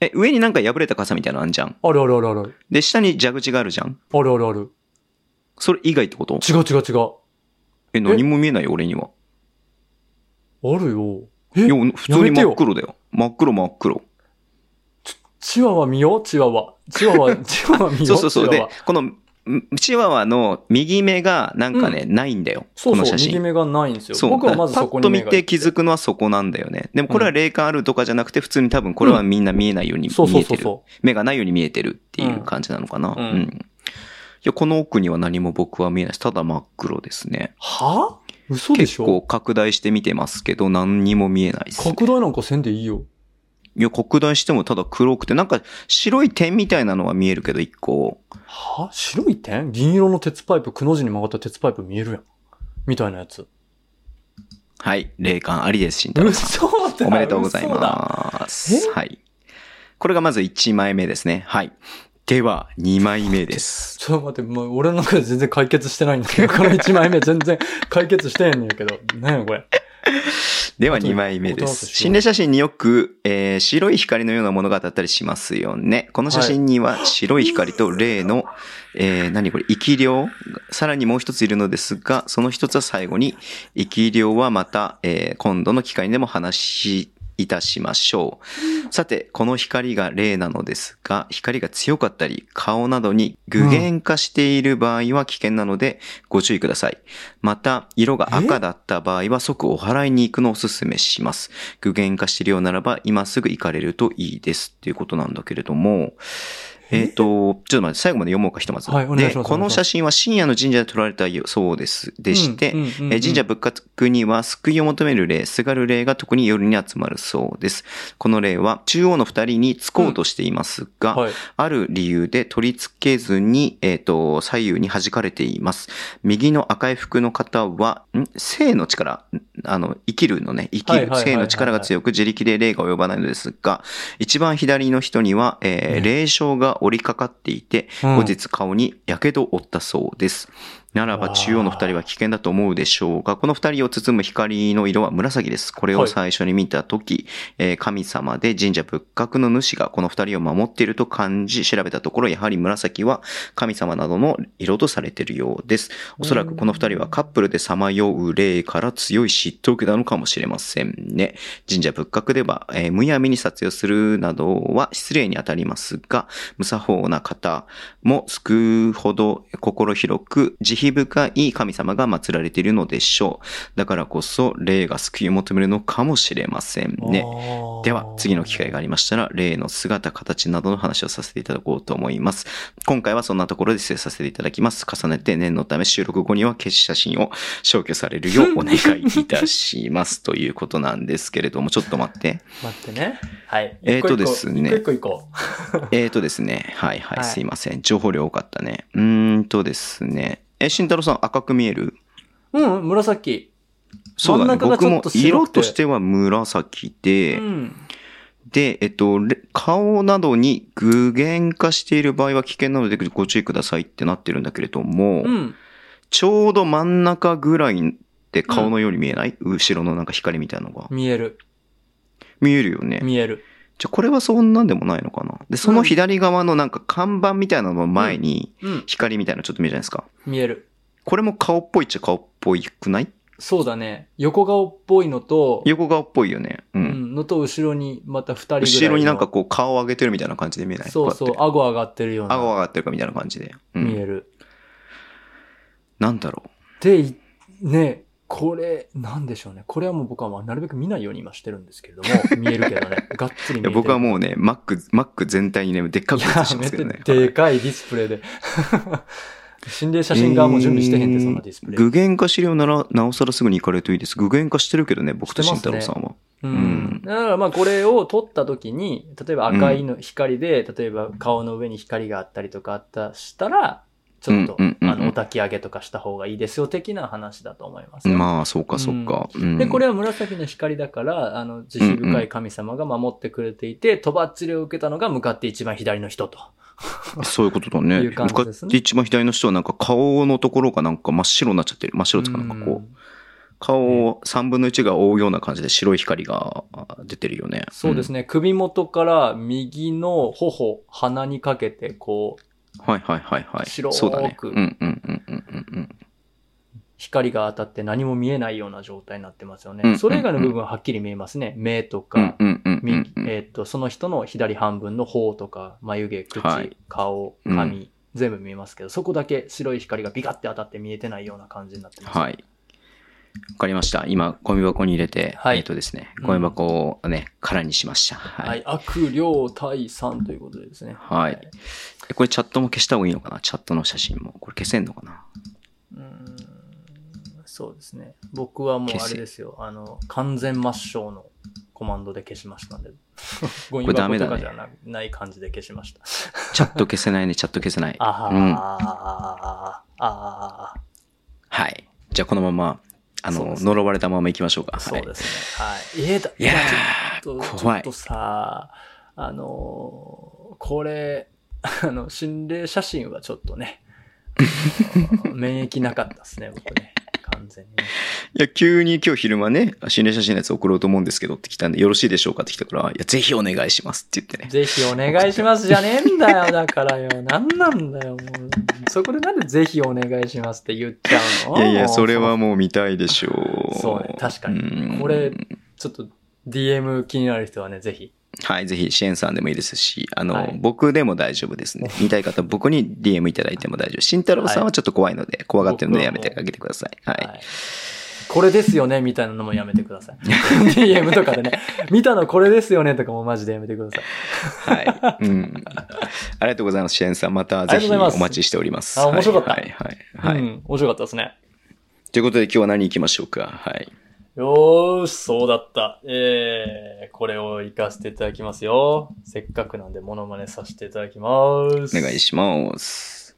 え、上になんか破れた傘みたいなのあんじゃん。あるあるあるある。で、下に蛇口があるじゃん。あるあるある。それ以外ってこと？違う違う違う。え、何も見えないよ、俺には。あるよ。え？普通に真っ黒だよ。真っ黒真っ黒。チワワ見よチワワ。チワワ、チワワ見よそうそうそう。で、この、チワワの右目がなんかね、うん、ないんだよ。そうそう、この写真。右目がないんですよ。そう。僕はまずそこにパッと見て気づくのはそこなんだよね。でもこれは霊感あるとかじゃなくて、普通に多分これはみんな見えないように見えてる。目がないように見えてるっていう感じなのかな。うん。うん、いや、この奥には何も僕は見えないです。ただ真っ黒ですね。は？嘘でしょ？結構拡大して見てますけど、何にも見えないです、ね。拡大なんかせんでいいよ。いや、拡大してもただ黒くて、なんか白い点みたいなのは見えるけど、一個。は？白い点？銀色の鉄パイプ、くの字に曲がった鉄パイプ見えるやん。みたいなやつ。はい。霊感ありです、慎太郎さん。おめでとうございます。はい。これがまず1枚目ですね。はい。では、2枚目です。ちょっと待って、もう俺の中で全然解決してないんだけど、この1枚目全然 解決してへんねんけど。何やこれ。では2枚目です。心霊写真によく、えー白い光のようなものが当たったりしますよね。この写真には白い光と霊の、えー何これ、生き量さらにもう一ついるのですが、その一つは最後に、生き量はまた、えー今度の機会にでも話しいたしましょう。さて、この光が例なのですが、光が強かったり、顔などに具現化している場合は危険なので、ご注意ください。また、色が赤だった場合は即お祓いに行くのをお勧めします。具現化しているようならば、今すぐ行かれるといいです。っていうことなんだけれども、えっ、と、ちょっと待って、最後まで読もうか、ひとまず。はいお願いしで、ますこの写真は深夜の神社で撮られたそうです。でして、うんうんうんうんえー神社仏閣には救いを求める霊、すがる霊が特に夜に集まるそうです。この霊は中央の二人につこうとしていますが、はい。ある理由で取り付けずに、えっ、と、左右に弾かれています。右の赤い服の方は、ん？生の力、んあの、生きるのね、生きる生の力が強く自力で霊が及ばないのですが、一番左の人には、えーね霊障が折りかかっていて、うん後日顔に火傷を負ったそうです。ならば中央の二人は危険だと思うでしょうが、この二人を包む光の色は紫です。これを最初に見たとき、えー神様で神社仏閣の主がこの二人を守っていると感じ調べたところ、やはり紫は神様などの色とされているようです。おそらくこの二人はカップルでさまよう霊から強い嫉妬を受けたのかもしれませんね。神社仏閣では、えーむやみに撮影するなどは失礼に当たりますが、無作法な方も救うほど心広く慈悲深い神様が祀られているのでしょう。だからこそ霊が救いを求めるのかもしれませんね。では、次の機会がありましたら、霊の姿、形などの話をさせていただこうと思います。今回はそんなところで失礼させていただきます。重ねて念のため収録後には消し写真を消去されるようお願いいたします。ということなんですけれども、ちょっと待って。待ってね。はい。えーとですね一個一個行こ えーとですね。はいはい、はいすいません。情報量多かったね。うーんとですね。え、慎太郎さん赤く見える？う。うん、紫。そうだね。真ん中が僕もちょっと白くて色としては紫で、うん。で、えっと、れ顔などに具現化している場合は危険なのでご注意くださいってなってるんだけれども、うん。ちょうど真ん中ぐらいって顔のように見えない、後ろのなんか光みたいなのが。見える。見えるよね。見える。じゃ、これはそんなんでもないのかな？で、その左側のなんか看板みたいなのの前にうん。光みたいなのちょっと見えるじゃないですか？見える。これも顔っぽいっちゃ顔っぽいくない？そうだね。横顔っぽいのと、横顔っぽいよね。う。うんん、のと後ろにまた二人ぐらいの。後ろになんかこう顔を上げてるみたいな感じで見えない？そうそう、顎上がってるような。顎上がってるかみたいな感じで。うん。見える。なんだろう。で、いね、これ、なんでしょうね。これはもう僕はまあなるべく見ないように今してるんですけれども、見えるけどね。がっつり見えてる。僕はもうね、マック、マック全体にね、でっかく映やめしてますけどね。て、でかいディスプレイで。心霊写真側も準備してへんで、そんなディスプレイ。具現化資料なら、なおさらすぐに行かれるといいです。具現化してるけどね、僕と慎太郎さんは。ううんん。だからまあこれを撮った時に、例えば赤いの光で、例えば顔の上に光があったりとかあったしたら、ちょっと、うんうんうんうんあの、お焚き上げとかした方がいいですよ、的な話だと思いますよ。まあ、そうか、そうか。うんで、これは紫の光だから、あの、慈悲深い神様が守ってくれていて、とばっちりを受けたのが向かって一番左の人と。そういうことだね。いう感じ向かですねって一番左の人はなんか顔のところがなんか真っ白になっちゃってる。真っ白とかなんかこう、顔を3分の1が覆うような感じで白い光が出てるよね。そうですね。首元から右の頬、鼻にかけて、こう、うん。はいはいはいはい。白くそうだね。うんうんうんうんうんうん。光が当たって何も見えないような状態になってますよね。うんそれ以外の部分ははっきり見えますね。目とうんか、うんうんうん右うん。えーっと、その人の左半分の頬とか、眉毛、口、はい顔、うん髪、全部見えますけど、そこだけ白い光がビカって当たって見えてないような感じになってます。はい。わかりました。今、ゴミ箱に入れて、はいえっとですね、うんゴミ箱をね、空にしました。ははいい。。悪霊対3ということでですね。はいえこれチャットも消した方がいいのかな？チャットの写真も。これ消せんのかな？うーんそうですね。僕はもうあれですよ。あの、完全抹消のコマンドで消しましたんで。ゴ ミこれダ箱メだねとかじゃな,、ない感じで消しました。チャット消せないね、チャット消せない。あはー、うんあーあーはい。じゃあこのまま、あの、ね呪われたまま行きましょうか。そうはいですね。はい。えーだ、いやちょっと、ー怖いちょっとさ、あのーこれ、あの、心霊写真はちょっとね、免疫なかったですね、僕ね。完全にね。いや、急に今日昼間ね、心霊写真のやつ送ろうと思うんですけどって来たんで、よろしいでしょうかって来たから、いや、ぜひお願いしますって言ってね。ぜひお願いしますじゃねえんだよ、だからよ。なんなんだよ、もう。そこでなんでぜひお願いしますって言っちゃうの？いやいや、それはもう見たいでしょう。そうね、確かに。これ、ちょっと DM 気になる人はね、ぜひ。はい、ぜひ、支援さんでもいいですし、あの、はい、僕でも大丈夫ですね。見たい方、僕に DM いただいても大丈夫。慎太郎さんはちょっと怖いので、怖がってるのでやめてあげてください。はい。はいこれですよねみたいなのもやめてください。DM とかでね。見たのこれですよねとかもマジでやめてください。はい。うん。ありがとうございます。支援さん。またぜひお待ちしております。あ、面白かった。はい、はい、はい。うん。面白かったですね。ということで今日は何行きましょうか？はい。よーし、そうだった。えー、これを活かせていただきますよ。せっかくなんでモノマネさせていただきます。お願いします。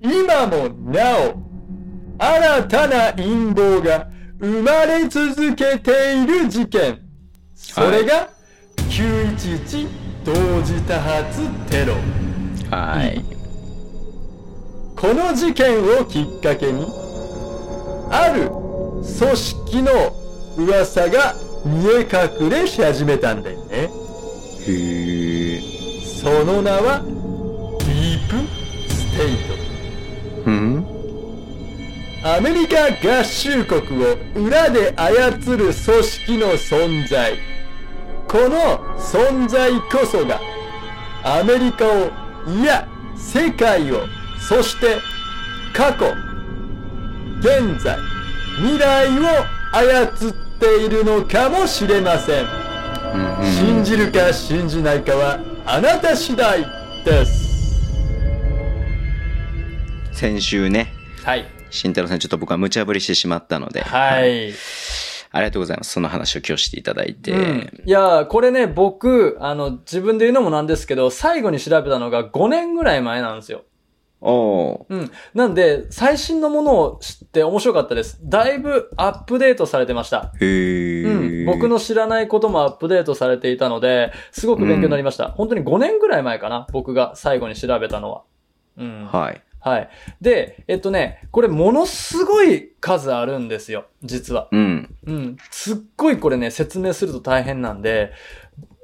今もなお、新たな陰謀が生まれ続けている事件。それが、911同時多発テロ。はい。この事件をきっかけに、ある組織の噂が見え隠れし始めたんだよね。へえ。その名は、ディープステイト。うん？アメリカ合衆国を裏で操る組織の存在。この存在こそが、アメリカを、いや、世界を、そして過去、現在、未来を操っているのかもしれません。信じるか信じないかはあなた次第です。先週ね。はい。慎太郎さんちょっと僕は無茶ぶりしてしまったので。はい、はいありがとうございます。その話を今日していただいて。うん、いやこれね、僕、あの、自分で言うのもなんですけど、最後に調べたのが5年ぐらい前なんですよ。おうん。なんで、最新のものを知って面白かったです。だいぶアップデートされてました。へうん。僕の知らないこともアップデートされていたので、すごく勉強になりました。うん、本当に5年ぐらい前かな僕が最後に調べたのは。うん。はい。はい。で、えっとね、これものすごい数あるんですよ、実は。うん。うん。すっごいこれね、説明すると大変なんで、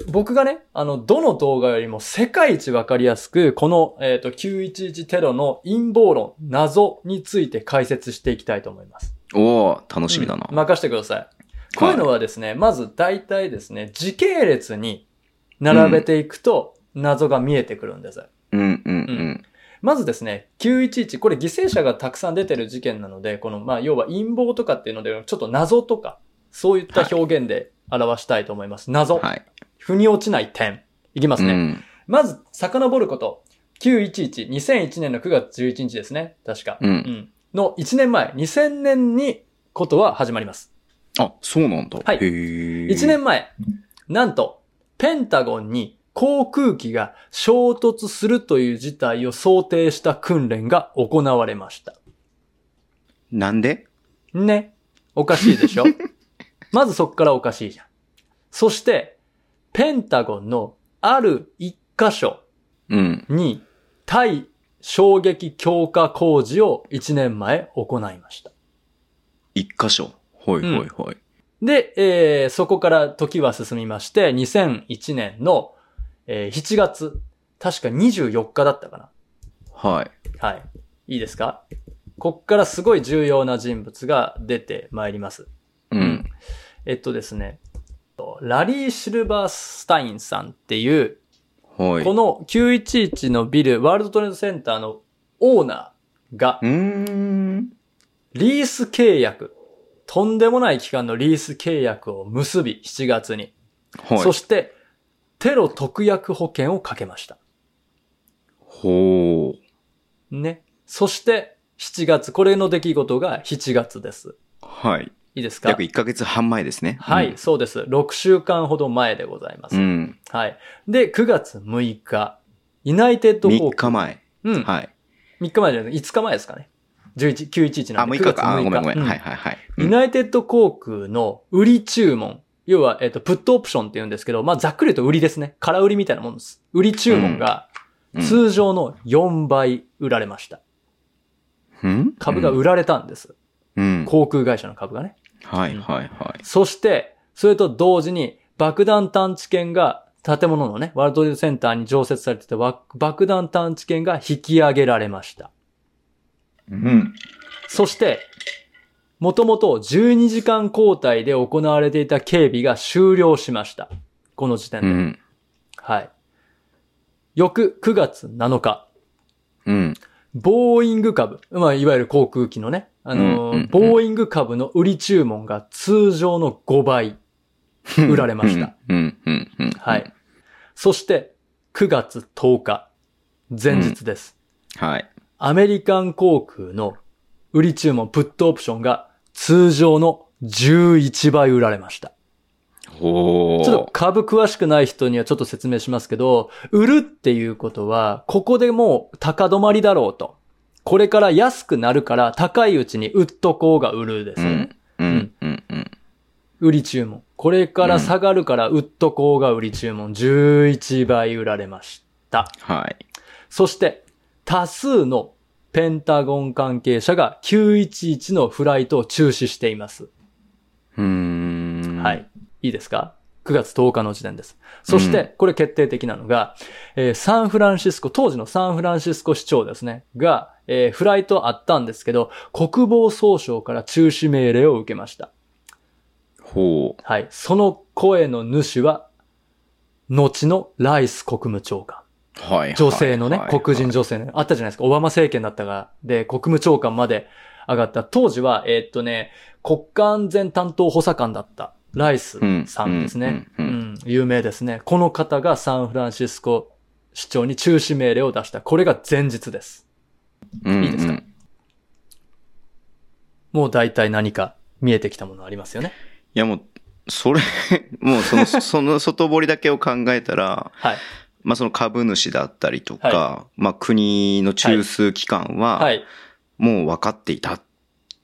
僕がね、あの、どの動画よりも世界一わかりやすく、この、えっ、ー、と、911テロの陰謀論、謎について解説していきたいと思います。おー、楽しみだな、うん、任してください。こういうのはですね、はい、まず大体ですね、時系列に並べていくと、謎が見えてくるんです。うんうんうん。うんまずですね、911、これ犠牲者がたくさん出てる事件なので、この、まあ、要は陰謀とかっていうので、ちょっと謎とか、そういった表現で表したいと思います。謎。はい。腑に落ちない点。いきますね。うん、まず、遡ること。911、2001年の9月11日ですね。確か。うん。うん、の1年前、2000年にことは始まります。あ、そうなんだ。はい。1年前、なんと、ペンタゴンに航空機が衝突するという事態を想定した訓練が行われました。なんで？ね。おかしいでしょ まずそっからおかしいじゃん。そして、ペンタゴンのある一箇所に対衝撃強化工事を1年前行いました。一箇所ほいほいほい。うん、で、えー、そこから時は進みまして、2001年の、えー、7月、確か24日だったかな。はい。はい。いいですか？こっからすごい重要な人物が出てまいります。うん。えっとですね、ラリー・シルバースタインさんっていう、この911のビル、ワールドトレードセンターのオーナーが、リース契約、とんでもない期間のリース契約を結び、7月に。はい、そして、テロ特約保険をかけました。ほう。ね。そして、7月、これの出来事が7月です。はい。いいですか？約1ヶ月半前ですね。はい、うん、そうです。6週間ほど前でございます。うん、はい。で、9月6日、ユナイテッド航空。3日前。うん。はい。3日前じゃない、5日前ですかね。11、911なんで。あ、6日か。あ、ごめんごめん。うん、はいはいはい。ユナイテッド航空の売り注文。要は、えっ、と、プットオプションって言うんですけど、まあ、ざっくりと売りですね。空売りみたいなもんです。売り注文が、通常の4倍売られました。うん、株が売られたんです。うん、航空会社の株がね。はいはいはい。そして、それと同時に爆弾探知犬が建物のね、ワールドトレードセンターに常設されてて爆弾探知犬が引き上げられました。うん。そして、もともと12時間交代で行われていた警備が終了しました。この時点で。うん、はい。翌9月7日。うん。ボーイング株。まあ、いわゆる航空機のね。あの、うんうん、ボーイング株の売り注文が通常の5倍売られました。はい。そして、9月10日。前日です。はい。アメリカン航空の売り注文、プットオプションが通常の11倍売られました。ほちょっと株詳しくない人にはちょっと説明しますけど、売るっていうことは、ここでもう高止まりだろうと。これから安くなるから高いうちに売っとこうが売るですよね。うん。うん。うん。売り注文。これから下がるから売っとこうが売り注文。11倍売られました。はい。そして、多数のペンタゴン関係者が911のフライトを中止しています。うーん。はい。いいですか ?9 月10日の時点です。そして、これ決定的なのが、えー、サンフランシスコ、当時のサンフランシスコ市長ですね、が、えー、フライトあったんですけど、国防総省から中止命令を受けました。ほう。はい。その声の主は、後のライス国務長官。はい。女性のね、はい、黒人女性ね、あったじゃないですか。オバマ政権だったが、で、国務長官まで上がった。当時は、えー、っとね、国家安全担当補佐官だったライスさんですね。うん、有名ですね。この方がサンフランシスコ市長に中止命令を出した。これが前日です。いいですか、もう大体何か見えてきたものありますよね。いやもう、それ、もうその、その外堀だけを考えたら、はい。まあその株主だったりとか、はい、まあ国の中枢機関は、はい。もう分かっていた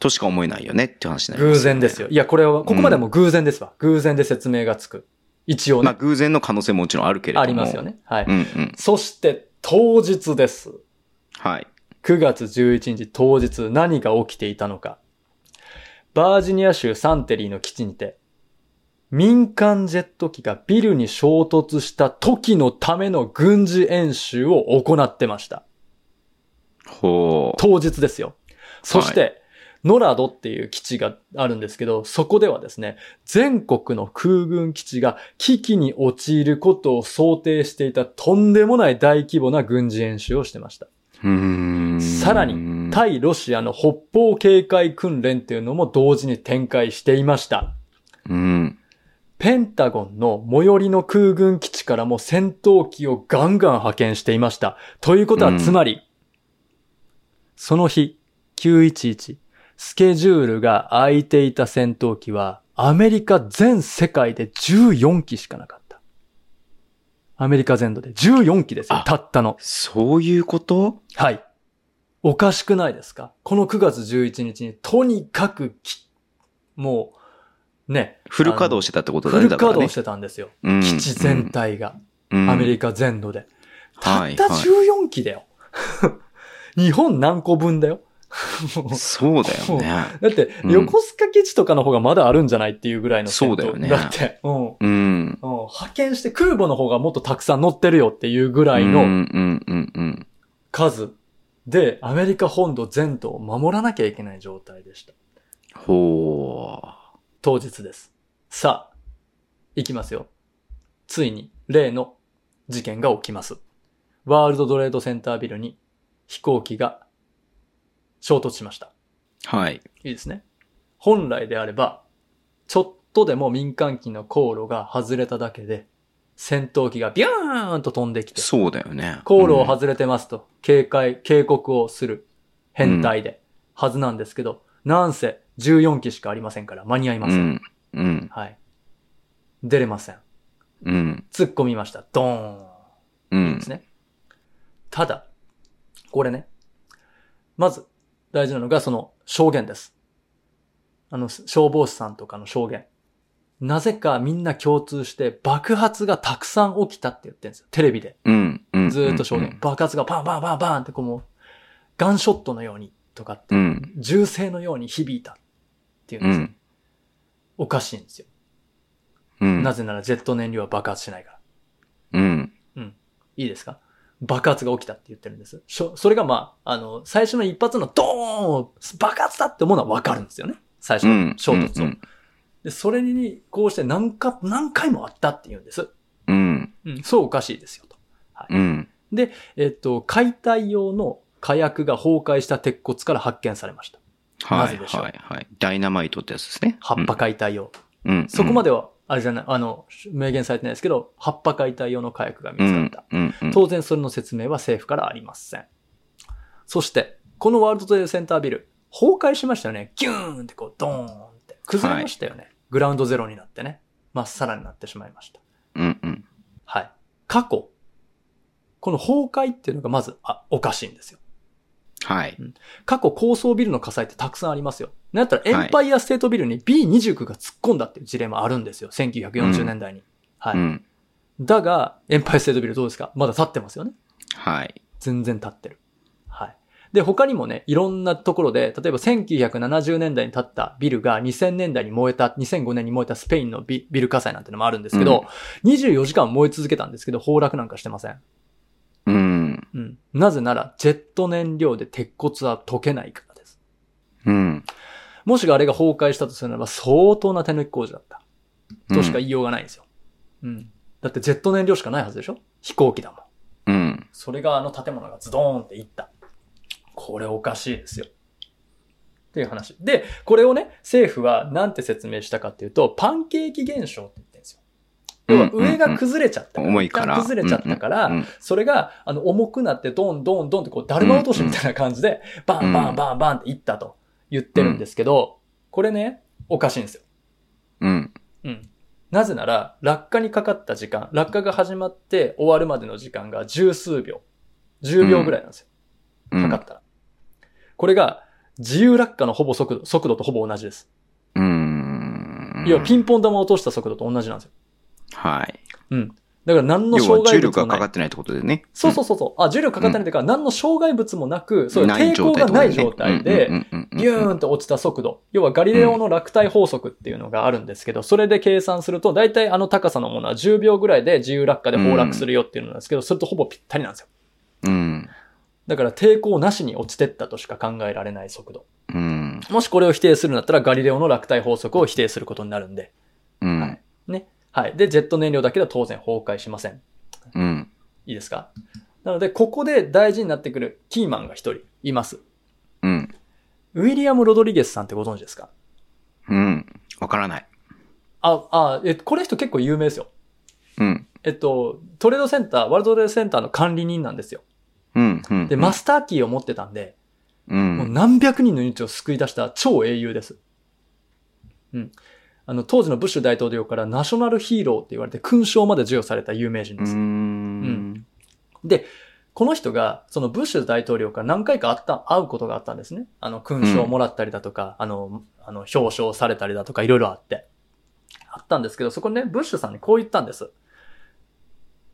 としか思えないよねって話になります、ね、偶然ですよ。いや、これは、ここまでも偶然ですわ。うん、偶然で説明がつく。一応ね。まあ偶然の可能性ももちろんあるけれども。ありますよね。はい。うんうん、そして当日です。はい。9月11日当日何が起きていたのか。バージニア州サンテリーの基地にて、民間ジェット機がビルに衝突した時のための軍事演習を行ってました。ほう。当日ですよ。そして、はい、ノラドっていう基地があるんですけど、そこではですね、全国の空軍基地が危機に陥ることを想定していたとんでもない大規模な軍事演習をしてました。さらに、対ロシアの北方警戒訓練っていうのも同時に展開していました。うんペンタゴンの最寄りの空軍基地からも戦闘機をガンガン派遣していました。ということはつまり、うん、その日、911、スケジュールが空いていた戦闘機は、アメリカ全世界で14機しかなかった。アメリカ全土で14機ですよ、たったの。そういうこと？はい。おかしくないですか？この9月11日に、とにかくもう、ね。フル稼働してたってことだね。フル稼働してたんですよ。うん、基地全体が、うん。アメリカ全土で。たった14機だよ。はいはい、日本何個分だよ？そうだよね。だって、横須賀基地とかの方がまだあるんじゃないっていうぐらいのそうだよね。だって、うん。うん。派遣して空母の方がもっとたくさん乗ってるよっていうぐらいの数で、アメリカ本土全土を守らなきゃいけない状態でした。ほー。当日です。さあ、行きますよ。ついに、例の事件が起きます。ワールドトレードセンタービルに飛行機が衝突しました。はい。いいですね。本来であれば、ちょっとでも民間機の航路が外れただけで、戦闘機がビューンと飛んできて。そうだよね。航路を外れてますと、警戒、警告をする変態で、はずなんですけど、なんせ、14機しかありませんから間に合いません。うん。うん、はい。出れません。うん。突っ込みました。ドーン。うん。ですね。ただ、これね。まず、大事なのがその証言です。あの、消防士さんとかの証言。なぜかみんな共通して爆発がたくさん起きたって言ってるんですよ。テレビで。うん。うん。ずーっと証言。爆発がパンパンパンパンってこうもう、ガンショットのようにとかってう、ん。銃声のように響いたっていうんですよ。うん。おかしいんですよ。うん。なぜならジェット燃料は爆発しないから。うん。いいですか？爆発が起きたって言ってるんです。それがまあ、あの、最初の一発のドーン爆発だって思うのはわかるんですよね。最初の衝突を。うんで、それに、こうして何か、何回もあったって言うんです。うん。うん、そうおかしいですよと。うん。えっと、解体用の火薬が崩壊した鉄骨から発見されました。はい。なぜでしょうはい。はい。ダイナマイトってやつですね。葉っぱ解体用。うん。そこまででは、あれじゃない、あの、明言されてないですけど、葉っぱ解体用の火薬が見つかった。うん。うん。当然それの説明は政府からありません。そして、このワールドトレードセンタービル、崩壊しましたよね。ギューンってこう、ドーンって。崩れましたよね。グラウンドゼロになってね。まっさらになってしまいました。うん。うん。はい。過去、この崩壊っていうのがまず、あ、おかしいんですよ。はい。過去高層ビルの火災ってたくさんありますよ。なんやったらエンパイアステートビルに B29 が突っ込んだっていう事例もあるんですよ。1940年代に。はい。うん。だが、エンパイアステートビルどうですか？まだ立ってますよね。はい。全然立ってる。はい。で、他にもね、いろんなところで、例えば1970年代に建ったビルが2000年代に燃えた、2005年に燃えたスペインのビビル火災なんてのもあるんですけど、24時間燃え続けたんですけど、崩落なんかしてません。うん。うん。なぜなら、ジェット燃料で鉄骨は溶けないからです。うん。もしがあれが崩壊したとするならば、相当な手抜き工事だった。としか言いようがないんですよ。うん。だってジェット燃料しかないはずでしょ？飛行機だもん。うん。それがあの建物がズドーンっていった。これおかしいですよ。っていう話。で、これをね、政府はなんて説明したかっていうと、パンケーキ現象って言っ。要は上が崩れちゃったから。重いから。崩れちゃったから、うんそれが、あの、重くなって、ドンドンドンってこう、だるま落としみたいな感じで、バンバンバンバンっていったと言ってるんですけど、これね、おかしいんですよ。うん。うん。なぜなら、落下にかかった時間、落下が始まって終わるまでの時間が十数秒。10秒ぐらいなんですよ。うん。かかったら。これが、自由落下のほぼ速度、速度とほぼ同じです。うん。要は、ピンポン玉を落とした速度と同じなんですよ。はい。うん。だから何の障害重力物もない。がかかってないってことでね。そうそうそうそう。あ、重力かかってないというか、何の障害物もなく、そういう抵抗がない状態で、ビビューンと落ちた速度。要はガリレオの落体法則っていうのがあるんですけど、それで計算すると、大体あの高さのものは10秒ぐらいで自由落下で崩落するよっていうのなんですけど、それとほぼぴったりなんですよ。うん。だから抵抗なしに落ちてったとしか考えられない速度。うん。もしこれを否定するんだったら、ガリレオの落体法則を否定することになるんで。うん。はいね。はい。で、ジェット燃料だけでは当然崩壊しません。うん。いいですか？なので、ここで大事になってくるキーマンが一人います。うん。ウィリアム・ロドリゲスさんってご存知ですか？うん。わからない。あ、あ、え、これ人結構有名ですよ。うん。えっと、トレードセンター、ワールドトレードセンターの管理人なんですよ。うん。うん。で、マスターキーを持ってたんで、う。もうん何百人の命を救い出した超英雄です。うん。あの、当時のブッシュ大統領からナショナルヒーローって言われて勲章まで授与された有名人うです。ん。で、この人が、そのブッシュ大統領から何回か会った、会うことがあったんですね。あの、勲章をもらったりだとか、あの、あの、表彰されたりだとか、いろいろあって。あったんですけど、そこね、ブッシュさんにこう言ったんです。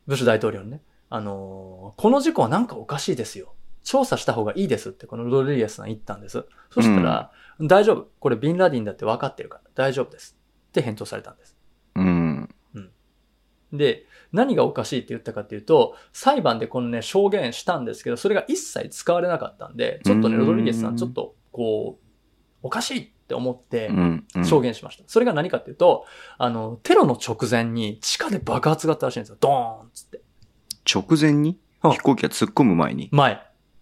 ブッシュ大統領にね。あのーこの事故はなんかおかしいですよ。調査した方がいいですって、このロドリゲスさん言ったんです。そしたら、大丈夫。これビンラディンだって分かってるから、大丈夫です。って返答されたんです。うん。で、何がおかしいって言ったかっていうと、裁判でこのね、証言したんですけど、それが一切使われなかったんで、ちょっとね、うんロドリゲスさん、ちょっと、こう、おかしいって思ってう、ん。証言しました。それが何かっていうと、あの、テロの直前に地下で爆発があったらしいんですよ。ドーンっつって。直前に？うん飛行機が突っ込む前に？前。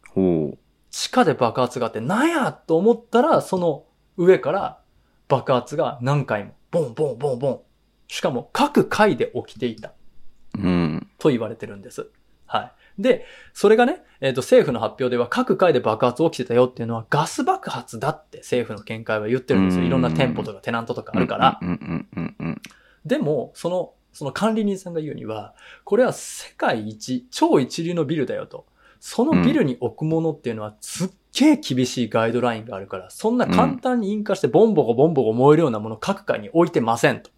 ほう。地下で爆発があって、なんやと思ったら、その上から爆発が何回も、ボンボンボンボン。しかも各階で起きていた。うん。と言われてるんです。はい。で、それがね、えっ、と、政府の発表では各階で爆発起きてたよっていうのはガス爆発だって政府の見解は言ってるんですよ。うんいろんな店舗とかテナントとかあるから。でも、その、その管理人さんが言うには、これは世界一、超一流のビルだよと。そのビルに置くものっていうのはすっげえ厳しいガイドラインがあるから、そんな簡単に引火してボンボコボンボコ燃えるようなもの各階に置いてませんと。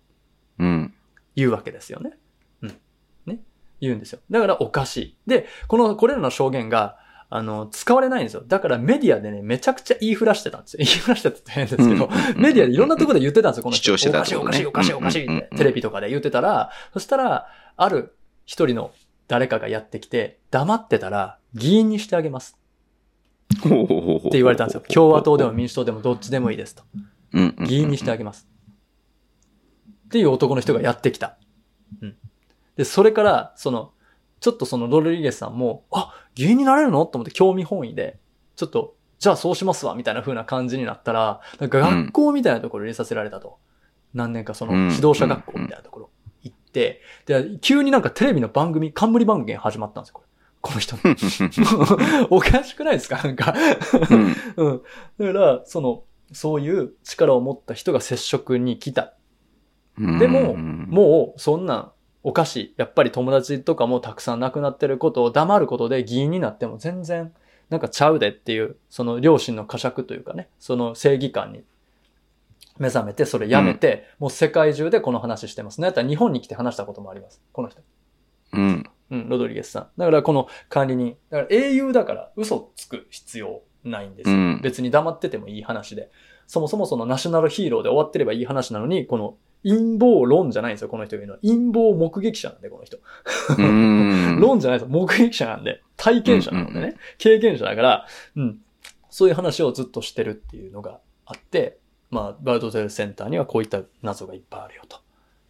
うん。言うわけですよね。うん。ね。言うんですよ。だからおかしい。で、この、これらの証言が、あの、使われないんですよ。だからメディアでね、めちゃくちゃ言いふらしてたんですよ。言いふらしてたって変ですけど、メディアでいろんなところで言ってたんですよ、この人。主張してたおかしい、おかしい、おかしい、おかしいって、テレビとかで言ってたら、そしたら、ある一人の誰かがやってきて、黙ってたら、議員にしてあげますって言われたんですよ。共和党でも民主党でもどっちでもいいですと。うんうんうん議員にしてあげます。っていう男の人がやってきた。うん。で、それから、その、ちょっとそのロドリゲスさんも、あ、議員になれるの？と思って興味本位で、ちょっと、じゃあそうしますわ、みたいな風な感じになったら、なんか学校みたいなところに入れさせられたと。何年かそのうん指導者学校みたいなところ行って、で、急になんかテレビの番組、冠番組が始まったんですよ、これ。この人の。おかしくないですか？なんか。うんうん。だから、その、そういう力を持った人が接触に来た。うんでも、うんもう、そんなん、おかしい。やっぱり友達とかもたくさん亡くなってることを黙ることで議員になっても全然、なんかちゃうでっていう、その両親の呵責というかね、その正義感に目覚めて、それやめて、もう世界中でこの話してますね。だったら日本に来て話したこともあります。この人。うん。うん、ロドリゲスさん。だからこの管理人。だから英雄だから嘘つく必要ないんですよ。うん別に黙っててもいい話で。そもそもそのナショナルヒーローで終わってればいい話なのに、この陰謀論じゃないんですよ、この人が言うのは。陰謀目撃者なんで、この人。うん 論じゃないですよ、目撃者なんで。体験者なのでね。経験者だから、うん。そういう話をずっとしてるっていうのがあって、まあ、バールドトレードセンターにはこういった謎がいっぱいあるよと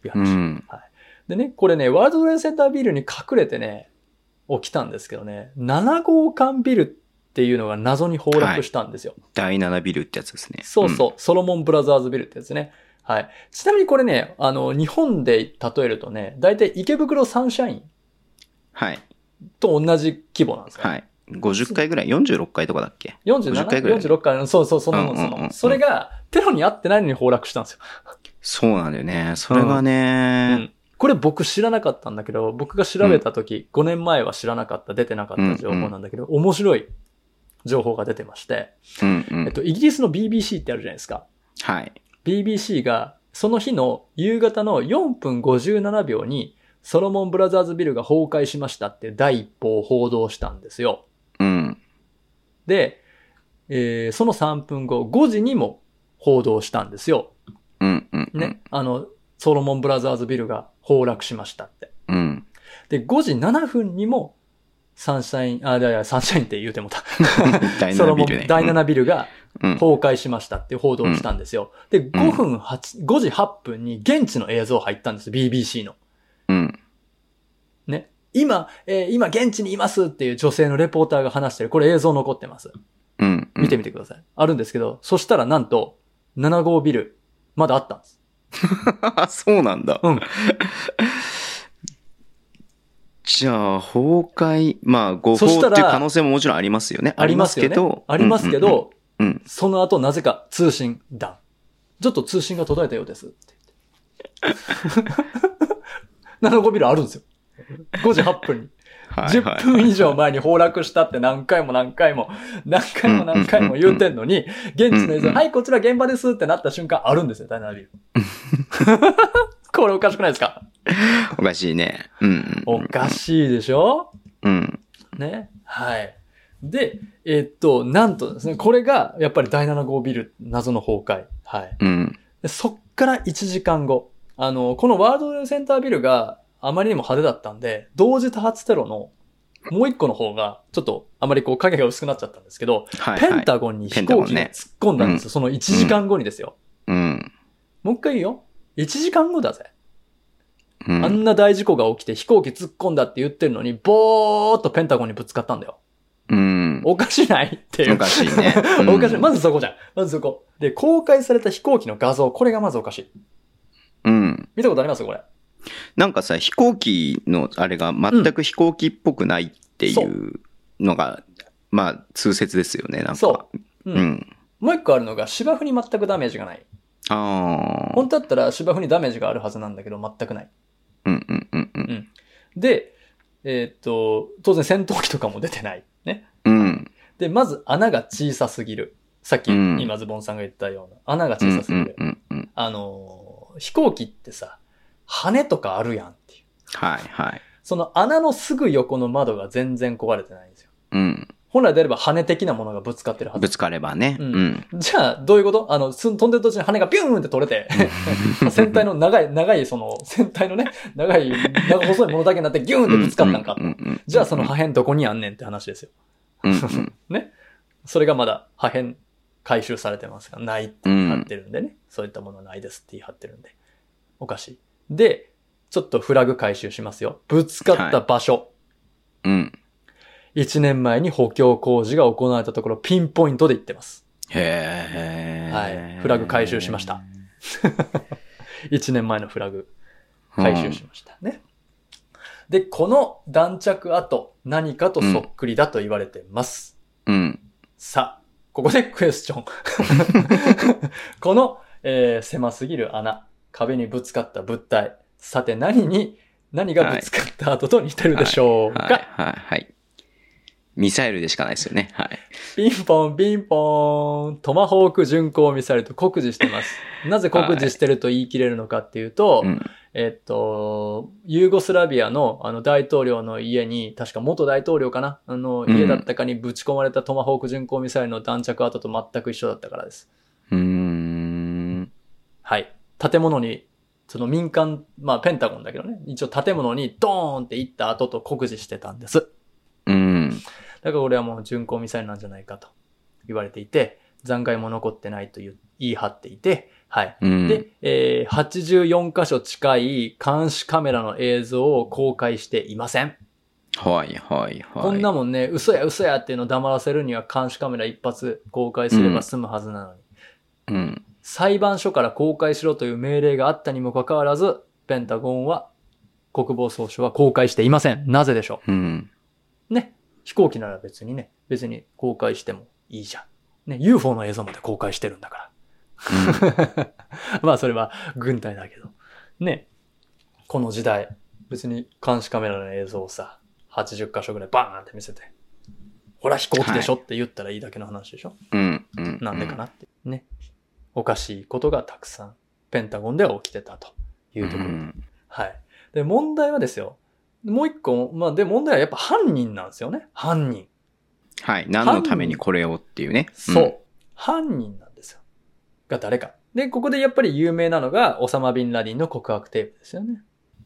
いうう話。ん。でね、これね、ワールドトレードセンタービルに隠れてね、起きたんですけどね、7号館ビルっていうのが謎に崩落したんですよ。第7ビルってやつですね。そうそう、ソロモンブラザーズビルってやつね。はい。ちなみにこれね、あの、日本で例えるとね、だいたい池袋サンシャインはい。と同じ規模なんですよ。はい。50回ぐらい ?46 回とかだっけ？47 50回ぐらい46回、そうそう、そのもん、そのもん。うんうんうんうんそれが、テロに合ってないのに崩落したんですよ。そうなんだよね。それがうね、ん。これ僕知らなかったんだけど、僕が調べた時、5年前は知らなかった、出てなかった情報なんだけど、面白い情報が出てまして、うんうんえっと、イギリスの BBC ってあるじゃないですか。はい。BBC が、その日の夕方の4分57秒に、ソロモンブラザーズビルが崩壊しましたって第一報を報道したんですよ。うん。で、えーその3分後、5時にも報道したんですよ。うんうん。ね。あの、ソロモンブラザーズビルが崩落しましたって。うん。で、5時7分にも、サンシャイン、あ、いやいや、サンシャインって言うてもた。第ソロ7ビルね。モン第7ビルがうん。崩壊しましたって報道をしたんですよ。で、5分8、5時8分に現地の映像入ったんです、BBC の。うん。ね。今、えー今現地にいますっていう女性のレポーターが話してる。これ映像残ってます。うん。見てみてください。あるんですけど、そしたらなんと、7号ビル、まだあったんです。あ、そうなんだ。うん。じゃあ、崩壊、まあ、誤報っていう可能性ももちろんありますよね。ありますけど、ありますけ、ど、その後なぜか通信断。ちょっと通信が途絶えたようですって言って。7号ビルあるんですよ。5時8分に。はいはい10分以上前に崩落したって何回も何回も、何回も何回も言うてんのに、現地の映像、はい、こちら現場ですってなった瞬間あるんですよ、ダイナビル。これおかしくないですか？おかしいね。うんうん。おかしいでしょ？うん。ね。はい。で、えっと、なんとですね、これが、やっぱり第7号ビル、謎の崩壊。はい。うん。でそっから1時間後。あの、このワールドセンタービルがあまりにも派手だったんで、同時多発テロのもう一個の方が、ちょっとあまりこう影が薄くなっちゃったんですけど、はい、はい。ペンタゴンに飛行機が突っ込んだんですよ。その1時間後にですよ。うん。もう一回言うよ。1時間後だぜ。うん。あんな大事故が起きて飛行機突っ込んだって言ってるのに、ぼーっとペンタゴンにぶつかったんだよ。うん。おかしないっていう。おかしいね。うんおかしい。まずそこじゃん。まずそこ。で、公開された飛行機の画像、これがまずおかしい。うん。見たことあります？これ。なんかさ、飛行機のあれが全く飛行機っぽくないっていそうのが、まあ、通説ですよね、なんか。そう。うん。うん。もう一個あるのが芝生に全くダメージがない。ああ。本当だったら芝生にダメージがあるはずなんだけど、全くない。うんうんうんうん。で、えーっと、当然戦闘機とかも出てない。ね。うん。で、まず穴が小さすぎる。さっき、うん今ズボンさんが言ったような。穴が小さすぎる。うんうんうんあのー、飛行機ってさ、羽とかあるやんっていう。はいはい。その穴のすぐ横の窓が全然壊れてないんですよ。うん。本来であれば羽的なものがぶつかってるはず。ぶつかればね。うん。じゃあ、どういうこと？あの、飛んでる途中に羽がビューンって取れて、船体の長い、長い、その、船体のね、長い、長細いものだけになってギューンってぶつかったんか。じゃあその破片どこにあんねんって話ですよ。ね。それがまだ破片回収されてますが、ないって言い張ってるんでね。そういったものないですって言い張ってるんで。おかしい。で、ちょっとフラグ回収しますよ。ぶつかった場所。はい、うん。1年前に補強工事が行われたところ、ピンポイントで言ってます。へー。はい。フラグ回収しました。1年前のフラグ回収しましたね。うん、で、この断着跡、何かとそっくりだと言われてます。うん。さあ、ここでクエスチョン。この、えー、狭すぎる穴、壁にぶつかった物体。さて何に、何がぶつかった後と似てるでしょうか、はい、はい、はい、はいミサイルでしかないですよね。はい。ピンポン、ピンポン、トマホーク巡航ミサイルと酷似してます。なぜ酷似してると言い切れるのかっていうと、はいえっと、ユーゴスラビアのあの大統領の家に、確か元大統領かな？あの家だったかにぶち込まれたトマホーク巡航ミサイルの弾着跡と全く一緒だったからです。うん。はい。建物に、その民間、まあペンタゴンだけどね、一応建物にドーンって行った後と酷似してたんです。うん。だから俺はもう巡航ミサイルなんじゃないかと言われていて、残骸も残ってないと言い張っていて、はい。うん、で、えー、84箇所近い監視カメラの映像を公開していません。はいはいはい。こんなもんね、嘘や嘘やっていうのを黙らせるには監視カメラ一発公開すれば済むはずなのに。うん。裁判所から公開しろという命令があったにもかかわらず、ペンタゴンは、国防総省は公開していません。なぜでしょう？うん。ね。飛行機なら別にね、別に公開してもいいじゃん。ね、UFO の映像まで公開してるんだから。まあそれは軍隊だけど。ね。この時代、別に監視カメラの映像をさ、80箇所ぐらいバーンって見せて、ほら飛行機でしょって言ったらいいだけの話でしょ、うん、うん。なんでかなって。ね。おかしいことがたくさん、ペンタゴンでは起きてたというところ。うん、はい。で、問題はですよ、もう一個、まあで問題はやっぱ犯人なんですよね。犯人。はい。何のためにこれをっていうね。そう。犯人なんですよ。が誰か。で、ここでやっぱり有名なのが、オサマ・ビンラディンの告白テープですよね。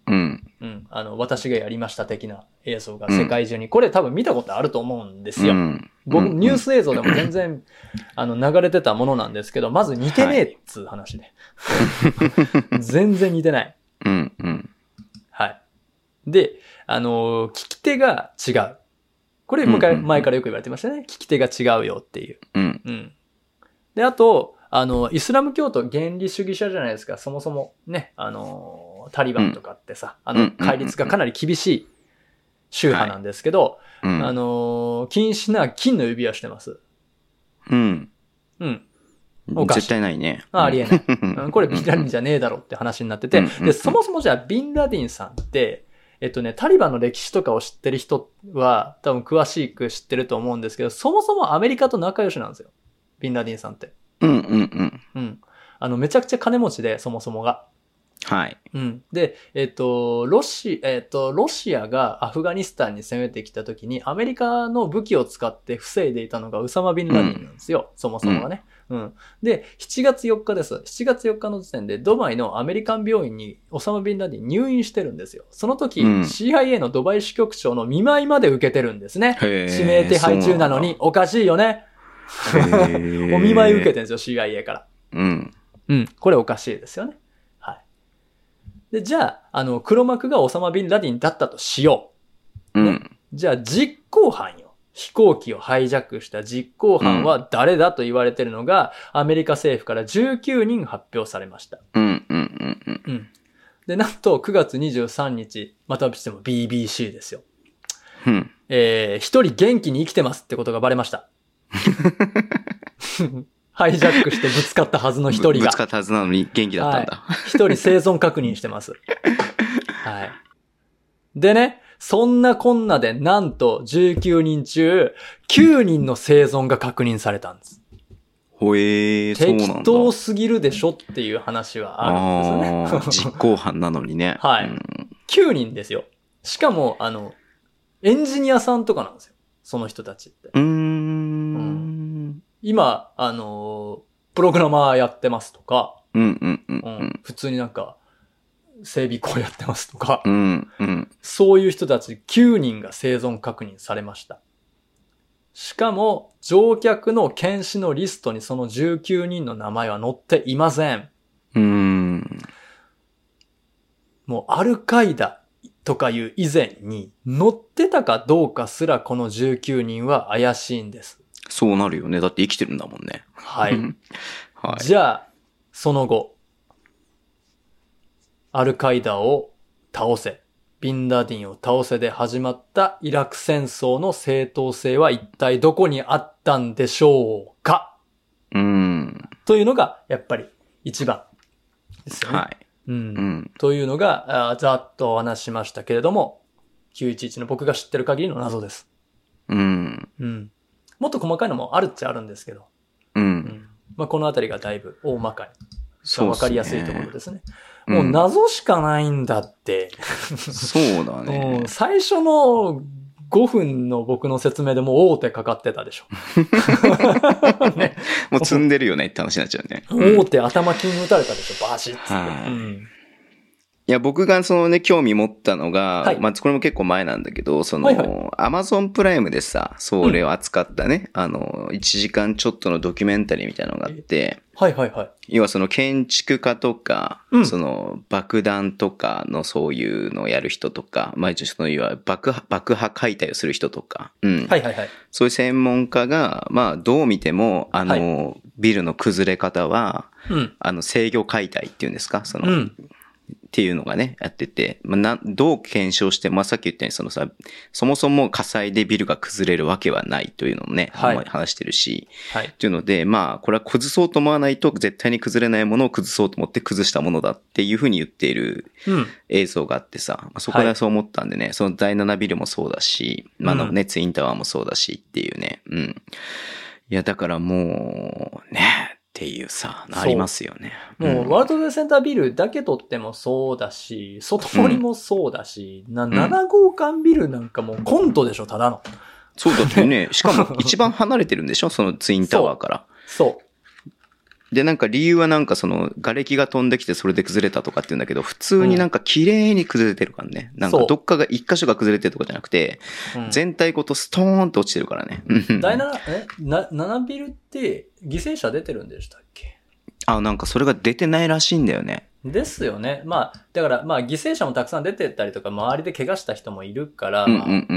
うん。うん。あの、私がやりました的な映像が世界中に、うん、これ多分見たことあると思うんですよ。うん、僕、ニュース映像でも全然、あの、流れてたものなんですけど、まず似てねえっつう話で。はい、全然似てない。うん、うん。はい。で、あの、聞き手が違う。これ、前からよく言われてましたね。聞き手が違うよっていう。うん。うん。で、あと、あの、イスラム教徒原理主義者じゃないですか。そもそもね、あの、タリバンとかってさ、うん、あの、戒律がかなり厳しい宗派なんですけど、はいうん、あの、禁止な金の指輪してます。うん。うん。絶対ないね。あありえない。これビンラディンじゃねえだろって話になってて、で、そもそもじゃあビンラディンさんって、えっとね、タリバンの歴史とかを知ってる人は多分詳しく知ってると思うんですけど、そもそもアメリカと仲良しなんですよ。ビンラディンさんって。うんうんうん。うん。あの、めちゃくちゃ金持ちで、そもそもが。はい。うん。で、えっ、と、ロシ、えっ、と、ロシアがアフガニスタンに攻めてきた時に、アメリカの武器を使って防いでいたのがウサマ・ビンラディンなんですよ。うん、そもそもがね。うん。で、7月4日です。7月4日の時点でドバイのアメリカン病院にオサマ・ビンラディン入院してるんですよ。その時、うん、CIA のドバイ支局長の見舞いまで受けてるんですね。指名手配中なのに、おかしいよね。お見舞い受けてるんですよ、CIA から。うん。うん。これおかしいですよね。はい。で、じゃあ、あの、黒幕がオサマ・ビンラディンだったとしよう。ね、うん。じゃあ、実行犯よ。飛行機をハイジャックした実行犯は誰だと言われているのが、アメリカ政府から19人発表されました。うんうんうんうん。うん。で、なんと9月23日、またしても BBC ですよ。うん。えー、一人元気に生きてますってことがバレました。ハイジャックしてぶつかったはずの一人が。ぶつかったはずなのに元気だったんだ。一、はい、人生存確認してます。はい。でね、そんなこんなでなんと19人中9人の生存が確認されたんです。ほえー。適当すぎるでしょっていう話はあるんですよね。実行犯なのにね。はい、うん。9人ですよ。しかも、あの、エンジニアさんとかなんですよ。その人たちって。うん,、今、あの、プログラマーやってますとか、うんうんうん、うん、普通になんか、整備工やってますとか、うんうん、そういう人たち9人が生存確認されました。しかも、乗客の検視のリストにその19人の名前は載っていません。うん。もう、アルカイダとかいう以前に載ってたかどうかすらこの19人は怪しいんです。そうなるよね。だって生きてるんだもんね。はい。はい、じゃあ、その後、アルカイダを倒せ。ビンラディンを倒せで始まったイラク戦争の正当性は一体どこにあったんでしょうか？うん。というのが、やっぱり一番ですよね。はい。うん。うん、というのが、ざっとお話しましたけれども、911の僕が知ってる限りの謎です。うん。うん。もっと細かいのもあるっちゃあるんですけど。うん。うん、まあ、このあたりがだいぶ大まかに。わかりやすいところですね。もう謎しかないんだって。そうだね、最初の5分の僕の説明でもう大手かかってたでしょ。ね、もう積んでるよねって話になっちゃうね。大手頭金打たれたでしょ、バシッつって。はいうんいや、僕がそのね、興味持ったのが、はい、まあ、これも結構前なんだけど、その、アマゾンプライムでさ、それを扱ったね、うん、あの、1時間ちょっとのドキュメンタリーみたいなのがあって、はいはいはい。要はその建築家とか、うん、その爆弾とかのそういうのをやる人とか、まあ一応その要は爆破、爆破解体をする人とか、うん。はいはいはい。そういう専門家が、まあどう見ても、あの、はい、ビルの崩れ方は、うん、あの制御解体っていうんですか？その、うん、っていうのがね、やってて、まあ、な、どう検証して、まあ、さっき言ったように、そのさ、そもそも火災でビルが崩れるわけはないというのをね、はい、話してるし、はい。というので、まあ、これは崩そうと思わないと絶対に崩れないものを崩そうと思って崩したものだっていうふうに言っている映像があってさ、まあ、そこでそう思ったんでね、はい、その第7ビルもそうだし、まあ、のね、ツインタワーもそうだしっていうね、うん。いや、だからもう、ね、っていうさ、ありますよね。もう、ワールドトレーセンタービルだけとってもそうだし、外堀もそうだし、うん、な、7号館ビルなんかもうコントでしょ、ただの。そうだってね、しかも一番離れてるんでしょそのツインタワーから。そう。で、なんか理由はなんかその、瓦礫が飛んできてそれで崩れたとかって言うんだけど、普通になんか綺麗に崩れてるからね。うん、なんかどっかが一箇所が崩れてるとかじゃなくて、うん、全体ごとストーンと落ちてるからね。第7、え？な、7ビルって犠牲者出てるんでしたっけ？あ、なんかそれが出てないらしいんだよね。ですよね。まあ、だから、まあ、犠牲者もたくさん出てったりとか、周りで怪我した人もいるから、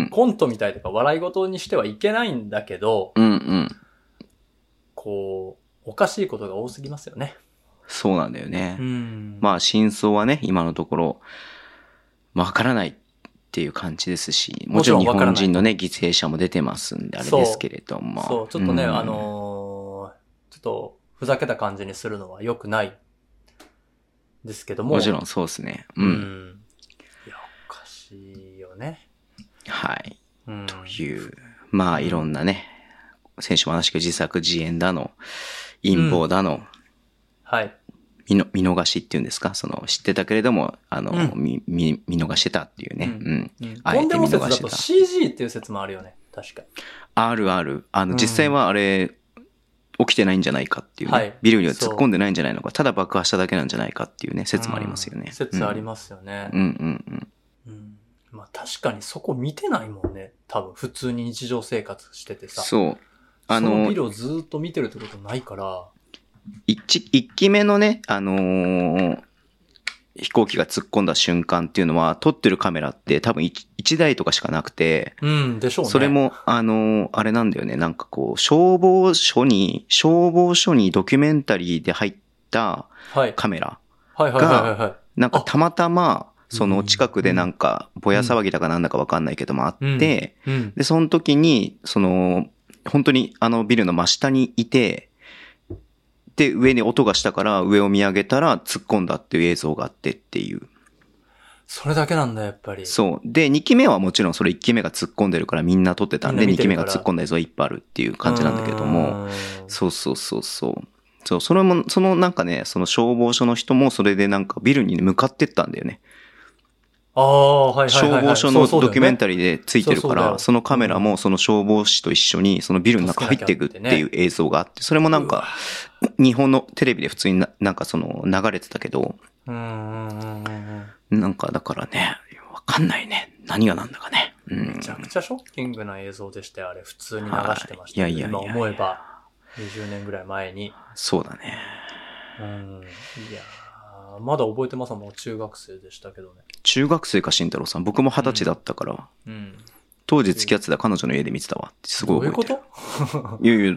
コントみたいとか笑い事にしてはいけないんだけど、うんうん、こう、おかしいことが多すぎますよね。そうなんだよね。うん、まあ真相はね、今のところ、わからないっていう感じですし、もちろん日本人のね、犠牲者も出てますんで、あれですけれども。そう、ちょっとね、うん、あのー、ちょっと、ふざけた感じにするのは良くないですけども。もちろんそうですね。うん。うん、いや、おかしいよね。はい。うん、という、まあいろんなね、先週も話した自作自演だの、陰謀だの、うん、はい。見の見逃しっていうんですか？その、知ってたけれども、あの、うん、見、見、見逃してたっていうね。うん。うん。あえて見逃してた。CG っていう説もあるよね。確かあるある。あの、実際はあれ、起きてないんじゃないかっていうね。はい、ビルには突っ込んでないんじゃないのか。ただ爆破しただけなんじゃないかっていうね、説もありますよね。説ありますよね。うんうんうん。うん。まあ確かにそこ見てないもんね。多分、普通に日常生活しててさ。そう。あの、そのビルをずっと見てるってことないから。一、一機目のね、あのー、飛行機が突っ込んだ瞬間っていうのは、撮ってるカメラって多分一台とかしかなくて、うん、でしょうね。それも、あのー、あれなんだよね。なんかこう、消防署に、消防署にドキュメンタリーで入ったカメラが、なんかたまたま、その近くでなんか、ぼや騒ぎだかなんだかわかんないけどもあって、で、その時に、その、本当にあのビルの真下にいて、で、上に音がしたから上を見上げたら突っ込んだっていう映像があってっていう。それだけなんだ、やっぱり。そう。で、2期目はもちろんそれ1期目が突っ込んでるからみんな撮ってたんで、2期目が突っ込んだ映像いっぱいあるっていう感じなんだけども、そうそうそうそう。そう、それも、そのなんかね、その消防署の人もそれでなんかビルに向かってったんだよね。ああ、はいはい、消防署のドキュメンタリーでついてるから、そのカメラもその消防士と一緒にそのビルの中入っていくっていう映像があって、それもなんか、日本のテレビで普通にななんかその流れてたけど、なんかだからね、わかんないね。何がなんだかね。うん、めちゃくちゃショッキングな映像でして、あれ普通に流してました、ね。いやいや今思えば、20年ぐらい前に。そうだね。うん。いやまだ覚えてますもん、中学生でしたけどね。中学生か、慎太郎さん。僕も二十歳だったから、うん。うん、当時付き合ってた彼女の家で見てたわってすごい覚えてる。どういうこと？いやいや、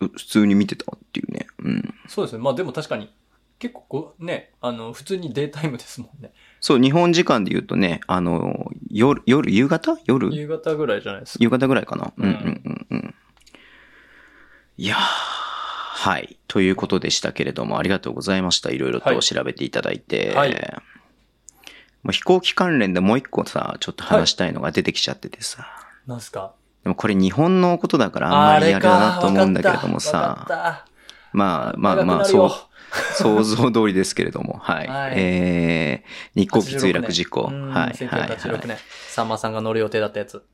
普通に見てたっていうね。うん。そうですね。まあでも確かに、結構こう、ね、あの、普通にデータイムですもんね。そう、日本時間で言うとね、あの、夜、夜、夕方？夜？夕方ぐらいじゃないですか。夕方ぐらいかな。うんうんうんうん。いやー、はい。ということでしたけれども、ありがとうございました。いろいろと調べていただいて。はい。もう飛行機関連でもう一個さ、ちょっと話したいのが出てきちゃっててさ。なんすか？でもこれ日本のことだからあんまりあれだなと思うんだけれどもさ。まあまあまあ、そう、想像通りですけれども、はい。はい、えー、日航機墜落事故。はい。はい。1986年、さんまさんが乗る予定だったやつ。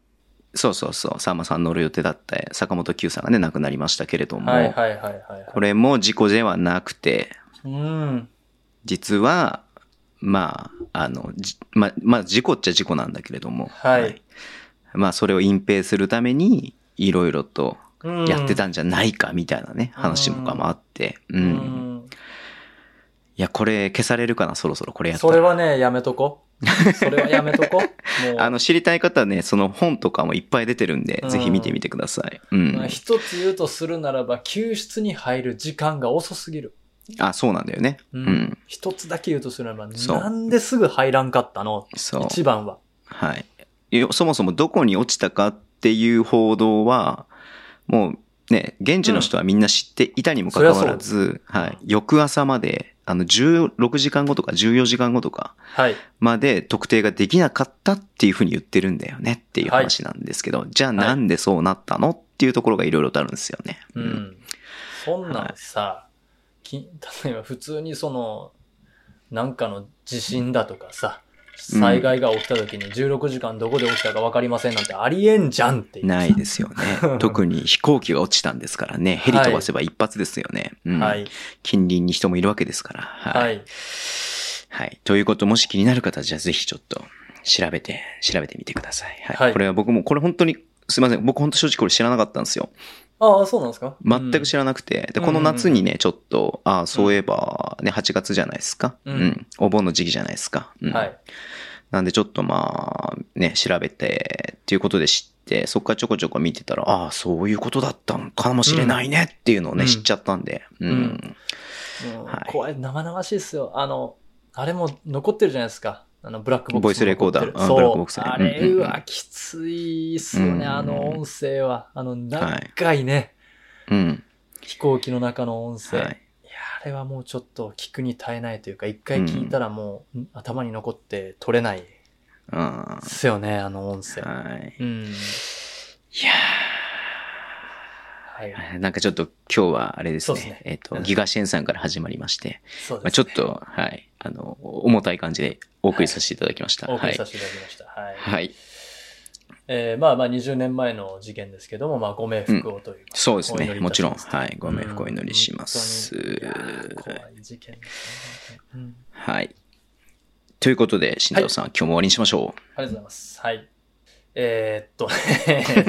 そうそうそう、さんまさん乗る予定だった坂本九さんがね、亡くなりましたけれども、はいはいはいはい、これも事故ではなくて、うん、実は、まあ、あの、まあ、まあ、事故っちゃ事故なんだけれども、はい。はい、まあ、それを隠蔽するために、いろいろとやってたんじゃないか、みたいなね、話とかもあって、うん。うんいや、これ消されるかな、そろそろこれやったそれはね、やめとこ。それはやめとこ。あの、知りたい方はね、その本とかもいっぱい出てるんで、うん、ぜひ見てみてください。うん。まあ、一つ言うとするならば、救出に入る時間が遅すぎる。あ、そうなんだよね。うん。一つだけ言うとすれば、なんですぐ入らんかったの？そう。一番は。はい。そもそもどこに落ちたかっていう報道は、もうね、現地の人はみんな知っていたにもかかわらず、うん、はい。翌朝まであの、16時間後とか14時間後とか、まで特定ができなかったっていうふうに言ってるんだよねっていう話なんですけど、はい、じゃあなんでそうなったのっていうところがいろいろとあるんですよね。うん。そんなんさ、はい、例えば普通にその、なんかの地震だとかさ、災害が起きた時に16時間どこで起きたか分かりませんなんてありえんじゃんってないですよね。特に飛行機が落ちたんですからね。ヘリ飛ばせば一発ですよね。はい、近隣に人もいるわけですから。はい。はい、はい。ということ、もし気になる方は、じゃあぜひちょっと調べて、調べてみてください。はい。はい、これは僕も、これ本当に、すいません。僕本当正直これ知らなかったんですよ。ああ、そうなんですか？全く知らなくて。で、この夏にね、ちょっと、ああ、そういえば、ね、8月じゃないですか？うん。お盆の時期じゃないですか？うん。はい。なんでちょっとまあ、ね、調べて、っていうことで知って、そっからちょこちょこ見てたら、ああ、そういうことだったのかもしれないねっていうのをね、知っちゃったんで。うん。はい、怖い、生々しいっすよ。あの、あれも残ってるじゃないですか。あの、ブラックボックス。ボイスレコーダー。そう。あれはきついっすよね、あの音声は。あの、長いね。うん。飛行機の中の音声。はい、いや、あれはもうちょっと聞くに耐えないというか、一回聞いたらもう、頭に残って取れない。うん。ですよね、あの音声。はい。うん。いやはい。なんかちょっと今日はあれですね。すねえっ、ー、と、ギガシェンさんから始まりまして、そうです、ね、まあ、ちょっと、はい。あの、重たい感じでお送りさせていただきました。はい、お送りさせていただきました。はい。はいえー、まあまあ20年前の事件ですけども、まあご冥福をという、うん、そうですね。もちろん。はい。ご冥福をお祈りします。怖い事件ですね、うん。はい。ということで、新藤さん、はい、今日も終わりにしましょう。ありがとうございます。はい。えー、っとね、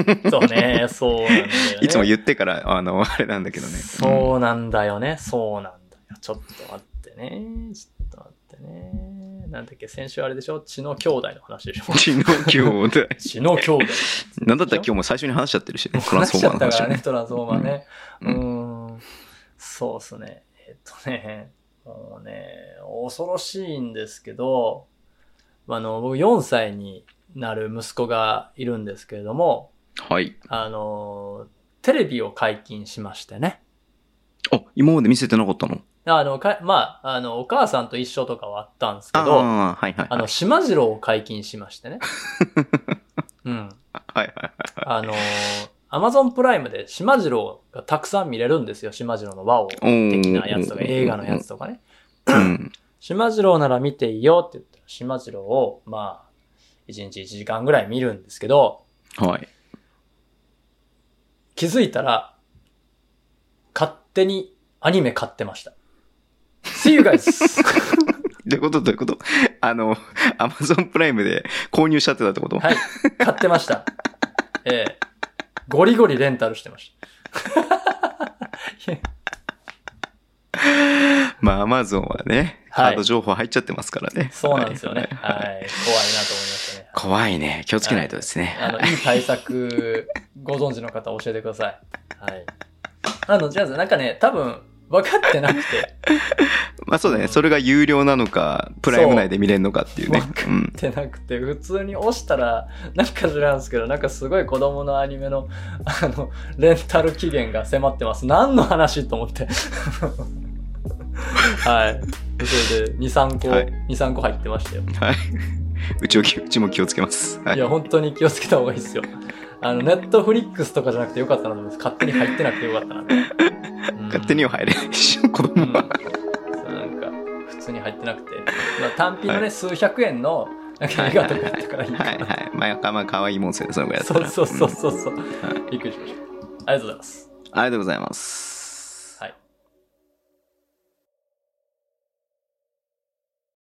えっとね、そうなんだよね。いつも言ってから、あの、あれなんだけどね。そうなんだよね、そうなんだよ。ちょっと待ってね。ちょっと待ってね。なんだっけ、先週あれでしょ？血の兄弟の話でしょ？血の兄弟。血の兄弟。なんだったら今日も最初に 話しちゃってるしね。トランスフォーマーの話。からね、トランスフォーマーね。うん。うんそうっすね。えっとね、もうね、恐ろしいんですけど、あの、僕4歳になる息子がいるんですけれども、はい。あの、テレビを解禁しましてね。あ、今まで見せてなかったの？あの、か、まあ、あの、お母さんと一緒とかはあったんですけど、あはいはい、はい。あの、島次郎を解禁しましてね。うん。はいはいはい。あのー、アマゾンプライムで島次郎がたくさん見れるんですよ。島次郎の和王的なやつとか、映画のやつとかね。うん。島次郎なら見ていいよって言ったら、島次郎を、まあ、1日1時間ぐらい見るんですけど、はい。気づいたら、勝手にアニメ買ってました。See you guys! どういうこと？どういうこと？あの、アマゾンプライムで購入しちゃってたってこと？はい。買ってました。ええゴリゴリレンタルしてました。まあ、アマゾンはね、はいカード情報入っちゃってますからね。そうなんですよね。ははいい。怖いなと思いましたね。怖いね。気をつけないとですね。あの、いい対策、ご存知の方教えてください。はい。あの、じゃあ、なんかね、多分、分かってなくて、まあそうだね。それが有料なのか、プライム内で見れるのかっていうね。そううん。ってなくて、普通に押したら、なんか知らんすけど、なんかすごい子供のアニメの、あの、レンタル期限が迫ってます。何の話と思って。はい。それで、2、3個、はい2、3個入ってましたよ。はい。うちうちも気をつけます。はいい。や、本当に気をつけた方がいいですよ。あの、ネットフリックスとかじゃなくてよかったなと思います。勝手に入ってなくてよかったな。うん勝手には入れないし、子うん、供は。なんか、普通に入ってなくて。まあ、単品のね、はい数百円の、なんか映画とかやったからいいかな。はいはい。まあ、まあ、可愛いもんですよね、そのぐらいだったら。そうそうそうそう。びっくりしました。ありがとうございます。ありがとうございます。